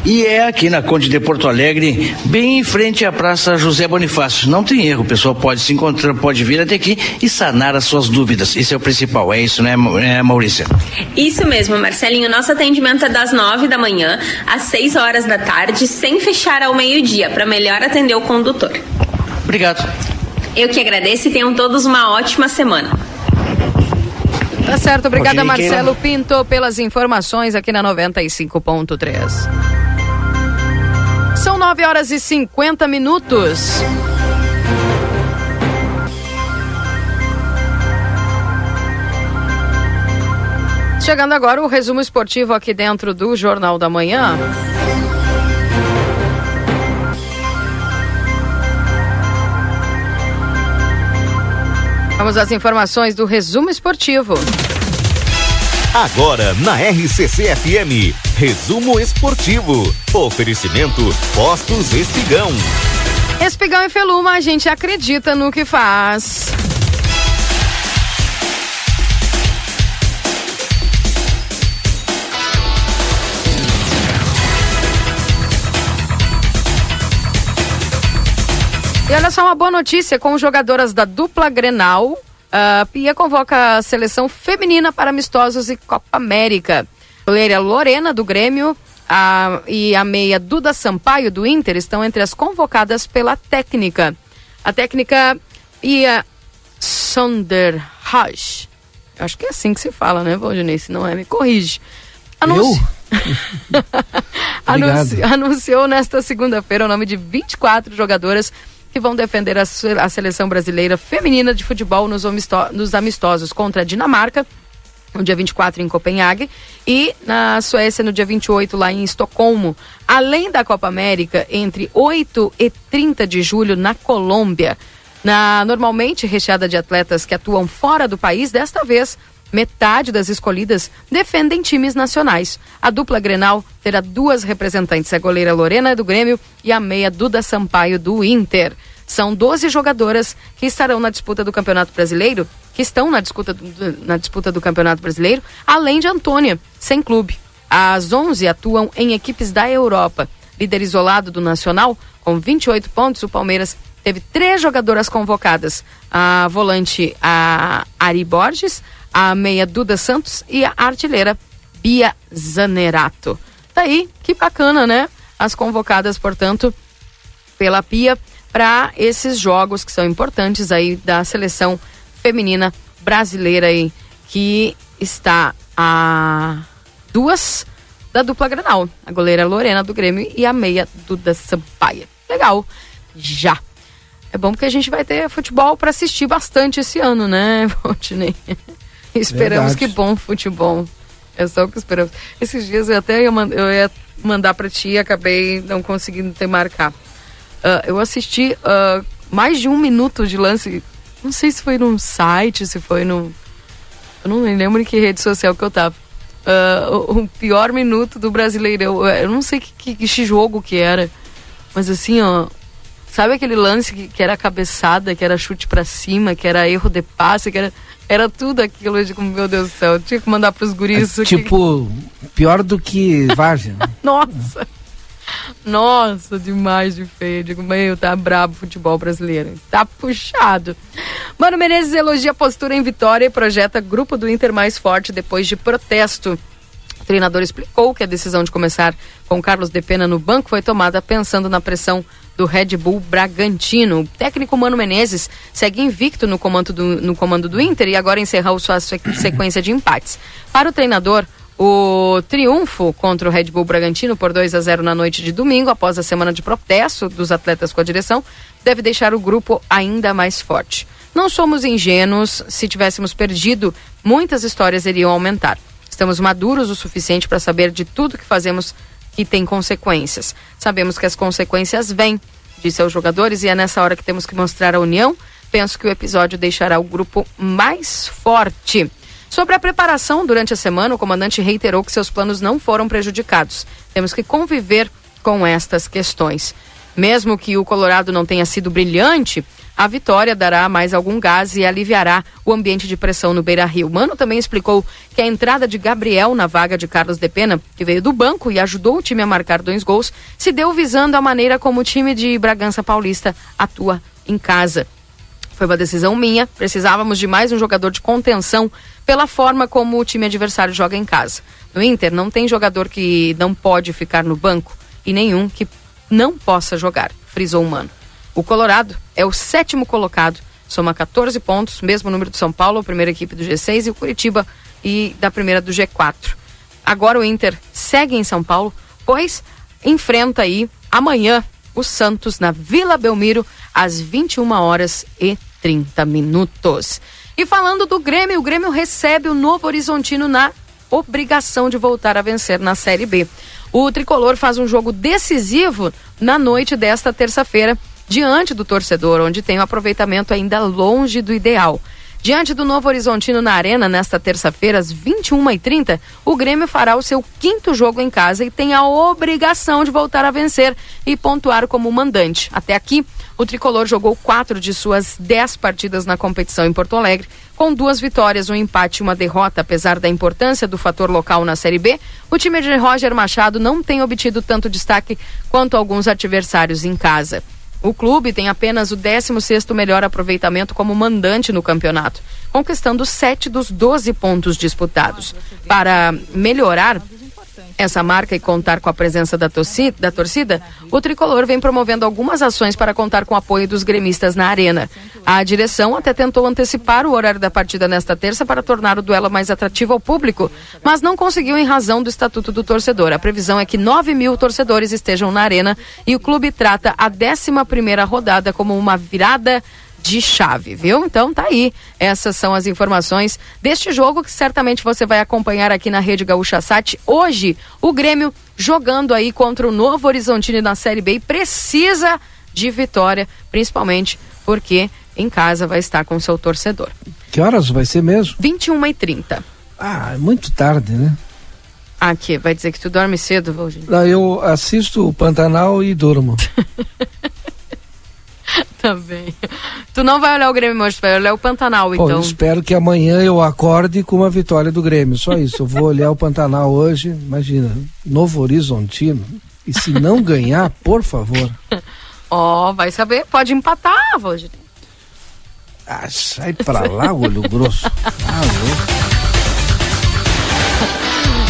E é aqui na Conde de Porto Alegre, bem em frente à Praça José Bonifácio. Não tem erro, o pessoal pode se encontrar, pode vir até aqui e sanar as suas dúvidas. Isso é o principal, é isso, né, Ma- é, Maurícia? Isso mesmo, Marcelinho. Nosso atendimento é das nove da manhã às seis horas da tarde, sem fechar ao meio-dia, para melhor atender o condutor. Obrigado. Eu que agradeço e tenham todos uma ótima semana. Tá certo, obrigada. Marcelo Pinto pelas informações aqui na 95.3. São 9 horas e 50 minutos. Chegando agora o resumo esportivo aqui dentro do Jornal da Manhã. Vamos às informações do resumo esportivo. Agora na RCC FM, resumo esportivo. Oferecimento Postos Espigão. Espigão e Feluma, a gente acredita no que faz. E olha só uma boa notícia com jogadoras da dupla Grenal. A Pia convoca a seleção feminina para amistosos e Copa América. Goleira Lorena, do Grêmio, a, e a meia Duda Sampaio, do Inter, estão entre as convocadas pela técnica. A técnica Pia Sonderhaj. Acho que é assim que se fala, né, Valdinei? Se não é, me corrige. Anunci... [LAUGHS] Anunci... Anunciou nesta segunda-feira o nome de 24 jogadoras que vão defender a, a seleção brasileira feminina de futebol nos, nos amistosos contra a Dinamarca, no dia 24 em Copenhague, e na Suécia no dia 28 lá em Estocolmo. Além da Copa América, entre 8 e 30 de julho na Colômbia. Na, normalmente recheada de atletas que atuam fora do país, desta vez metade das escolhidas defendem times nacionais. A dupla Grenal terá duas representantes, a goleira Lorena do Grêmio e a meia Duda Sampaio do Inter. São 12 jogadoras que estarão na disputa do Campeonato Brasileiro, que estão na disputa do, na disputa do Campeonato Brasileiro, além de Antônia, sem clube. As 11 atuam em equipes da Europa. Líder isolado do Nacional, com 28 pontos, o Palmeiras teve três jogadoras convocadas: a volante a Ari Borges, a meia Duda Santos e a artilheira Bia Zanerato. Tá aí, que bacana, né? As convocadas, portanto, pela Pia para esses jogos que são importantes aí da seleção feminina brasileira aí, que está a duas da dupla Granal, a goleira Lorena do Grêmio e a meia Duda Sampaia. Legal, já. É bom porque a gente vai ter futebol para assistir bastante esse ano, né, [LAUGHS] Valdinei? [LAUGHS] Esperamos Verdade. que bom futebol. É só o que esperamos. Esses dias eu até ia, eu ia mandar para ti e acabei não conseguindo te marcar. Uh, eu assisti uh, mais de um minuto de lance. Não sei se foi num site, se foi num. Eu não lembro em que rede social que eu tava. Uh, o, pior minuto do Brasileirão. Eu, eu não sei que, que, que, jogo que era. Mas assim, ó. Sabe aquele lance que, que era cabeçada, que era chute para cima, que era erro de passe, que era. Era tudo aquilo, eu digo, meu Deus do céu, tinha que mandar pros guris. É, tipo, que... pior do que Vargem. [LAUGHS] Nossa! Nossa, demais de feio. Digo, meu, tá brabo o futebol brasileiro. Tá puxado. Mano Menezes elogia a postura em vitória e projeta grupo do Inter mais forte depois de protesto. O treinador explicou que a decisão de começar com Carlos de Pena no banco foi tomada pensando na pressão do Red Bull Bragantino. O técnico Mano Menezes segue invicto no comando do, no comando do Inter e agora encerrou sua [COUGHS] sequência de empates. Para o treinador, o triunfo contra o Red Bull Bragantino por 2 a 0 na noite de domingo, após a semana de protesto dos atletas com a direção, deve deixar o grupo ainda mais forte. Não somos ingênuos, se tivéssemos perdido, muitas histórias iriam aumentar. Estamos maduros o suficiente para saber de tudo que fazemos que tem consequências. Sabemos que as consequências vêm, disse aos jogadores, e é nessa hora que temos que mostrar a união. Penso que o episódio deixará o grupo mais forte. Sobre a preparação durante a semana, o comandante reiterou que seus planos não foram prejudicados. Temos que conviver com estas questões. Mesmo que o Colorado não tenha sido brilhante, a vitória dará mais algum gás e aliviará o ambiente de pressão no Beira Rio. Mano também explicou que a entrada de Gabriel na vaga de Carlos de Pena, que veio do banco e ajudou o time a marcar dois gols, se deu visando a maneira como o time de Bragança Paulista atua em casa. Foi uma decisão minha, precisávamos de mais um jogador de contenção pela forma como o time adversário joga em casa. No Inter, não tem jogador que não pode ficar no banco e nenhum que não possa jogar, frisou o Mano. O Colorado é o sétimo colocado, soma 14 pontos, mesmo número do São Paulo, a primeira equipe do G6, e o Curitiba e da primeira do G4. Agora o Inter segue em São Paulo, pois enfrenta aí amanhã o Santos na Vila Belmiro às 21 horas e 30 minutos. E falando do Grêmio, o Grêmio recebe o Novo Horizontino na obrigação de voltar a vencer na Série B. O tricolor faz um jogo decisivo na noite desta terça-feira, diante do torcedor, onde tem um aproveitamento ainda longe do ideal. Diante do Novo Horizontino na Arena, nesta terça-feira, às 21h30, o Grêmio fará o seu quinto jogo em casa e tem a obrigação de voltar a vencer e pontuar como mandante. Até aqui, o tricolor jogou quatro de suas dez partidas na competição em Porto Alegre, com duas vitórias, um empate e uma derrota. Apesar da importância do fator local na Série B, o time de Roger Machado não tem obtido tanto destaque quanto alguns adversários em casa. O clube tem apenas o 16º melhor aproveitamento como mandante no campeonato, conquistando sete dos 12 pontos disputados. Para melhorar essa marca e contar com a presença da torcida, da torcida, o tricolor vem promovendo algumas ações para contar com o apoio dos gremistas na arena. A direção até tentou antecipar o horário da partida nesta terça para tornar o duelo mais atrativo ao público, mas não conseguiu em razão do estatuto do torcedor. A previsão é que 9 mil torcedores estejam na arena e o clube trata a 11 primeira rodada como uma virada de chave, viu? Então tá aí. Essas são as informações deste jogo que certamente você vai acompanhar aqui na Rede Gaúcha Sat. Hoje, o Grêmio jogando aí contra o Novo Horizontino na Série B e precisa de vitória, principalmente porque em casa vai estar com seu torcedor. Que horas vai ser mesmo? 21 e 30 Ah, é muito tarde, né? Aqui, vai dizer que tu dorme cedo, Valdir? Não, eu assisto o Pantanal e durmo. [LAUGHS] [LAUGHS] Também. Tu não vai olhar o Grêmio hoje, tu vai olhar o Pantanal, Bom, então. eu espero que amanhã eu acorde com uma vitória do Grêmio. Só isso. Eu vou olhar o Pantanal hoje. Imagina, Novo Horizontino. E se não ganhar, por favor. Ó, vai saber, pode empatar, Valdir. Ah, sai pra lá, olho grosso. [LAUGHS]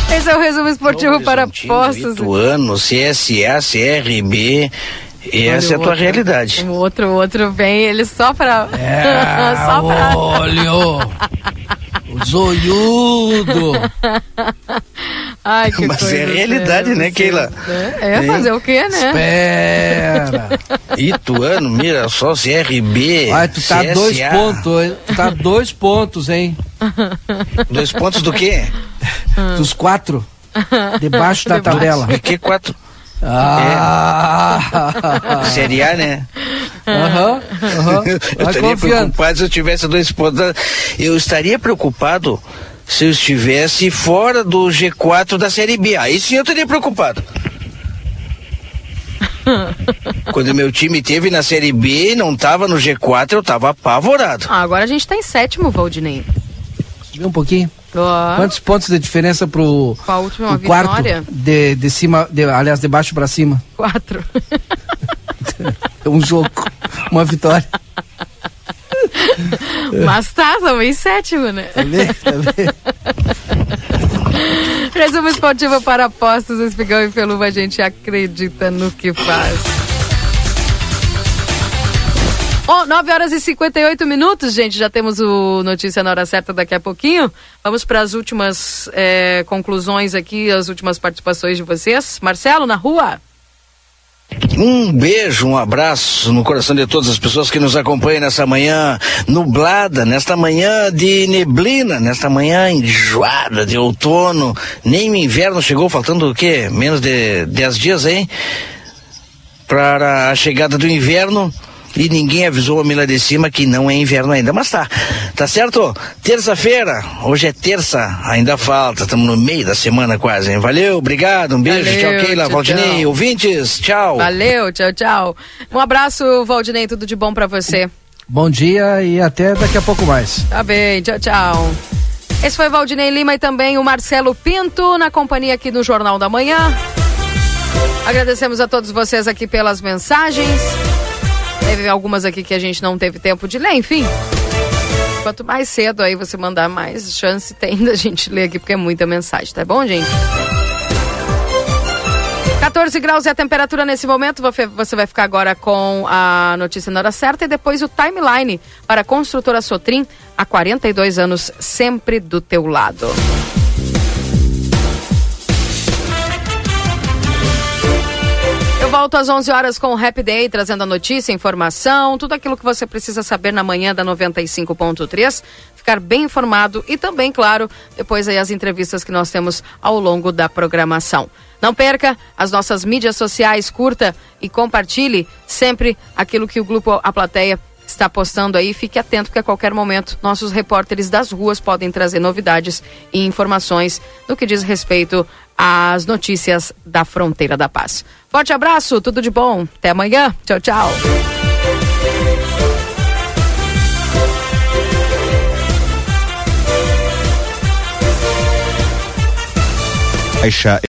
Ah, Esse é o resumo esportivo para Poços. Ituano, CSA, CRB. E essa é a tua outro. realidade. O outro, outro vem, ele só pra. [LAUGHS] É, só pra. olho. O zoiudo. [LAUGHS] Ai, que Mas coisa é a realidade, né, Keila? É, Hein? fazer o quê, né? Espera. [LAUGHS] Ituano, Mirassol, CRB. Ai, tu tá CSA. dois pontos, hein? Tu tá dois pontos, hein? Dois pontos do quê? Dos quatro. Debaixo da tabela. De que quatro? Ah! Série A, né? Aham, aham. [LAUGHS] Eu Vai estaria confiando. preocupado se eu tivesse dois pontos. Eu estaria preocupado se eu estivesse fora do G4 da Série B. Aí sim eu estaria preocupado. [LAUGHS] Quando meu time teve na Série B e não estava no G4, eu estava apavorado. Ah, agora a gente tá em sétimo, Valdinei. Um pouquinho. Ó, Quantos pontos de diferença pro a última o quarto? vitória? De, de cima, de, aliás, de baixo pra cima. Quatro. É [LAUGHS] um jogo, uma vitória. Mas tá, estamos em sétimo, né? Tá vendo? Tá vendo? Resumo esportivo para apostas, Espigão e Peluva, a gente acredita no que faz. Oh, 9 horas e 58 minutos, gente. Já temos o Notícia na Hora Certa daqui a pouquinho. Vamos para as últimas eh, conclusões aqui, as últimas participações de vocês. Marcelo, na rua? Um beijo, um abraço no coração de todas as pessoas que nos acompanham nessa manhã nublada, nesta manhã de neblina, nesta manhã enjoada de outono. Nem o inverno chegou, faltando o quê? Menos de 10 dias, hein? Para a chegada do inverno. E ninguém avisou a Mila de cima que não é inverno ainda, mas tá. Tá certo? Terça-feira, hoje é terça, ainda falta, estamos no meio da semana quase, hein? Valeu, obrigado, um beijo, Valeu, tchau Keila, tchau, Valdinei, tchau. ouvintes, tchau. Valeu, tchau, tchau. Um abraço, Valdinei, tudo de bom para você. Bom dia e até daqui a pouco mais. Tá bem, tchau, tchau. Esse foi Valdinei Lima e também o Marcelo Pinto na companhia aqui do Jornal da Manhã. Agradecemos a todos vocês aqui pelas mensagens. Teve algumas aqui que a gente não teve tempo de ler, enfim. Quanto mais cedo aí você mandar, mais chance tem da gente ler aqui, porque é muita mensagem, tá bom, gente? 14 graus é a temperatura nesse momento. Você- vai ficar agora com a notícia na hora certa e depois o timeline para a construtora Sotrim. Há 42 anos, sempre do teu lado. Volto às 11 horas com o Happy Day, trazendo a notícia, informação, tudo aquilo que você precisa saber na manhã da 95.3. Fica ficar bem informado e também, claro, depois aí as entrevistas que nós temos ao longo da programação. Não perca as nossas mídias sociais, curta e compartilhe sempre aquilo que o grupo A Plateia está postando aí. Fique atento que a qualquer momento nossos repórteres das ruas podem trazer novidades e informações no que diz respeito às notícias da Fronteira da Paz. Forte abraço, tudo de bom. Até amanhã. Tchau, tchau. Baixa